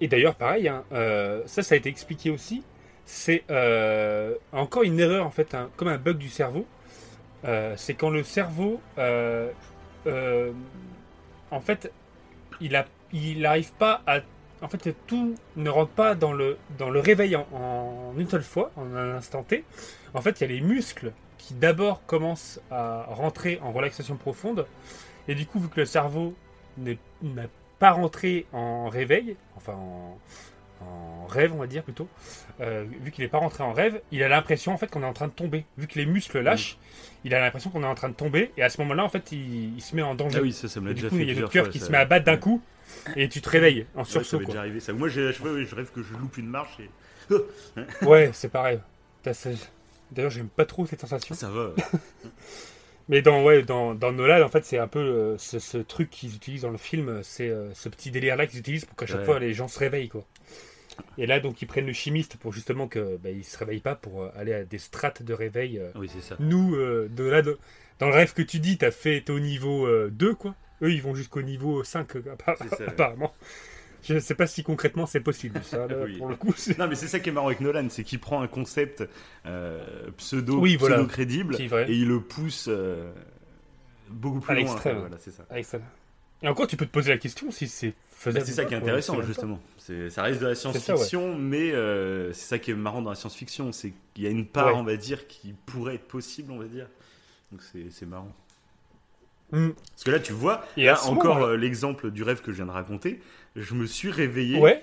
Et d'ailleurs pareil, hein, euh, ça ça a été expliqué aussi. C'est euh, encore une erreur en fait, comme un bug du cerveau. C'est quand le cerveau en fait, il a, n'arrive pas à, en fait, tout ne rentre pas dans le, dans le réveil en, en une seule fois, en un instant T. En fait, il y a les muscles qui d'abord commencent à rentrer en relaxation profonde, et du coup, vu que le cerveau n'a pas rentré en réveil, enfin en, en rêve, on va dire plutôt, euh, vu qu'il n'est pas rentré en rêve, il a l'impression en fait qu'on est en train de tomber. Vu que les muscles lâchent, il a l'impression qu'on est en train de tomber, et à ce moment-là, en fait, il, il se met en danger. ah oui, ça, ça me l'a Et du déjà coup, fait il y a notre cœur qui ça. se met à battre d'un coup et tu te réveilles en Ouais, ça sursaut. m'est quoi. déjà arrivé ça. Moi, je, ouais, je rêve que je loupe une marche et. Ouais, c'est pareil. D'ailleurs, j'aime pas trop cette sensation. Ça va. Mais dans, ouais, dans, dans Nolan, en fait, c'est un peu euh, ce, ce truc qu'ils utilisent dans le film, c'est euh, ce petit délire-là qu'ils utilisent pour qu'à chaque Ouais. fois les gens se réveillent. quoi. Et là, donc, ils prennent le chimiste pour justement que bah, ils se réveillent pas pour euh, aller à des strates de réveil. Oui, c'est ça. Nous, de là, de- dans le rêve que tu dis, t'as fait, t'es au niveau euh, 2, quoi. Eux, ils vont jusqu'au niveau 5, euh, appa- C'est ça, ouais. apparemment. Je ne sais pas si concrètement c'est possible, ça, là, Oui. pour le coup. Non, mais c'est ça qui est marrant avec Nolan, c'est qu'il prend un concept euh, pseudo, Oui, voilà. pseudo crédible Qui est vrai. et il le pousse euh, beaucoup plus À loin. l'extrême. Voilà, ça. Ça. Et encore, tu peux te poser la question si c'est Bah, faisable. c'est ça qui est intéressant, justement. Ça reste de la ouais. science-fiction, mais euh, c'est ça qui est marrant dans la science-fiction, c'est qu'il y a une part, Ouais. on va dire, qui pourrait être possible, on va dire. Donc c'est marrant. Hmm. Parce que là, tu vois, Et là, à ce encore euh, l'exemple du rêve que je viens de raconter, je me suis réveillé Ouais.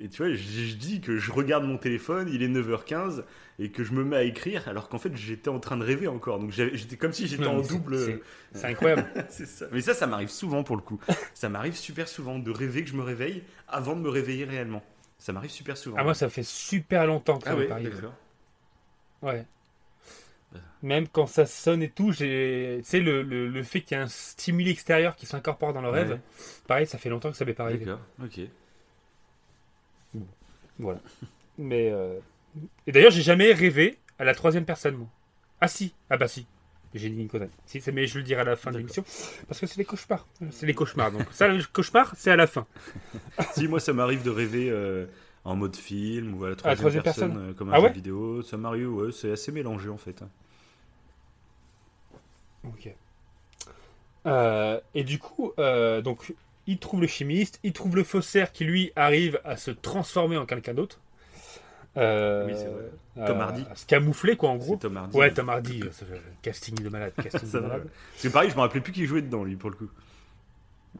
Et tu vois, je, je dis que je regarde mon téléphone, il est 9h15, et que je me mets à écrire, alors qu'en fait j'étais en train de rêver encore. Donc j'étais comme si j'étais Non, en c'est- double. c'est- C'est incroyable. C'est ça. Mais ça, ça m'arrive souvent pour le coup. ça m'arrive super souvent de rêver que je me réveille avant de me réveiller réellement. Ça m'arrive super souvent. ah, moi, ça fait super longtemps que ça Ah m'arrive. Ouais. Même quand ça sonne et tout, j'ai, tu sais, le, le, le fait qu'il y a un stimuli extérieur qui s'incorpore dans le rêve, pareil, ça fait longtemps que ça m'est pas arrivé. D'accord, ok. Voilà. Mais euh, et d'ailleurs, j'ai jamais rêvé à la troisième personne, moi. Ah si, ah bah si. J'ai dit une connerie. Si, mais je le dirai à la fin de l'émission parce que c'est les cauchemars. C'est les cauchemars. Donc ça, le cauchemar, c'est à la fin. si, moi ça m'arrive de rêver euh, en mode film ou à la la troisième, troisième personne, personne. euh, comme un Ah jeu ouais? vidéo. Ça Mario, ouais, c'est assez mélangé en fait. Ok. Euh, et du coup, euh, donc, il trouve le chimiste, il trouve le faussaire qui lui arrive à se transformer en quelqu'un d'autre. Euh, Oui, c'est vrai. Tom Hardy. À se camoufler, quoi, en gros. C'est Tom Hardy. Ouais, Tom Hardy. c'est- casting de malade. Casting de que pareil, je me rappelais plus qui jouait dedans lui pour le coup.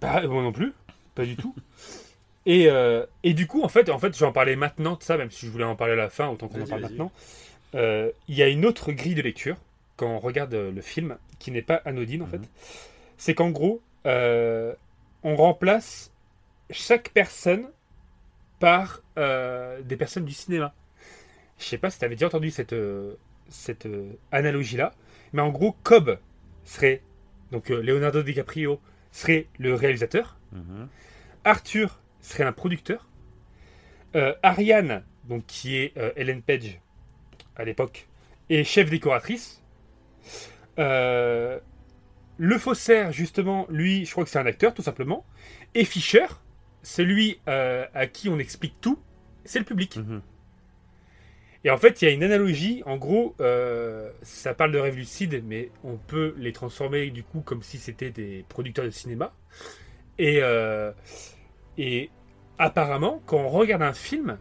Bah, moi non plus, pas du tout. Et, et du coup, en fait, en fait, j'en parlais maintenant de ça, même si je voulais en parler à la fin, autant qu'on en parle maintenant. Il y a une autre grille de lecture quand on regarde euh, le film, qui n'est pas anodine en Mhm. fait. C'est qu'en gros, euh, on remplace chaque personne par euh, des personnes du cinéma. Je sais pas si tu avais déjà entendu cette, cette analogie-là, mais en gros, Cobb serait, donc Leonardo DiCaprio serait le réalisateur, Mhm. Arthur serait un producteur, Ariane, donc qui est Ellen Page à l'époque, est chef décoratrice. Euh, le faussaire, justement, lui, je crois que c'est un acteur, tout simplement. Et Fischer, celui euh, à qui on explique tout, c'est le public. Mhm. Et en fait, il y a une analogie. En gros, euh, ça parle de rêves lucides, mais on peut les transformer du coup comme si c'était des producteurs de cinéma. Et, euh, et apparemment, quand on regarde un film,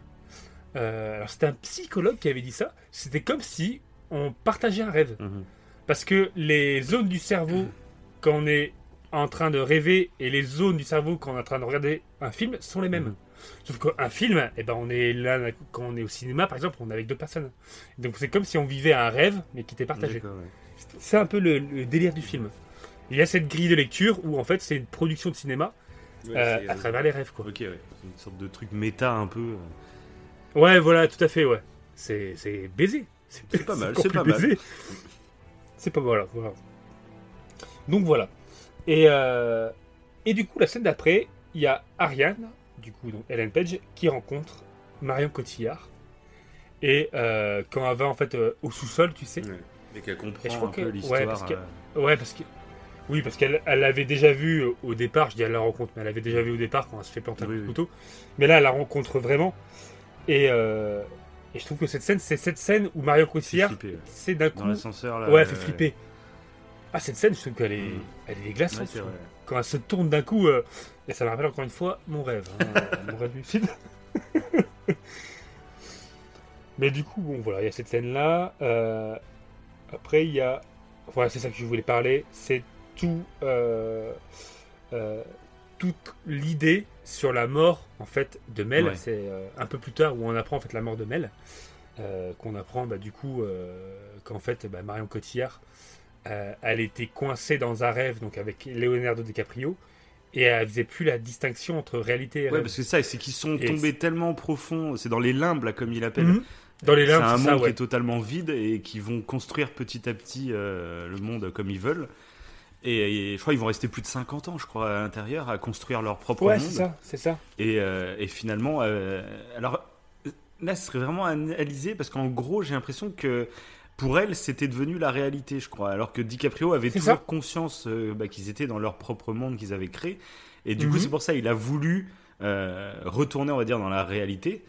alors c'était un psychologue qui avait dit ça, c'était comme si on partageait un rêve. Mhm. Parce que les zones du cerveau, quand on est en train de rêver, et les zones du cerveau quand on est en train de regarder un film sont les mêmes. Mhm. Sauf qu'un film, eh ben, on est là, quand on est au cinéma, par exemple, on est avec deux personnes. Donc c'est comme si on vivait un rêve, mais qui était partagé. Ouais. C'est un peu le, le délire du film. Il y a cette grille de lecture où en fait c'est une production de cinéma Ouais, euh, à travers les rêves. Quoi. Ok, ouais. C'est une sorte de truc méta un peu. euh. Ouais, voilà, tout à fait, ouais. C'est c'est baisé. C'est pas mal, c'est pas mal. C'est pas voilà, voilà. Donc voilà. Et, euh, et du coup, la scène d'après, il y a Ariane, du coup, donc Ellen Page, qui rencontre Marion Cotillard. Et euh, quand elle va en fait euh, au sous-sol, tu sais. Et qu'elle comprend Et je crois un que- peu ouais, l'histoire. parce que- Ouais, parce que. Oui, parce qu'elle elle l'avait déjà vu au départ, je dis elle la rencontre, mais elle avait déjà vu au départ quand elle se fait planter Oui, oui. couteau. Mais là, elle la rencontre vraiment. Et, et je trouve que cette scène, c'est cette scène où Marion fait Cotillard, ouais. c'est d'un coup. Dans l'ascenseur là. Ouais, elle euh, fait flipper. Ah, cette scène, je trouve qu'elle est, Mhm. elle est glaçante. Ouais. Quand elle se tourne d'un coup, euh, et ça me rappelle encore une fois mon rêve, hein, mon rêve lucide. Mais du coup, bon, voilà, il y a cette scène-là. Euh, après, il y a. Voilà, c'est ça que je voulais parler. C'est tout. euh, euh, toute l'idée sur la mort, en fait, de Mel. Ouais. C'est euh, un peu plus tard où on apprend, en fait, la mort de Mel. Euh, qu'on apprend, bah, du coup, euh, qu'en fait, bah, Marion Cotillard, elle était coincée dans un rêve, donc avec Leonardo DiCaprio. Et elle faisait plus la distinction entre réalité et Ouais, rêve. parce que ça, c'est qu'ils sont Et tombés tellement profond. C'est dans les limbes, là, comme il appelle. Mhm. Dans les C'est limbes, un c'est monde ça, qui ouais. est totalement vide et qui vont construire petit à petit le monde comme ils veulent. Et, et je crois qu'ils vont rester plus de 50 ans, je crois, à l'intérieur, à construire leur propre Ouais, monde. c'est ça, c'est ça. Et, euh, et finalement, euh, alors là, ce serait vraiment à analyser parce qu'en gros, j'ai l'impression que pour elle, c'était devenu la réalité, je crois. Alors que DiCaprio avait toujours ça. conscience euh, bah, qu'ils étaient dans leur propre monde qu'ils avaient créé. Et du coup, Mhm. c'est pour ça il a voulu retourner, on va dire, dans la réalité.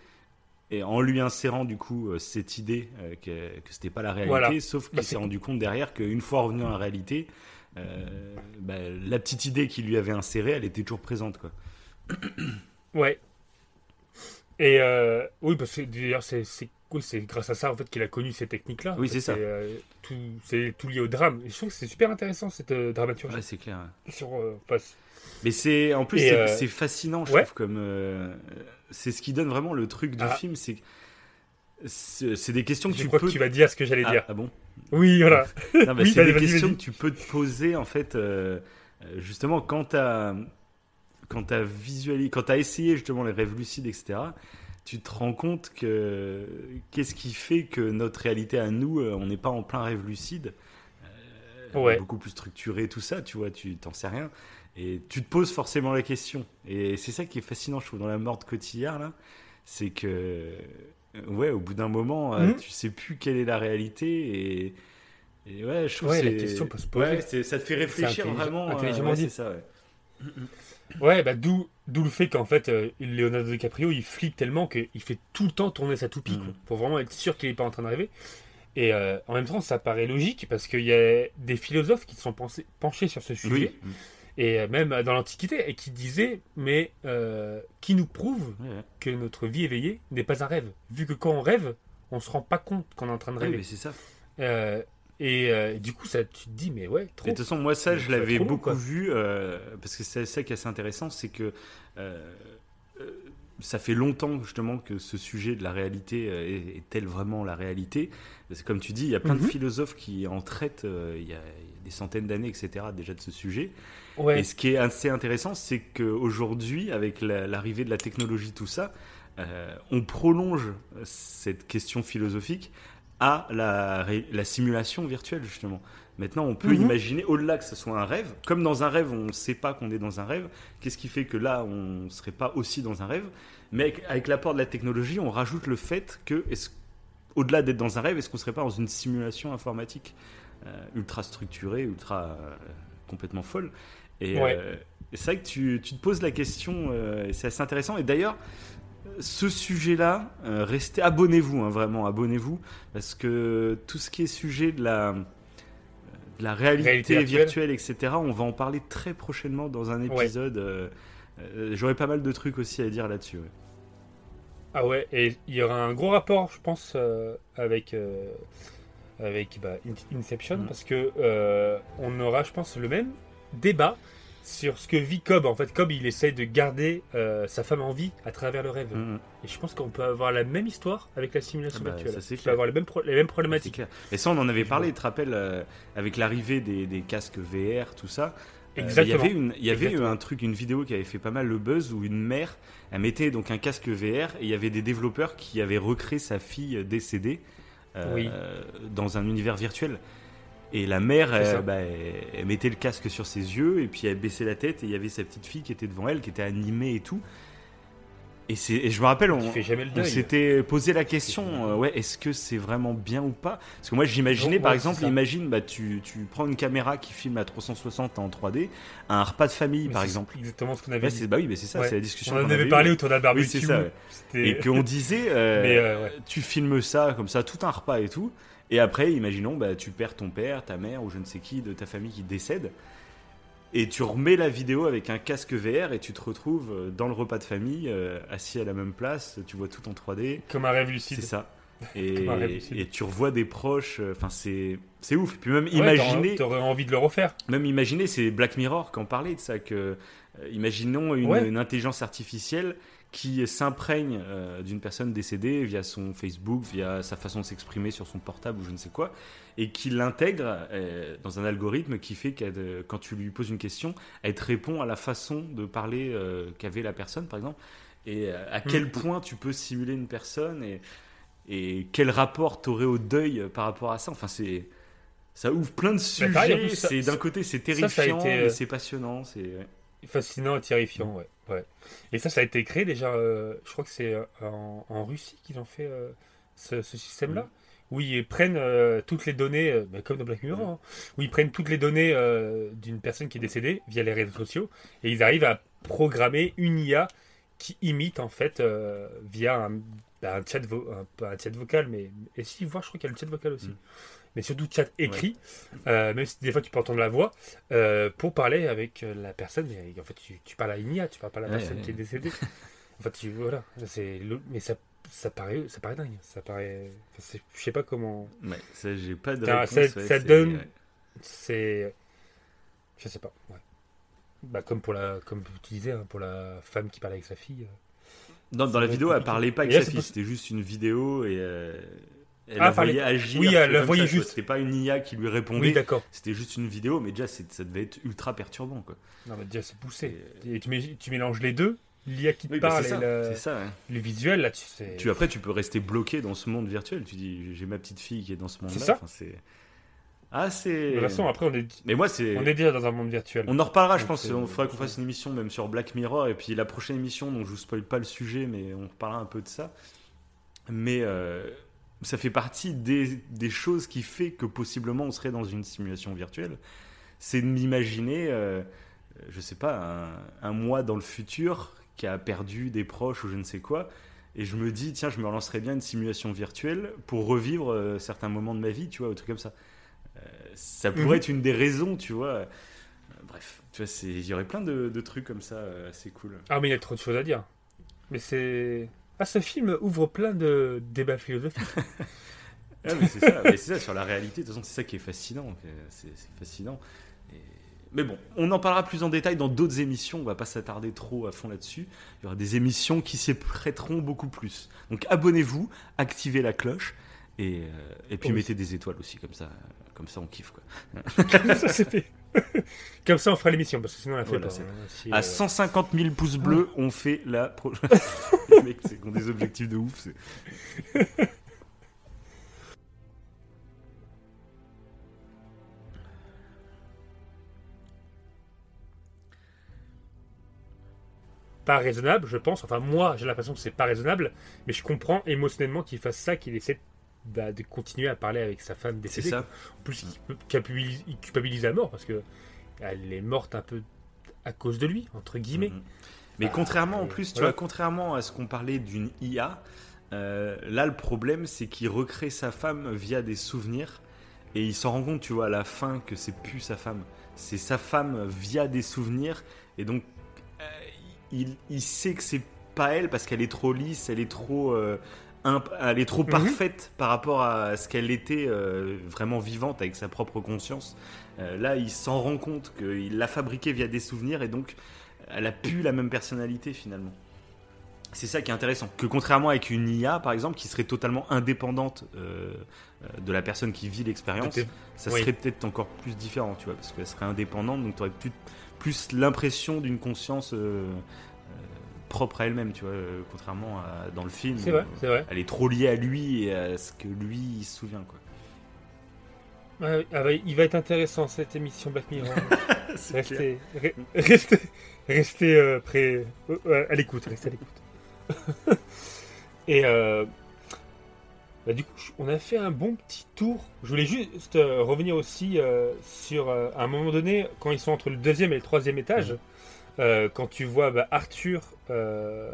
Et en lui insérant du coup cette idée que, que c'était pas la réalité, Voilà. sauf qu'il Bah, s'est c'est- rendu compte derrière qu'une fois revenu dans la réalité, euh, bah, la petite idée qu'il lui avait insérée, elle était toujours présente. Quoi. Ouais. Et euh, oui, parce que d'ailleurs, c'est oui, c'est grâce à ça en fait qu'il a connu ces techniques-là. Oui, c'est ça. euh, tout, c'est tout lié au drame. Et je trouve que c'est super intéressant cette euh, dramaturgie. Ouais, c'est clair. ouais. Sur, Mais c'est en plus c'est fascinant, je ouais. trouve comme c'est ce qui donne vraiment le truc du Ah. film, c'est c'est c'est des questions que je tu crois peux que tu vas dire ce que j'allais ah, dire. ah bon? Oui, voilà. Oui, c'est des questions que tu peux te poser en fait euh, euh, justement quand visualisé quand t'as essayé justement les rêves lucides etc. Tu te rends compte que qu'est-ce qui fait que notre réalité à nous, euh, on n'est pas en plein rêve lucide, euh, Ouais. beaucoup plus structuré, tout ça, tu vois, tu t'en sais rien. Et tu te poses forcément la question. Et c'est ça qui est fascinant, je trouve, dans la mort de Cotillard, là. C'est que, ouais, au bout d'un moment, euh, Mhm. tu sais plus quelle est la réalité. Et, et ouais, je trouve Ouais, que la question peut se poser. Ouais, ça te fait réfléchir vraiment. euh, intelligemment ouais, dit. c'est ça, ouais. Bah d'où d'où le fait qu'en fait euh, Leonardo DiCaprio il flippe tellement qu'il fait tout le temps tourner sa toupie quoi, Mhm. pour vraiment être sûr qu'il n'est pas en train d'arriver. Et euh, en même temps, ça paraît logique parce qu'il y a des philosophes qui se sont pensés- penchés sur ce sujet, Oui. Et euh, même dans l'Antiquité, et qui disaient Mais euh, qui nous prouve Ouais, que notre vie éveillée n'est pas un rêve Vu que quand on rêve, on se rend pas compte qu'on est en train de Oui, rêver. mais c'est ça. Euh, et euh, du coup, ça, tu te dis Mais ouais, trop. Et de toute façon, moi, ça, je l'avais beaucoup vu, parce que c'est ça qui est assez intéressant, c'est que ça fait longtemps, justement, que ce sujet de la réalité est- est-elle vraiment la réalité Parce que, comme tu dis, il y a plein Mhm. de philosophes qui en traitent, euh, il y, a, il y a des centaines d'années, etc., déjà de ce sujet. Ouais. Et ce qui est assez intéressant, c'est qu'aujourd'hui, avec la- l'arrivée de la technologie, tout ça, euh, on prolonge cette question philosophique à la, simulation virtuelle, justement. Maintenant, on peut Mhm. imaginer, au-delà que ce soit un rêve, comme dans un rêve, on ne sait pas qu'on est dans un rêve, qu'est-ce qui fait que là, on ne serait pas aussi dans un rêve? Mais avec, avec l'apport de la technologie, on rajoute le fait que, au-delà d'être dans un rêve, est-ce qu'on ne serait pas dans une simulation informatique euh, ultra structurée, ultra euh, complètement folle? Et, Ouais. euh, et c'est vrai que tu, tu te poses la question, euh, et c'est assez intéressant. Et d'ailleurs, ce sujet-là, euh, restez, abonnez-vous, hein, vraiment, abonnez-vous, parce que tout ce qui est sujet de la, de la réalité, Réalité virtuelle. virtuelle. etc., on va en parler très prochainement dans un épisode. euh, euh, J'aurai pas mal de trucs aussi à dire là-dessus. ouais. Ah ouais, et il y aura un gros rapport, je pense, avec, avec bah, In- Inception, Mm. parce que euh, on aura, je pense, le même débat sur ce que vit Cobb. En fait, Cobb, il essaye de garder euh, sa femme en vie à travers le rêve. Mhm. Et je pense qu'on peut avoir la même histoire avec la simulation Ah bah, virtuelle. ça, On peut avoir les mêmes, les problématiques. clair. Et ça, on en avait parlé, tu te rappelles, euh, avec l'arrivée des, des casques VR, tout ça. Euh, Exactement. Il y avait, une, il y avait eu Exactement. un truc, une vidéo qui avait fait pas mal le buzz où une mère, elle mettait donc un casque VR et il y avait des développeurs qui avaient recréé sa fille décédée Oui. dans un univers virtuel. Et la mère, elle, bah, elle- mettait le casque sur ses yeux et puis elle baissait la tête et il y avait sa petite fille qui était devant elle, qui était animée et tout. Et, je me rappelle, on, s'était posé la question, euh, ouais, est-ce que c'est vraiment bien ou pas? Parce que moi j'imaginais Non, par ouais, exemple, imagine, bah, tu, tu prends une caméra qui filme à 360 en 3D, un repas de famille Mais par exemple. Exactement ce qu'on avait Ouais, dit. c'est, bah oui, mais c'est ça, Ouais. c'est la discussion On en avait eu. parlé autour d'un Oui, barbecue. c'est ça, Et qu'on disait, euh, Mais, euh, tu filmes ça comme ça, tout un repas et tout, et après, imaginons, bah, tu perds ton père, ta mère ou je ne sais qui de ta famille qui décède, et tu remets la vidéo avec un casque VR et tu te retrouves euh, dans le repas de famille, euh, assis à la même place, tu vois tout en 3D. Comme un rêve C'est lucide. ça. Et, Comme un rêve lucide. et tu revois des proches, euh, enfin c'est c'est ouf. Et puis même Ouais, imaginer, t'aurais- T'aurais envie de le refaire. même imaginer, c'est Black Mirror qui en parlait de ça que euh, imaginons une, Ouais. une intelligence artificielle qui s'imprègne euh, d'une personne décédée via son Facebook, via sa façon de s'exprimer sur son portable ou je ne sais quoi, et qui l'intègre euh, dans un algorithme qui fait que euh, quand tu lui poses une question, elle te répond à la façon de parler qu'avait la personne, par exemple, et à quel Mhm. point tu peux simuler une personne et, et quel rapport t'aurais au deuil par rapport à ça. Enfin, c'est ça ouvre plein de sujets. c'est d'un côté c'est ça, ça a terrifiant, été, mais c'est passionnant. C'est. Fascinant et terrifiant, ouais. ouais. Et ça, ça a été créé déjà, euh, je crois que c'est euh, en, en Russie qu'ils ont fait euh, ce, ce système-là, où ils prennent euh, toutes les données, bah, comme dans Black Mirror, hein, où ils prennent toutes les données d'une personne qui est décédée via les réseaux sociaux, et ils arrivent à programmer une IA qui imite en fait via un, bah, un chat, vo- un, pas un chat vocal, mais et si voir, je crois qu'il y a le chat vocal aussi. Mm. Mais surtout chat écrit, euh, même si des fois tu peux entendre la voix, euh, pour parler avec euh, la personne. Et en fait, tu, tu parles à une IA, tu parles pas à la Ouais, personne ouais. qui est décédée. en fait, tu, voilà, c'est mais ça, ça paraît, ça paraît dingue. Ça paraît, enfin, je sais pas comment. Ouais, ça j'ai pas de Ça- réponse. ça- ouais, ça c'est- donne-. C'est, je sais pas. Bah, comme pour la, comme tu disais, hein, pour la femme qui parle avec sa fille. Dans, la vidéo, elle parlait pas avec là, sa fille, c'était juste une vidéo et euh, elle Ah, la voyait agir. oui, elle la voyait ça, juste. C'était pas une IA qui lui répondait. Oui, d'accord. c'était juste une vidéo, mais déjà ça devait être ultra perturbant quoi. Non, mais déjà c'est poussé. Et tu, mets- tu mélanges les deux, l'IA qui te Oui, bah, parle c'est et ça. le, ça. visuel là, tu sais. Tu après tu peux rester bloqué dans ce monde virtuel. Tu dis j'ai ma petite fille qui est dans ce monde-là. ça. Enfin, c'est ah c'est. De toute façon, après, on est, Mais moi c'est. on est déjà dans un monde virtuel. On en reparlera, je Donc, pense. Il faudrait qu'on fasse une émission même sur Black Mirror. Et puis la prochaine émission, donc je vous spoil pas le sujet, mais on reparlera un peu de ça. Mais euh, ça fait partie des, des choses qui fait que possiblement on serait dans une simulation virtuelle. C'est de m'imaginer euh, je sais pas, un, un mois dans le futur qui a perdu des proches ou je ne sais quoi. Et je me dis, tiens, je me relancerais bien une simulation virtuelle pour revivre euh, certains moments de ma vie, tu vois, ou truc comme ça. Euh, ça pourrait Mhm. être une des raisons, tu vois. Euh, bref, tu vois, c'est- il y aurait plein de, de trucs comme ça, euh, assez cool. Ah, mais il y a trop de choses à dire. Mais c'est. Ah, ce film ouvre plein de débats philosophiques. Ah, c'est ça, ça, sur la réalité, de toute façon, c'est ça qui est fascinant. C'est fascinant. Et- Mais bon, on en parlera plus en détail dans d'autres émissions. On va pas s'attarder trop à fond là-dessus. Il y aura des émissions qui s'y prêteront beaucoup plus. Donc abonnez-vous, activez la cloche et, euh, et puis Oui. mettez des étoiles aussi, comme ça, comme ça on kiffe. Quoi. Comme ça, c'est fait. Comme ça, on fera l'émission, parce que sinon, on la fait Voilà, pas. si, À euh, 150 000 pouces bleus, on fait la prochaine. Les mecs, c'est ont des objectifs de ouf. c'est- pas raisonnable, je pense. Enfin, moi, j'ai l'impression que c'est pas raisonnable, mais je comprends émotionnellement qu'il fasse ça, qu'il essaie bah, de continuer à parler avec sa femme C'est décédée. ça. En plus, il culpabilise, il culpabilise à mort parce que elle est morte un peu à cause de lui, entre guillemets. Mhm. Mais Bah, contrairement en euh, plus, tu voilà. vois, contrairement à ce qu'on parlait d'une IA, euh, là le problème c'est qu'il recrée sa femme via des souvenirs et il s'en rend compte, tu vois, à la fin que c'est plus sa femme, c'est sa femme via des souvenirs et donc euh, il, il sait que c'est pas elle parce qu'elle est trop lisse, elle est trop, euh, imp- elle est trop Mhm. parfaite par rapport à ce qu'elle était euh, vraiment vivante avec sa propre conscience. Euh, là, il s'en rend compte qu'il l'a fabriquée via des souvenirs et donc elle a plus la même personnalité finalement. C'est ça qui est intéressant. Que contrairement avec une IA, par exemple, qui serait totalement indépendante euh, de la personne qui vit l'expérience, ça oui. serait peut-être encore plus différent, tu vois, parce qu'elle serait indépendante, donc tu aurais plus, plus l'impression d'une conscience euh, propre à elle-même, tu vois, euh, contrairement à dans le film. C'est vrai, c'est vrai. Elle est trop liée à lui et à ce que lui il se souvient, quoi. Ouais, ah bah, il va être intéressant cette émission Black Mirror. Restez, re- restez, restez euh, prêts, euh, à l'écoute, restez à l'écoute. Et euh, bah, du coup, on a fait un bon petit tour. Je voulais juste revenir aussi sur à un moment donné, quand ils sont entre le deuxième et le troisième étage, Mhm. Euh, quand tu vois bah, Arthur euh,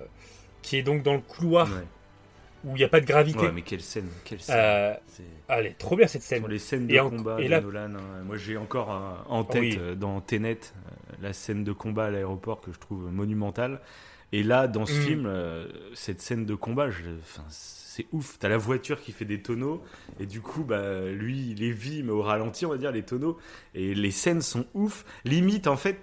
qui est donc dans le couloir Ouais. où il n'y a pas de gravité. Ouais, mais quelle scène, quelle scène. Euh, Elle est trop bien cette scène. Sur les scènes de Et en- combat et de là- Nolan, hein, moi j'ai encore euh, en tête Oui. euh, dans Tenet euh, la scène de combat à l'aéroport que je trouve monumentale. Et là, dans ce Mm. film, euh, cette scène de combat, je- enfin, c'est ouf. T'as la voiture qui fait des tonneaux, et du coup, bah, lui, il les vit, mais au ralenti, on va dire, les tonneaux. Et les scènes sont ouf. Limite, en fait.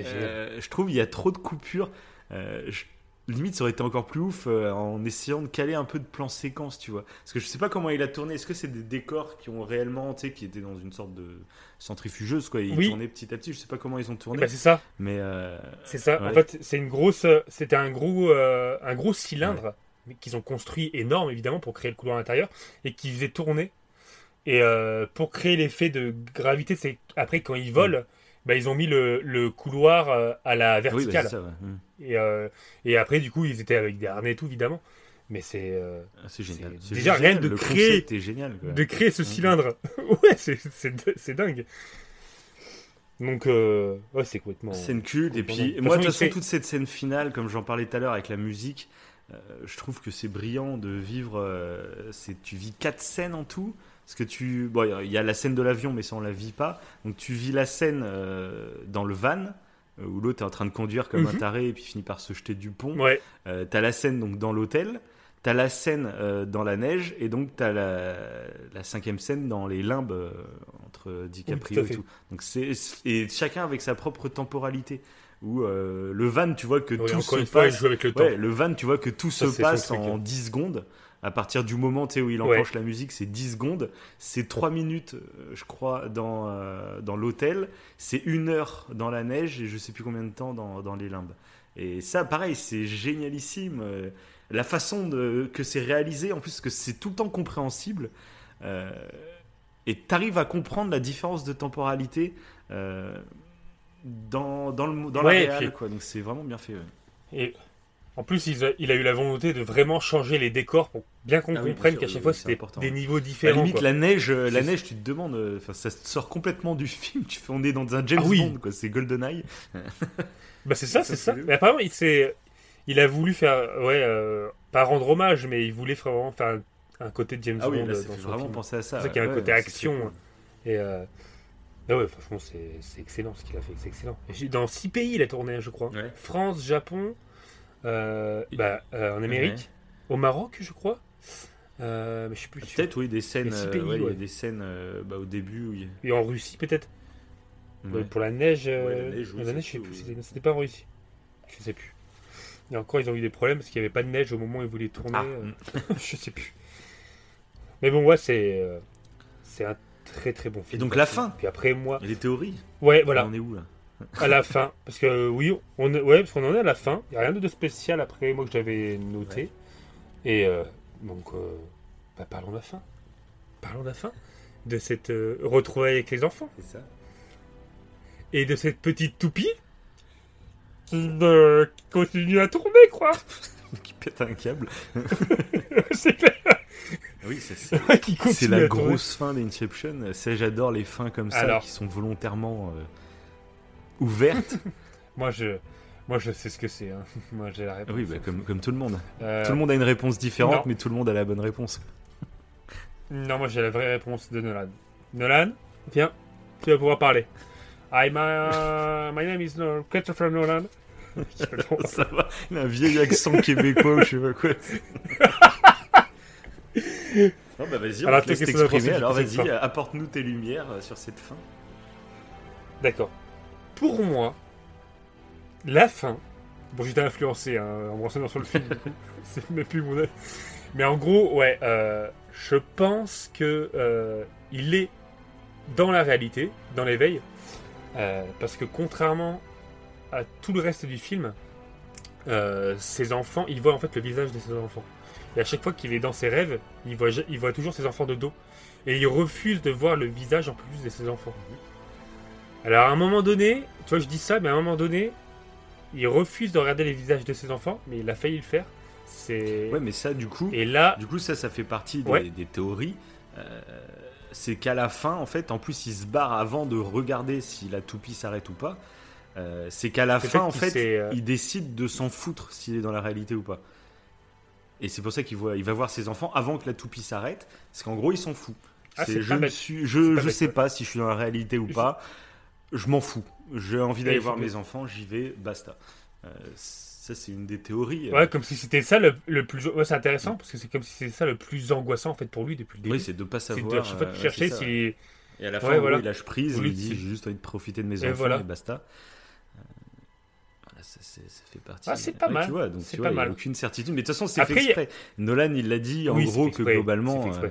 Euh, je trouve il y a trop de coupures. Euh, je- Limite, ça aurait été encore plus ouf euh, en essayant de caler un peu de plan séquence, tu vois. Parce que je sais pas comment il a tourné. Est-ce que c'est des décors qui ont réellement, tu sais, qui étaient dans une sorte de centrifugeuse, quoi. Ils Oui. tournaient petit à petit. Je sais pas comment ils ont tourné. ben, c'est ça. mais C'est ça. En fait, c'est une grosse. C'était un gros, un gros cylindre qu'ils ont construit énorme évidemment pour créer le couloir intérieur et qui faisait tourner. Et pour créer l'effet de gravité, c'est après quand ils volent, bah, ils ont mis le, le couloir euh, à la oui, bah, verticale. c'est ça, ouais. Mm. et, euh, et après, du coup, ils étaient avec des harnais et tout évidemment. Mais c'est euh, Ah, c'est génial. Déjà, génial, rien de créer- génial. quoi. de créer ce Mhm. cylindre. ouais, c'est dingue. Donc, euh, ouais, c'est complètement. Scène culte. Et puis, moi, de toute façon, fait- toute cette scène finale, comme j'en parlais tout à l'heure avec la musique, euh, je trouve que c'est brillant de vivre. euh, tu vis quatre scènes en tout. Parce que tu. Bon, il y a la scène de l'avion, mais ça, on la vit pas. Donc, tu vis la scène euh, dans le van. euh, Où l'autre est en train de conduire comme un Mhm. taré et puis finit par se jeter du pont. Ouais, Euh, t'as la scène donc dans l'hôtel, t'as la scène euh, dans la neige et donc t'as la, la cinquième scène dans les limbes entre DiCaprio Oui, tout et tout. Donc c'est et chacun avec sa propre temporalité. Où euh, le van, tu vois que tout se fois, passe. avec le temps. Ouais, le van, tu vois que tout Ça, se passe en 10 secondes. À partir du moment où il Ouais. enclenche la musique, c'est 10 secondes. C'est 3 minutes, euh, je crois, dans, euh, dans l'hôtel. C'est une heure dans la neige et je sais plus combien de temps dans, dans les limbes. Et ça, pareil, c'est génialissime. Euh, La façon de, que c'est réalisé, en plus, que c'est tout le temps compréhensible. Euh, et tu arrives à comprendre la différence de temporalité euh, dans, dans, le, dans Ouais, la réal, puis- quoi. Donc c'est vraiment bien fait. ouais. Et, En plus, il a, il a eu la volonté de vraiment changer les décors pour bien qu'on Ah oui, comprenne qu'à chaque oui, fois c'est c'était important. des niveaux À la différents. limite, quoi. la neige, euh, la neige, tu te demandes, euh, enfin, ça sort complètement du film. Tu fais, on est dans un James Ah oui. Bond, quoi. C'est GoldenEye. Bah c'est ça, c'est ça. Mais apparemment, il, s'est- il a voulu faire, ouais, euh, pas rendre hommage, mais il voulait vraiment faire un, un côté de James Ah oui, Bond là, dans ça fait son vraiment film. penser à ça. C'est ça qu'il y a un côté action, cool. Et euh, ah ouais, franchement, c'est excellent ce qu'il a fait, c'est excellent. Dans six pays, il a tourné, je crois. Ouais. France, Japon, bah, euh, en Amérique, Ouais. au Maroc, je crois. Euh, mais je suis plus sûr. Peut-être, oui, des scènes. Euh, pays, ouais, ouais. des scènes euh, bah, au début Et en Russie, peut-être. Ouais. Euh, Pour la neige, euh, la neige, oui, la ça neige, je sais plus. C'était pas en Russie. Je sais plus. Et encore, ils ont eu des problèmes parce qu'il n'y avait pas de neige au moment où ils voulaient tourner. Ah. euh, je sais plus. Mais bon, ouais, c'est euh, c'est un très très bon film. Et donc, la fin Puis après, moi, Et les théories ouais, voilà, On est où là? À la fin, parce que euh, oui, on ouais, parce qu'on en est à la fin. Il y a rien de spécial après moi que j'avais noté. Et euh, donc, euh, bah, parlons de la fin. Parlons de la fin. De cette euh, retrouvaille avec les enfants C'est ça. et de cette petite toupie qui, euh, qui continue à tourner, quoi. Qui pète un câble. c'est clair. Oui, c'est la tourner. grosse fin d'Inception. J'adore les fins comme ça Alors. qui sont volontairement ouvertes. Moi, je, moi, je sais ce que c'est. hein. Moi, j'ai la réponse. oui, bah, comme, comme tout le monde. Euh, Tout le monde a une réponse différente, non. mais tout le monde a la bonne réponse. Non, moi, j'ai la vraie réponse de Nolan. Nolan, viens, tu vas pouvoir parler. Hi, my, my name is Christopher Nolan. ça va. Il a un vieil accent québécois ou je sais pas quoi. non, bah vas-y, on Alors, te laisse t'exprimer. Alors vas-y, apporte-nous tes lumières euh, sur cette fin. D'accord. Pour moi, la fin. Bon, j'étais influencé hein, en me renseignant sur le film. C'est même plus mon. Mais en gros, ouais, euh, je pense que euh, il est dans la réalité, dans l'éveil, euh, parce que contrairement à tout le reste du film, ses enfants, il voit en fait le visage de ses enfants. Et à chaque fois qu'il est dans ses rêves, il voit, il voit toujours ses enfants de dos. Et il refuse de voir le visage en plus de ses enfants. Alors à un moment donné, tu vois, je dis ça, mais à un moment donné, il refuse de regarder les visages de ses enfants, mais il a failli le faire. C'est Ouais, mais ça, du coup, et là, du coup, ça, ça fait partie des, Ouais. des théories. Euh, c'est qu'à la fin, en fait, en plus, il se barre avant de regarder si la toupie s'arrête ou pas. Euh, c'est qu'à la fin, en fait, euh, il décide de s'en foutre s'il est dans la réalité ou pas. Et c'est pour ça qu'il voit, il va voir ses enfants avant que la toupie s'arrête, parce qu'en gros, il s'en fout. Ah, je ne je, je sais pas si je suis dans la réalité ou Je- pas. Je m'en fous. J'ai envie d'aller voir c'est mes enfants, j'y vais, basta. Euh, ça, c'est une des théories. ouais, comme si c'était ça le, le plus. Ouais, c'est intéressant parce que c'est comme si c'était ça le plus angoissant en fait pour lui depuis le début. oui, c'est de pas c'est savoir. de fois de euh, chercher c'est si. Et à la fin, Ouais, voilà. il lâche prise, il dit j'ai juste envie de profiter de mes Et enfants voilà. et basta. Euh, voilà, ça, c'est- ça fait partie. Ah, c'est pas mal. Tu vois, donc C'est tu pas vois, il n'y a mal. aucune certitude. Mais de toute façon, c'est fait a- exprès. Nolan, il l'a dit en Oui, c'est gros que c'est globalement, euh,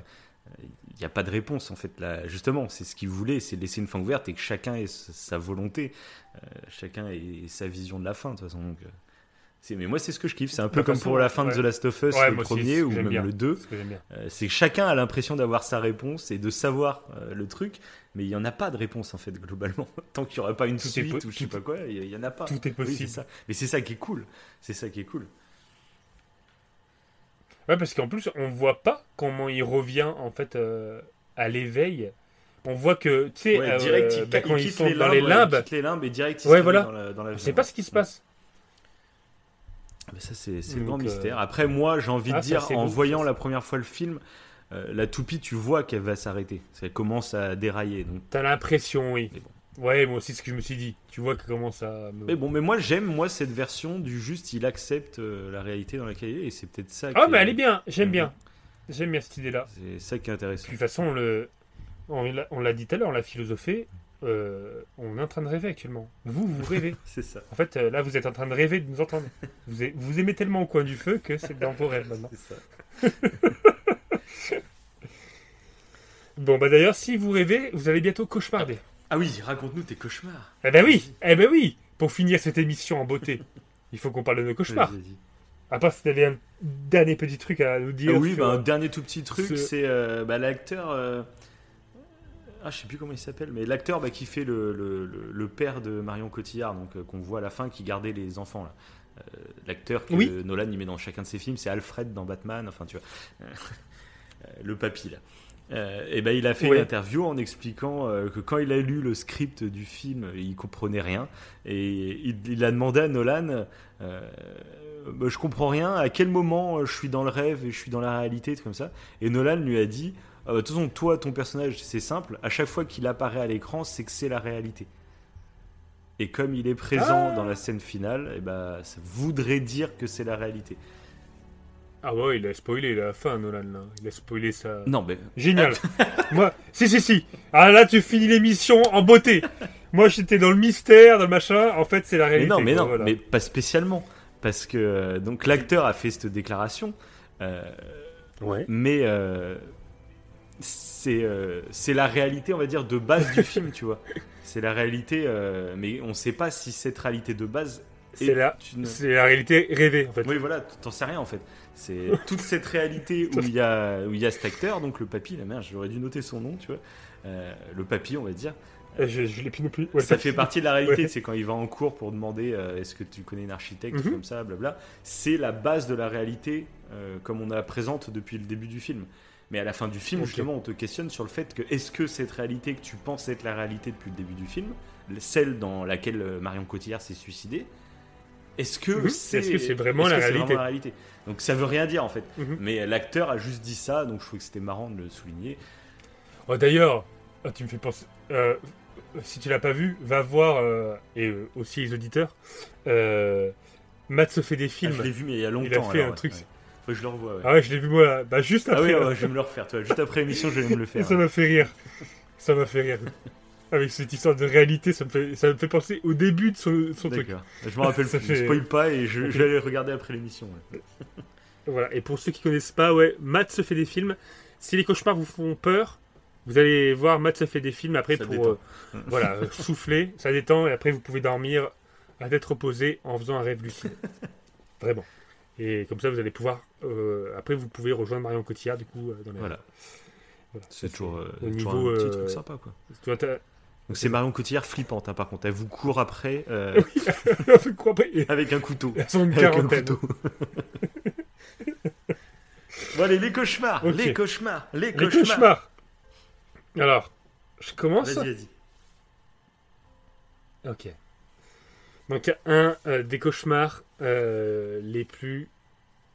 il n'y a pas de réponse en fait. Là, justement, c'est ce qu'il voulait, c'est laisser une fin ouverte et que chacun ait sa volonté, euh, chacun ait sa vision de la fin. De toute façon, donc, euh, mais moi, c'est ce que je kiffe. C'est un peu comme façon, pour la fin de. The Last of Us, Ouais, le premier ou même bien. le 2. C'est ce que j'aime bien. Euh, c'est que chacun a l'impression d'avoir sa réponse et de savoir euh, le truc, mais il n'y en a pas de réponse en fait globalement. Tant qu'il n'y aura pas une Tout suite ou je sais pas quoi, il n'y en a pas. Tout est Oui, possible. c'est ça. Mais c'est ça qui est cool. C'est ça qui est cool. Ouais, parce qu'en plus, on voit pas comment il revient en fait euh, à l'éveil. On voit que, tu sais, Ouais, euh, direct, il, bah, il quand ils quitte sont les dans limbes, les ouais, limbes, il quitte les limbes et direct il Ouais, voilà. dans la, dans la sait pas ce qui se passe. Mais ça c'est c'est le grand euh, mystère. Après moi j'ai envie ah, de ça, dire c'est en voyant ça, la première fois le film, euh, la toupie tu vois qu'elle va s'arrêter. Elle commence à dérailler. Donc T'as l'impression, oui. Bon. Ouais, moi aussi, ce que je me suis dit. Tu vois que comment ça. me- Mais bon, mais moi j'aime moi cette version du juste il accepte euh, la réalité dans laquelle il est et c'est peut-être ça. Ah, qui mais elle est bien. J'aime bien. J'aime bien cette idée-là. C'est ça qui est intéressant. Puis, de toute façon, le... on l'a- dit tout à l'heure, on l'a philosophé. euh, on est en train de rêver actuellement. Vous, vous rêvez. C'est ça. En fait, euh, là, vous êtes en train de rêver de nous entendre. Vous, vous aimez tellement au coin du feu que c'est dans vos rêves maintenant. C'est ça. Bon, bah d'ailleurs, si vous rêvez, vous allez bientôt cauchemarder. Ah oui, raconte-nous tes cauchemars. Eh ben oui, eh ben oui. Pour finir cette émission en beauté, il faut qu'on parle de nos cauchemars. À part si t'avais un dernier petit truc à nous dire. Ah oui, bah, un dernier tout petit truc, ce- c'est euh, bah, l'acteur. euh, Ah, je sais plus comment il s'appelle, mais l'acteur bah, qui fait le, le, père de Marion Cotillard, donc euh, qu'on voit à la fin, qui gardait les enfants là. l'acteur que Oui. Nolan y met dans chacun de ses films, c'est Alfred dans Batman, enfin tu vois, Euh, le papy là. Euh, et ben il a fait Ouais. une interview en expliquant euh, que quand il a lu le script du film, il comprenait rien et il, il a demandé à Nolan, euh, Bah, je comprends rien. À quel moment je suis dans le rêve et je suis dans la réalité, tout comme ça. Et Nolan lui a dit, Ah bah, de toute façon toi ton personnage c'est simple. À chaque fois qu'il apparaît à l'écran, c'est que c'est la réalité. Et comme il est présent Ah. dans la scène finale, et ben ça voudrait dire que c'est la réalité. Ah ouais, il a spoilé la fin, Nolan. Là. Il a spoilé ça. Non mais Génial. Moi, si, si, si. Ah là, tu finis l'émission en beauté. Moi, j'étais dans le mystère, dans le machin. En fait, c'est la Mais réalité. non, mais quoi, non, voilà. mais pas spécialement. Parce que euh, donc l'acteur a fait cette déclaration, euh, Ouais. mais euh, c'est euh, c'est la réalité, on va dire, de base du film, tu vois. C'est la réalité, euh, mais on sait pas si cette réalité de base C'est est la, une- c'est la réalité rêvée, en fait. Oui, voilà, t'en sais rien en fait. C'est toute cette réalité où il y a où il y a cet acteur, donc le papy, la merde, j'aurais dû noter son nom, tu vois. Euh, le papy, on va dire. Euh, Je, je l'ai plus non plus. Ouais, ça fait partie de la réalité. Ouais. C'est quand il va en cours pour demander euh, est-ce que tu connais une architecte Mhm. comme ça, blabla. C'est la base de la réalité comme on la présente depuis le début du film. Mais à la fin du film, justement, on te questionne sur le fait que est-ce que cette réalité que tu penses être la réalité depuis le début du film, celle dans laquelle Marion Cotillard s'est suicidée, est-ce que Mhm. c'est Est-ce que c'est vraiment la réalité la réalité? Donc ça veut rien dire en fait. Mhm. Mais l'acteur a juste dit ça, donc je trouvais que c'était marrant de le souligner. Oh, D'ailleurs, ah, tu me fais penser. euh, si tu l'as pas vu, va voir, euh, et euh, aussi les auditeurs, euh, Matt se fait des Ah, films. je l'ai vu mais il y a longtemps. il a fait alors, un ouais, truc. ouais. Faut que je le revoie. ouais. Ah ouais, je l'ai vu moi, bah, juste Ah après. oui, là. ouais, je vais me le refaire. Juste après l'émission, je vais me le faire. ça m'a fait rire. Ça m'a fait rire. Avec cette histoire de réalité, ça me fait, ça me fait penser au début de son, son truc. Je me rappelle Ça plus. fait- Je spoil pas et je, je vais aller regarder après l'émission. ouais. Voilà. Et pour ceux qui connaissent pas, ouais, Matt se fait des films. Si les cauchemars vous font peur, vous allez voir Matt se fait des films après Ça pour euh, voilà euh, souffler, ça détend et après vous pouvez dormir à tête reposée en faisant un rêve lucide. Vraiment. Et comme ça vous allez pouvoir euh, après vous pouvez rejoindre Marion Cotillard du coup euh, dans les Voilà. Voilà. C'est toujours, euh, Au toujours niveau, un petit truc sympa quoi. Donc c'est Marion Cotillard flippante hein, par contre. Elle vous court après euh, après, avec un couteau. Elles sont une Avec un couteau. bon allez, les cauchemars, les cauchemars, les Les cauchemars. Alors, je commence. Vas-y, vas-y. Ok. Donc un euh, des cauchemars euh, les plus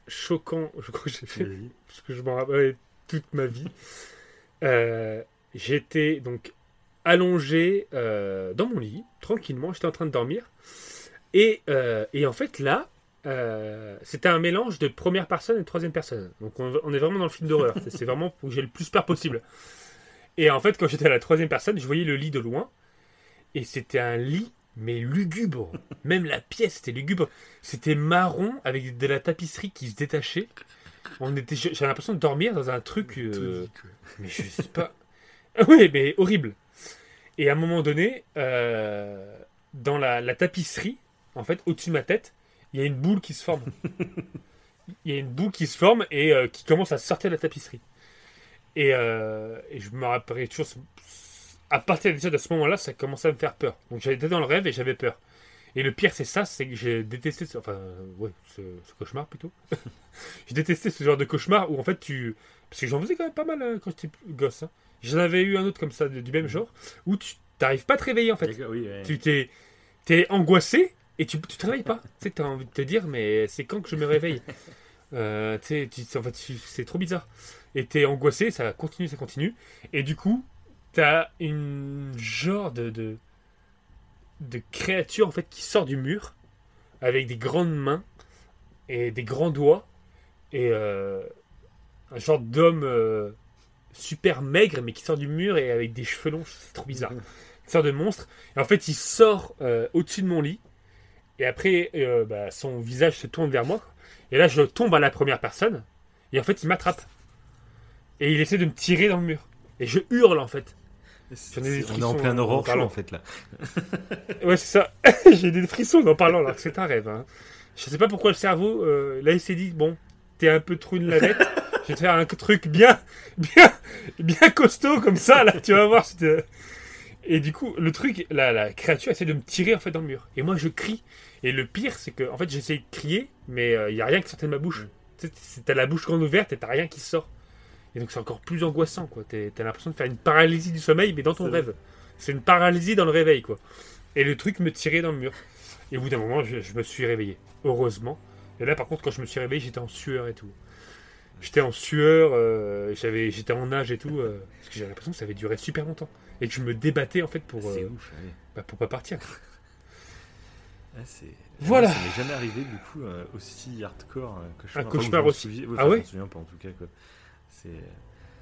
choquants, je crois que j'ai fait, parce que je m'en rappelle toute ma vie. J'étais donc allongé euh, dans mon lit, tranquillement, j'étais en train de dormir. Et, euh, et en fait là, euh, c'était un mélange de première personne et de troisième personne. Donc on, on est vraiment dans le film d'horreur. C'est- vraiment pour que j'ai le plus peur possible. Et en fait, quand j'étais à la troisième personne, je voyais le lit de loin. Et c'était un lit, mais lugubre. Même la pièce était lugubre. C'était marron avec de la tapisserie qui se détachait. On était, j'avais l'impression de dormir dans un truc. euh, mais je sais pas. Ah oui, mais horrible. Et à un moment donné, euh, dans la, la tapisserie, en fait, au-dessus de ma tête, il y a une boule qui se forme. Il y a une boule qui se forme et euh, qui commence à sortir de la tapisserie. Et, euh, et je me rappelle toujours. À partir déjà de ce moment-là, ça commençait à me faire peur. Donc j'étais dans le rêve et j'avais peur. Et le pire, c'est ça, c'est que j'ai détesté, ce, enfin, ouais, ce, ce cauchemar plutôt. j'ai détesté ce genre de cauchemar où en fait tu, parce que j'en faisais quand même pas mal euh, quand j'étais gosse. hein. J'en avais eu un autre comme ça du même genre où tu t'arrives pas à te réveiller en fait. D'accord, oui, ouais. Tu t'es, t'es angoissé et tu, tu te réveilles pas. Tu sais, t'as envie de te dire, mais c'est quand que je me réveille? Euh, tu en fait, c'est trop bizarre. Et t'es angoissé, ça continue, ça continue. Et du coup, t'as une genre de, de, de créature en fait qui sort du mur avec des grandes mains et des grands doigts et euh, un genre d'homme euh, super maigre mais qui sort du mur et avec des cheveux longs. C'est trop bizarre. Une sorte de monstre. Et en fait, il sort euh, au-dessus de mon lit. Et après, euh, bah, son visage se tourne vers moi. Et là, je tombe à la première personne. Et en fait, il m'attrape. Et il essaie de me tirer dans le mur. Et je hurle, en fait. J'en ai des On est en plein en show parlant. en fait là. Ouais, c'est ça. J'ai des frissons en parlant, alors que c'est un rêve. hein. Je sais pas pourquoi le cerveau, euh, là, il s'est dit, bon, t'es un peu trop une lavette. je vais te faire un truc bien, bien, bien costaud comme ça, là, tu vas voir. Et du coup, le truc, la, la créature essaie de me tirer en fait dans le mur. Et moi, je crie. Et le pire, c'est que en fait, j'essaie de crier, mais il n'y a rien qui sortait de ma bouche. Tu sais, T'as la bouche grande ouverte et t'as rien qui sort. Et donc, c'est encore plus angoissant, quoi. T'as l'impression de faire une paralysie du sommeil, mais dans ton rêve. C'est une paralysie dans le réveil, quoi. Et le truc me tirait dans le mur. Et au bout d'un moment, je, je me suis réveillé. Heureusement. Et là, par contre, quand je me suis réveillé, j'étais en sueur et tout. J'étais en sueur, euh, j'avais, j'étais en nage et tout, euh, parce que j'avais l'impression que ça avait duré super longtemps. Et que je me débattais, en fait, pour, C'est euh, ouf, ouais. bah, pour pas partir. Ah, c'est- Voilà. Moi, Ça m'est jamais arrivé du coup euh, aussi hardcore un cauchemar. Un Enfin, cauchemar je m'en aussi. souviens- Ah enfin, Je ouais m'en souviens pas en tout cas quoi. C'est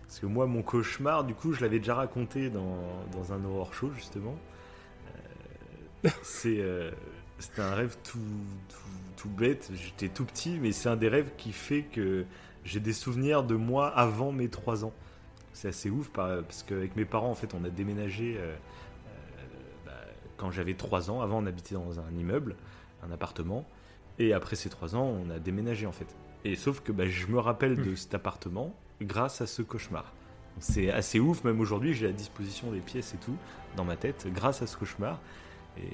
parce que moi mon cauchemar du coup je l'avais déjà raconté dans, dans un horror show justement. Euh, c'est euh, c'était un rêve tout, tout, tout bête. J'étais tout petit mais c'est un des rêves qui fait que j'ai des souvenirs de moi avant mes 3 ans. C'est assez ouf par- parce qu'avec mes parents en fait on a déménagé. euh, bah, quand j'avais 3 ans, avant on habitait dans un immeuble, un appartement, et après ces 3 ans on a déménagé en fait. Et sauf que bah, je me rappelle de cet appartement grâce à ce cauchemar. C'est assez ouf, même aujourd'hui j'ai la disposition des pièces et tout dans ma tête grâce à ce cauchemar. Et,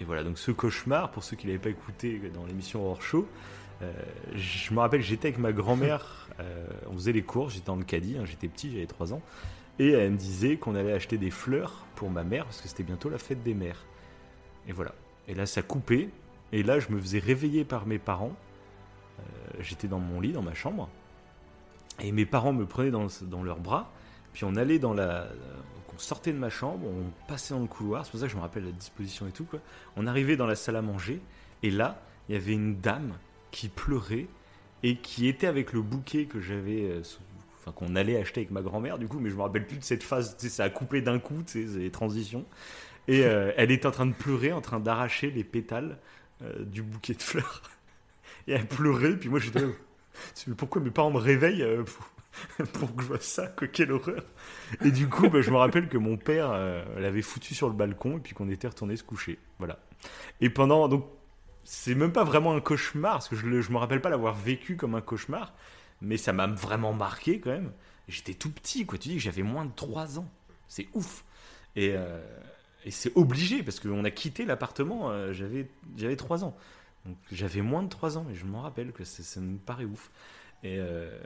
et voilà, donc ce cauchemar, pour ceux qui ne l'avaient pas écouté dans l'émission Hors Show, euh, je me rappelle j'étais avec ma grand-mère, euh, on faisait les cours, j'étais en le caddie, hein, j'étais petit, j'avais 3 ans. Et elle me disait qu'on allait acheter des fleurs pour ma mère parce que c'était bientôt la fête des mères. Et voilà. Et là, ça coupait. Et là, je me faisais réveiller par mes parents. Euh, J'étais dans mon lit, dans ma chambre. Et mes parents me prenaient dans, dans leurs bras. Puis on allait dans la. On sortait de ma chambre, on passait dans le couloir. C'est pour ça que je me rappelle la disposition et tout. On arrivait dans la salle à manger. Et là, il y avait une dame qui pleurait et qui était avec le bouquet que j'avais euh, enfin qu'on allait acheter avec ma grand-mère du coup mais je me rappelle plus de cette phase ça a coupé d'un coup les transitions. Et euh, elle était en train de pleurer en train d'arracher les pétales euh, du bouquet de fleurs. Et elle pleurait puis moi j'étais là, mais pourquoi mes parents me réveillent pour, pour que je vois ça quelle horreur? Et du coup bah, je me rappelle que mon père l'avait foutu sur le balcon et puis qu'on était retourné se coucher voilà. Et pendant donc c'est même pas vraiment un cauchemar, parce que je, je me rappelle pas l'avoir vécu comme un cauchemar, mais ça m'a vraiment marqué quand même. J'étais tout petit, quoi. Tu dis que j'avais moins de 3 ans. C'est ouf. Et, euh, et c'est obligé, parce qu'on a quitté l'appartement, euh, j'avais, j'avais 3 ans. Donc j'avais moins de 3 ans, et je m'en rappelle que ça me paraît ouf. Et, euh,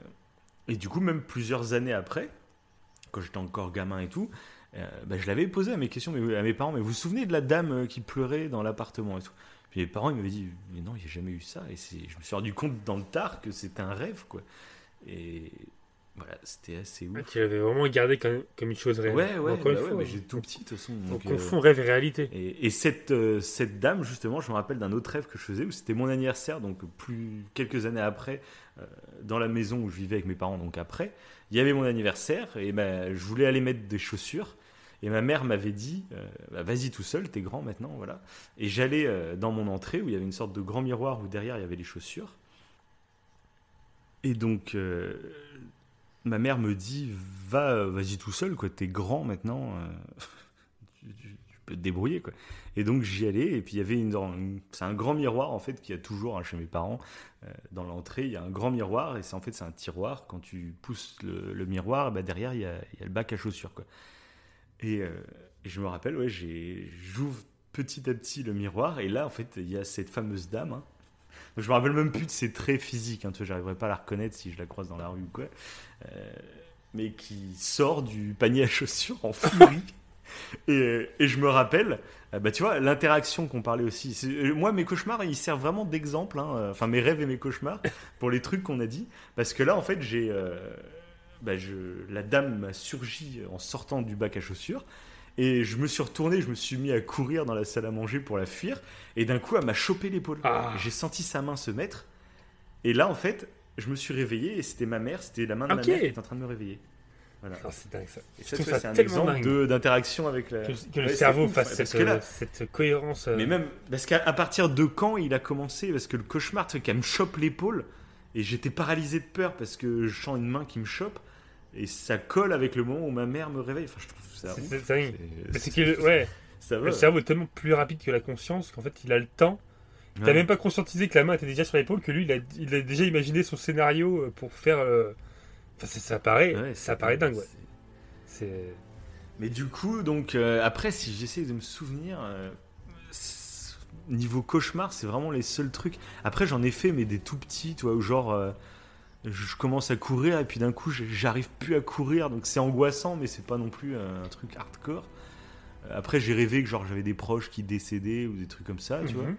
et du coup, même plusieurs années après, quand j'étais encore gamin et tout, bah, je l'avais posé à mes questions, à mes parents, mais vous vous souvenez de la dame qui pleurait dans l'appartement et tout? Puis mes parents ils m'avaient dit mais non il n'y a jamais eu ça et je me suis rendu compte dans le tard que c'était un rêve quoi et voilà c'était assez ouf Ah, tu l'avais vraiment gardé comme, comme une chose réelle. ouais ouais, Encore bah une ouais, fois, mais j'ai tout petit de toute façon on donc, euh, confond rêve et réalité. et, et cette, euh, cette dame, justement, je me rappelle d'un autre rêve que je faisais où c'était mon anniversaire, donc plus quelques années après, euh, dans la maison où je vivais avec mes parents, donc après, il y avait mon anniversaire et ben, je voulais aller mettre des chaussures. Et ma mère m'avait dit, euh, bah, vas-y tout seul, t'es grand maintenant, voilà. Et j'allais euh, dans mon entrée où il y avait une sorte de grand miroir où derrière il y avait les chaussures. Et donc, euh, ma mère me dit, va, vas-y tout seul, quoi, t'es grand maintenant, tu, peux te débrouiller, quoi. Et donc j'y allais, et puis il y avait une, c'est un grand miroir en fait qu'il y a toujours hein, chez mes parents. Dans l'entrée, il y a un grand miroir, et c'est en fait c'est un tiroir. Quand tu pousses le, le miroir, bah, derrière il y, a, il y a le bac à chaussures, quoi. Et, euh, et je me rappelle, ouais, j'ouvre petit à petit le miroir, et là en fait il y a cette fameuse dame. hein. Donc, je me rappelle même plus de ses traits physiques, hein, tu vois, j'arriverais pas à la reconnaître si je la croise dans la rue ou quoi. Euh, mais qui sort du panier à chaussures en furie. et, et je me rappelle, euh, bah, tu vois, l'interaction qu'on parlait aussi. Euh, Moi, mes cauchemars, ils servent vraiment d'exemple, hein, euh, enfin mes rêves et mes cauchemars, pour les trucs qu'on a dit. Parce que là, en fait, j'ai. euh, bah, je, la dame m'a surgi en sortant du bac à chaussures. Et je me suis retourné, je me suis mis à courir dans la salle à manger pour la fuir. Et d'un coup, elle m'a chopé l'épaule. Ah. J'ai senti sa main se mettre. Et là, en fait, je me suis réveillé et c'était ma mère, c'était la main de Ok. ma mère qui était en train de me réveiller. Voilà. Ah, c'est dingue ça. Et Je ça, trouve tu vois, ça c'est un exemple d'interaction avec la. Que, que le Ouais, c'est cerveau fasse parce cette, que là- cette cohérence. euh, Mais même, parce qu'à partir de quand il a commencé? Parce que le cauchemar, tu sais, qu'elle me chope l'épaule, et j'étais paralysé de peur parce que je sens une main qui me chope, et ça colle avec le moment où ma mère me réveille. Enfin, je trouve ça. c'est- dingue. C'est- que le- ouais, Ça va. le cerveau est tellement plus rapide que la conscience qu'en fait il a le temps. T'as Ouais. même pas conscientisé que la main était déjà sur l'épaule, que lui il a, il a déjà imaginé son scénario euh, pour faire. euh, Enfin, ça, paraît, Ouais, ça paraît dingue. Ouais. Mais du coup, donc euh, après, si j'essaie de me souvenir, euh, niveau cauchemar, c'est vraiment les seuls trucs. Après, j'en ai fait, mais des tout petits, tu vois, où genre, je commence à courir et puis d'un coup, j'arrive plus à courir, donc c'est angoissant, mais c'est pas non plus un truc hardcore. Euh, Après, j'ai rêvé que genre j'avais des proches qui décédaient ou des trucs comme ça, tu vois. Mhm.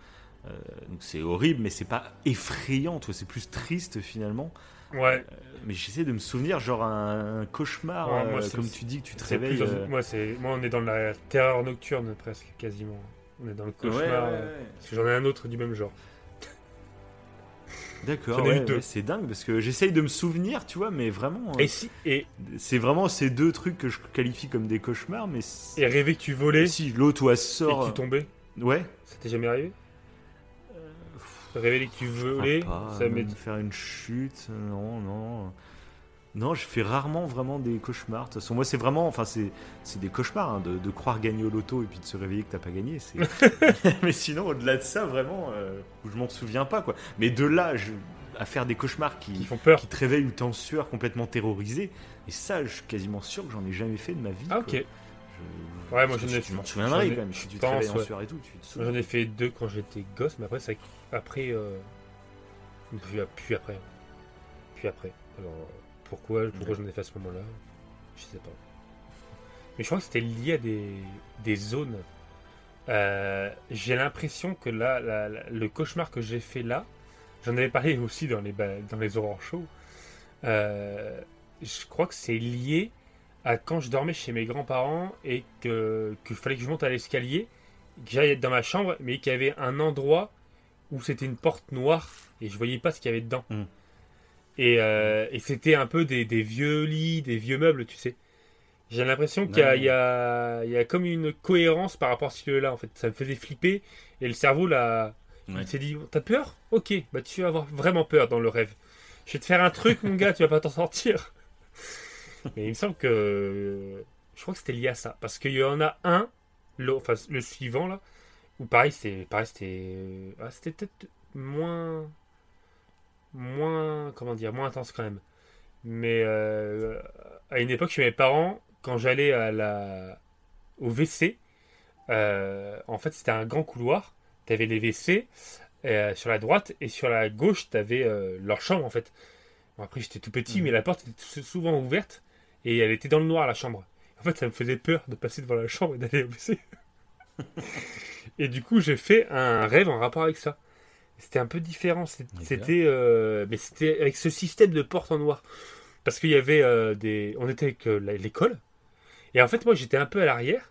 Donc c'est horrible, mais c'est pas effrayant, tu vois, c'est plus triste finalement. Ouais, Mais j'essaie de me souvenir, genre un, un cauchemar, Ouais, moi, euh, comme tu dis, que tu te réveilles. dans- euh, moi, c'est, moi, on est dans la terreur nocturne presque, quasiment. On est dans le cauchemar. ouais, euh, ouais. Parce que j'en ai un autre du même genre. D'accord, ouais, ouais, c'est dingue parce que j'essaye de me souvenir, tu vois, mais vraiment, euh, Et si, et, c'est vraiment ces deux trucs que je qualifie comme des cauchemars, mais c'est- et rêver que tu volais si l'autre ou elle et sort, que tu tombais, ouais, ça t'est jamais arrivé Rêver que tu volais, ça m'est. faire une chute, non, non, non, je fais rarement vraiment des cauchemars. De toute façon, moi, c'est vraiment, enfin, c'est, des cauchemars hein, de, de croire gagner au loto et puis de se réveiller que t'as pas gagné. Mais sinon, au-delà de ça, vraiment, euh, je m'en souviens pas, quoi. Mais de là, je- à faire des cauchemars qui, Qui font peur. qui te réveillent ou t'es en sueur complètement terrorisé. Et ça, je suis quasiment sûr que j'en ai jamais fait de ma vie. Ah, quoi. ok. Je- Ouais, moi, je, j'en ai- je m'en souviendrai j'en ai- quand même. Tu pense, réveilles en ouais. sueur et tout, tu souviens. j'en ai fait deux quand j'étais gosse, mais après, ça, après, euh, puis, puis après, puis après. Alors, pourquoi, pourquoi j'en ai fait à ce moment-là Je sais pas. Mais je crois que c'était lié à des, des zones. Euh, j'ai l'impression que là, la- la- le cauchemar que j'ai fait là, j'en avais parlé aussi dans les, dans les horror shows. Euh, je crois que c'est lié à quand je dormais chez mes grands-parents et que qu'il fallait que je monte à l'escalier, que j'aille être dans ma chambre, mais qu'il y avait un endroit où c'était une porte noire et je voyais pas ce qu'il y avait dedans. Mm. Et, euh, et c'était un peu des, des vieux lits, des vieux meubles, tu sais. J'ai l'impression qu'il y, a- y y comme une cohérence par rapport à ce là en fait. Ça me faisait flipper et le cerveau là, Ouais. il s'est dit T'as peur? Ok, bah tu vas avoir vraiment peur dans le rêve. Je vais te faire un truc, mon gars, tu vas pas t'en sortir. Mais il me semble que. Je crois que c'était lié à ça. Parce qu'il y en a un, le, enfin le suivant là, où pareil, c'est, pareil c'était. ah, c'était peut-être moins. Moins. Comment dire Moins intense quand même. Mais euh, à une époque, chez mes parents, quand j'allais à la, au WC, euh, en fait, c'était un grand couloir. Tu avais les WC euh, sur la droite et sur la gauche, tu avais leur chambre en fait. Bon, après, j'étais tout petit, Mhm. mais la porte était sou- souvent ouverte et elle était dans le noir, la chambre. En fait, ça me faisait peur de passer devant la chambre et d'aller au WC. et du coup, j'ai fait un rêve en rapport avec ça. C'était un peu différent. C'était, euh, mais c'était avec ce système de porte en noir. Parce qu'il y avait euh, des, on était avec euh, l'école. Et en fait, moi, j'étais un peu à l'arrière.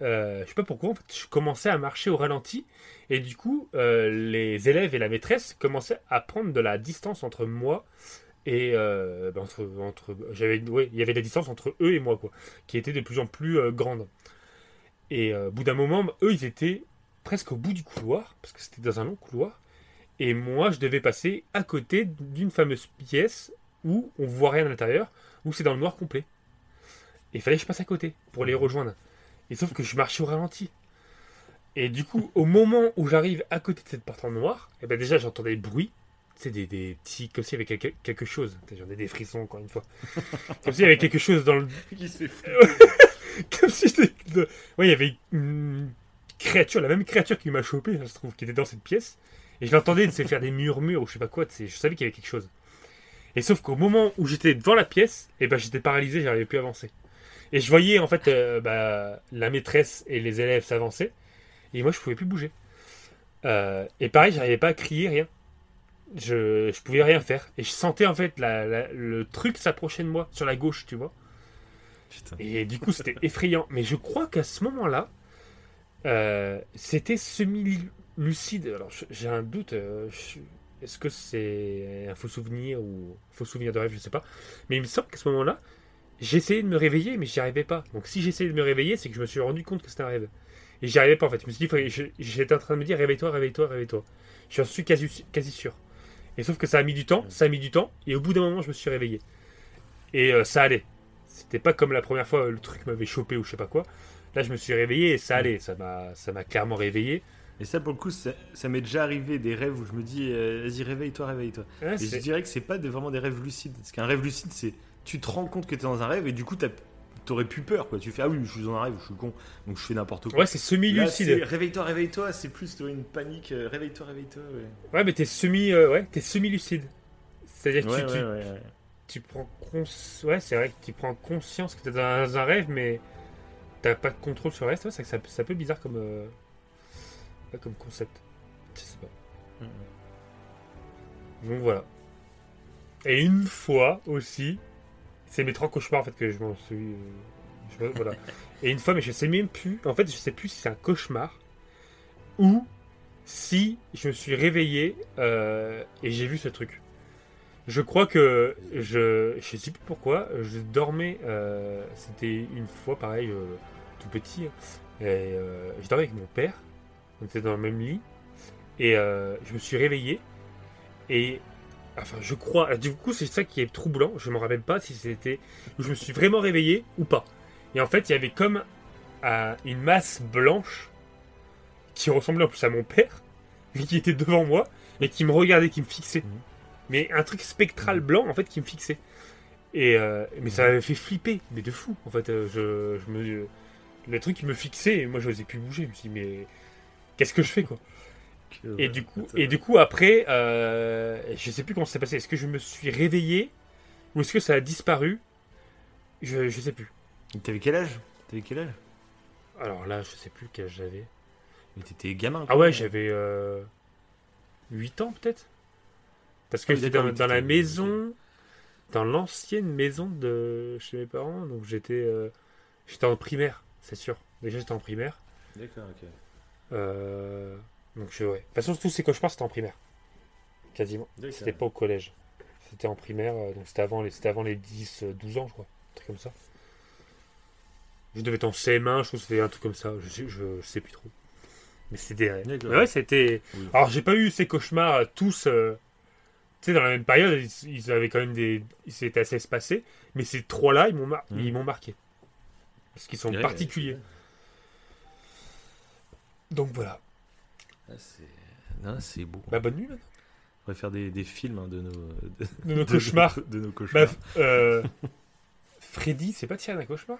Je sais pas pourquoi. En fait, je commençais à marcher au ralenti. Et du coup, les élèves et la maîtresse commençaient à prendre de la distance entre moi et euh, ben, entre, entre j'avais ouais, il y avait de la distance entre eux et moi quoi, qui était de plus en plus euh, grande. Et euh, au bout d'un moment, eux ils étaient presque au bout du couloir parce que c'était dans un long couloir. Et moi, je devais passer à côté d'une fameuse pièce où on voit rien à l'intérieur, où c'est dans le noir complet. Et il fallait que je passe à côté pour les rejoindre. Et sauf que je marchais au ralenti. Et du coup, au moment où j'arrive à côté de cette porte en noir, et ben déjà j'entendais des bruits. C'est des, des petits. Comme s'il y avait quelque, quelque chose. J'en ai des frissons encore une fois. comme s'il y avait quelque chose dans le. Qui se fait. Comme si Ouais, il y avait une créature, la même créature qui m'a chopé, ça se trouve, qui était dans cette pièce. Et je l'entendais se faire des murmures ou je sais pas quoi. Je savais qu'il y avait quelque chose. Et sauf qu'au moment où j'étais devant la pièce, et ben j'étais paralysé, j'arrivais plus à avancer. Et je voyais en fait euh, bah, la maîtresse et les élèves s'avancer. Et moi je pouvais plus bouger. Euh, et pareil, j'arrivais pas à crier, rien. Je, je pouvais rien faire. Et je sentais en fait la- la- le truc s'approcher de moi sur la gauche, tu vois. Putain. Et du coup, c'était effrayant. Mais je crois qu'à ce moment-là, euh, c'était semi-lucide. Alors, j'ai un doute. euh, Est-ce que c'est un faux souvenir ou faux souvenir de rêve Je sais pas. Mais il me semble qu'à ce moment-là, j'essayais de me réveiller, mais j'y arrivais pas. Donc, si j'essayais de me réveiller, c'est que je me suis rendu compte que c'était un rêve. Et j'y arrivais pas en fait. Je me suis dit, j'étais en train de me dire, réveille-toi, réveille-toi, réveille-toi. J'en suis quasi, quasi sûr. Et sauf que ça a mis du temps, ça a mis du temps, et au bout d'un moment, je me suis réveillé. Et euh, ça allait. C'était pas comme la première fois, le truc m'avait chopé ou je sais pas quoi. Là, je me suis réveillé et ça allait. Ça m'a, ça m'a clairement réveillé. Et ça, pour le coup, ça, ça m'est déjà arrivé des rêves où je me dis, euh, vas-y, réveille-toi, réveille-toi. Hein, Et je dirais que c'est pas des- vraiment des rêves lucides. Parce qu'un rêve lucide, c'est tu te rends compte que tu es dans un rêve et du coup, t'aurais plus peur, quoi. Tu fais, ah oui, je suis dans un rêve, je suis con, donc je fais n'importe quoi. Ouais, c'est semi-lucide. Réveille-toi, réveille-toi, c'est plus une panique. euh, Réveille-toi, réveille-toi. Ouais, Ouais, mais t'es semi, euh, ouais, t'es semi-lucide. C'est-à-dire que ouais, tu, ouais, tu- ouais, ouais. tu prends cons... ouais, c'est vrai que tu prends conscience que t'es dans un rêve, mais t'as pas de contrôle sur le reste. Ouais, c'est un peu bizarre comme, comme concept. Je sais pas. Donc voilà. Et une fois aussi, c'est mes trois cauchemars en fait que je m'en suis. euh, je voilà. Et une fois, mais je sais même plus. En fait, je sais plus si c'est un cauchemar ou si je me suis réveillé euh, et j'ai vu ce truc. Je crois que je, je sais plus pourquoi, je dormais. euh, C'était une fois pareil, tout petit. Et je dormais avec mon père. On était dans le même lit. Et euh, je me suis réveillé. Et enfin, je crois. Du coup, c'est ça qui est troublant. Je me rappelle pas si c'était. Je me suis vraiment réveillé ou pas. Et en fait, il y avait comme euh, une masse blanche qui ressemblait en plus à mon père, mais qui était devant moi et qui me regardait, qui me fixait. Mhm. Mais un truc spectral blanc en fait qui me fixait. Et euh, mais ça m'avait fait flipper, mais de fou. En fait, euh, je, je me le truc qui me fixait et moi je n'osais plus bouger. Je me suis dit mais qu'est-ce que je fais quoi? Et du coup et du coup après euh, je sais plus comment ça s'est passé. Est-ce que je me suis réveillé ou est-ce que ça a disparu? Je, je sais plus. T'avais quel âge? T'avais quel âge? Alors là, je sais plus quel âge j'avais. Mais t'étais gamin. Ah ouais, j'avais euh, 8 ans peut-être. Parce que Ah oui, j'étais dans, la maison, dans l'ancienne maison de chez mes parents. Donc j'étais euh, j'étais en primaire, c'est sûr. Déjà j'étais en primaire. D'accord, ok. Euh, donc je, ouais. De toute façon, tous ces cauchemars c'était en primaire. Quasiment. C'était pas au collège. C'était en primaire, euh, donc c'était avant, les- c'était avant les 10, euh, 12 ans, je crois. Un truc comme ça. Je devais être en CM1, je trouve que c'était un truc comme ça. Je sais, je, sais plus trop. Mais c'était. euh, mais ouais, c'était. Oui. Alors, j'ai pas eu ces cauchemars euh, tous. euh, Tu sais, dans la même période, ils, ils avaient quand même des. Ils s'étaient assez espacés. Mais ces trois-là, ils m'ont mar- Mhm. ils m'ont marqué. Parce qu'ils sont Ouais, particuliers. Donc voilà. Ah, c'est... Non, c'est beau. Bah, bonne nuit, maintenant. On pourrait faire des, des films hein, de nos, de, De nos cauchemars. de nos cauchemars. Bah, euh, Freddy, c'est pas tiré d'un cauchemar?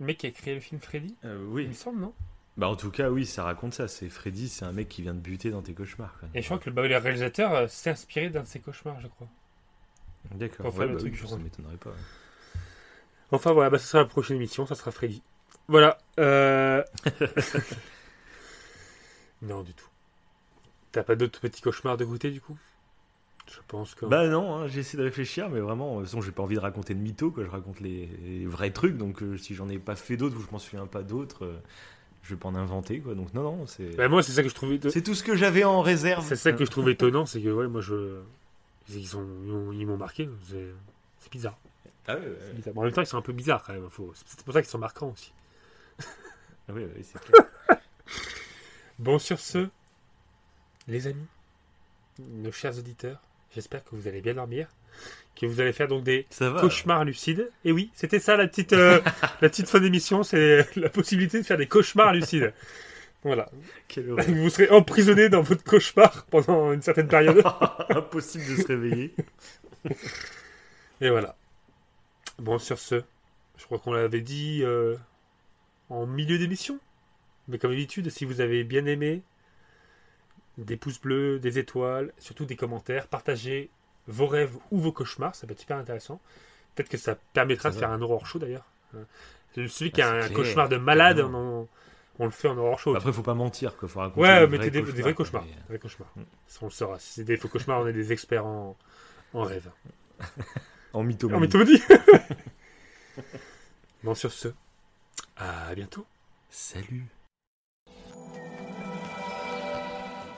Le mec qui a créé le film Freddy? Euh, Il oui. me semble, non? Bah en tout cas, oui, ça raconte ça. C'est Freddy, c'est un mec qui vient de buter dans tes cauchemars. quoi. Et je crois que le, bah, le réalisateur euh, s'est inspiré d'un de ses cauchemars, je crois. D'accord. faire Ouais, le bah truc, oui, ça m'étonnerait pas. Enfin voilà, bah, ce sera la prochaine émission, ça sera Freddy. Voilà. Non, du tout. T'as pas d'autres petits cauchemars de côté, du coup? Je pense que... Bah non, hein, j'ai essayé de réfléchir, mais vraiment, de toute façon, j'ai pas envie de raconter de mythos, quoi. Je raconte les, les vrais trucs, donc euh, si j'en ai pas fait d'autres ou je m'en souviens pas d'autres, euh, je vais pas en inventer, quoi. Donc non, non, c'est. Bah, moi, c'est ça que je trouvais... C'est tout ce que j'avais en réserve. C'est ça que je trouve étonnant, c'est que, ouais, moi, je... Ils sont- ils m'ont- marqué, c'est bizarre. Ah ouais, ouais, c'est bizarre. Bon, en même temps, ils sont un peu bizarres, quand même. Faut... C'est pour ça qu'ils sont marquants, aussi. ouais, ouais, ouais, c'est clair. Bon, sur ce, les amis, nos chers auditeurs, j'espère que vous allez bien dormir, que vous allez faire donc des cauchemars lucides. Et oui, c'était ça la petite, euh, la petite fin d'émission, c'est la possibilité de faire des cauchemars lucides. Voilà. Vous serez emprisonné dans votre cauchemar pendant une certaine période. Impossible de se réveiller. Et voilà. Bon, sur ce, je crois qu'on l'avait dit euh, en milieu d'émission. Mais comme d'habitude, si vous avez bien aimé, des pouces bleus, des étoiles, surtout des commentaires, partagez vos rêves ou vos cauchemars, ça peut être super intéressant. Peut-être que ça permettra de faire un horror show d'ailleurs. Hein. Celui qui Ah, a c'est un clair, cauchemar de malade, on, on le fait en horror show. Après, faut pas mentir, quoi. Faut raconter. ouais, des mettez des, des vrais cauchemars. mais- des vrais cauchemars. Mm. Ça, on le saura. Si c'est des faux cauchemars, on est des experts en, en rêve. En mythomanie. En mythomanie. bon, sur ce, à bientôt. Salut.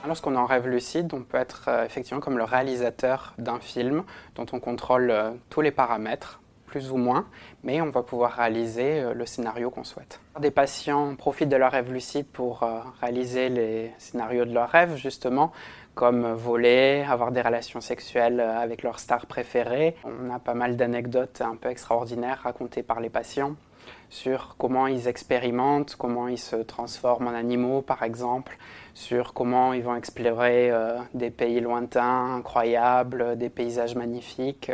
Lorsqu'on est en rêve lucide, on peut être euh, effectivement comme le réalisateur d'un film dont on contrôle euh, tous les paramètres, plus ou moins, mais on va pouvoir réaliser euh, le scénario qu'on souhaite. Des patients profitent de leur rêve lucide pour réaliser les scénarios de leur rêve, justement, comme voler, avoir des relations sexuelles avec leur star préférée. On a pas mal d'anecdotes un peu extraordinaires racontées par les patients. sur comment ils expérimentent, comment ils se transforment en animaux par exemple, sur comment ils vont explorer euh, des pays lointains, incroyables, des paysages magnifiques.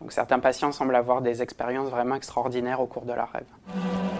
Donc certains patients semblent avoir des expériences vraiment extraordinaires au cours de leur rêve.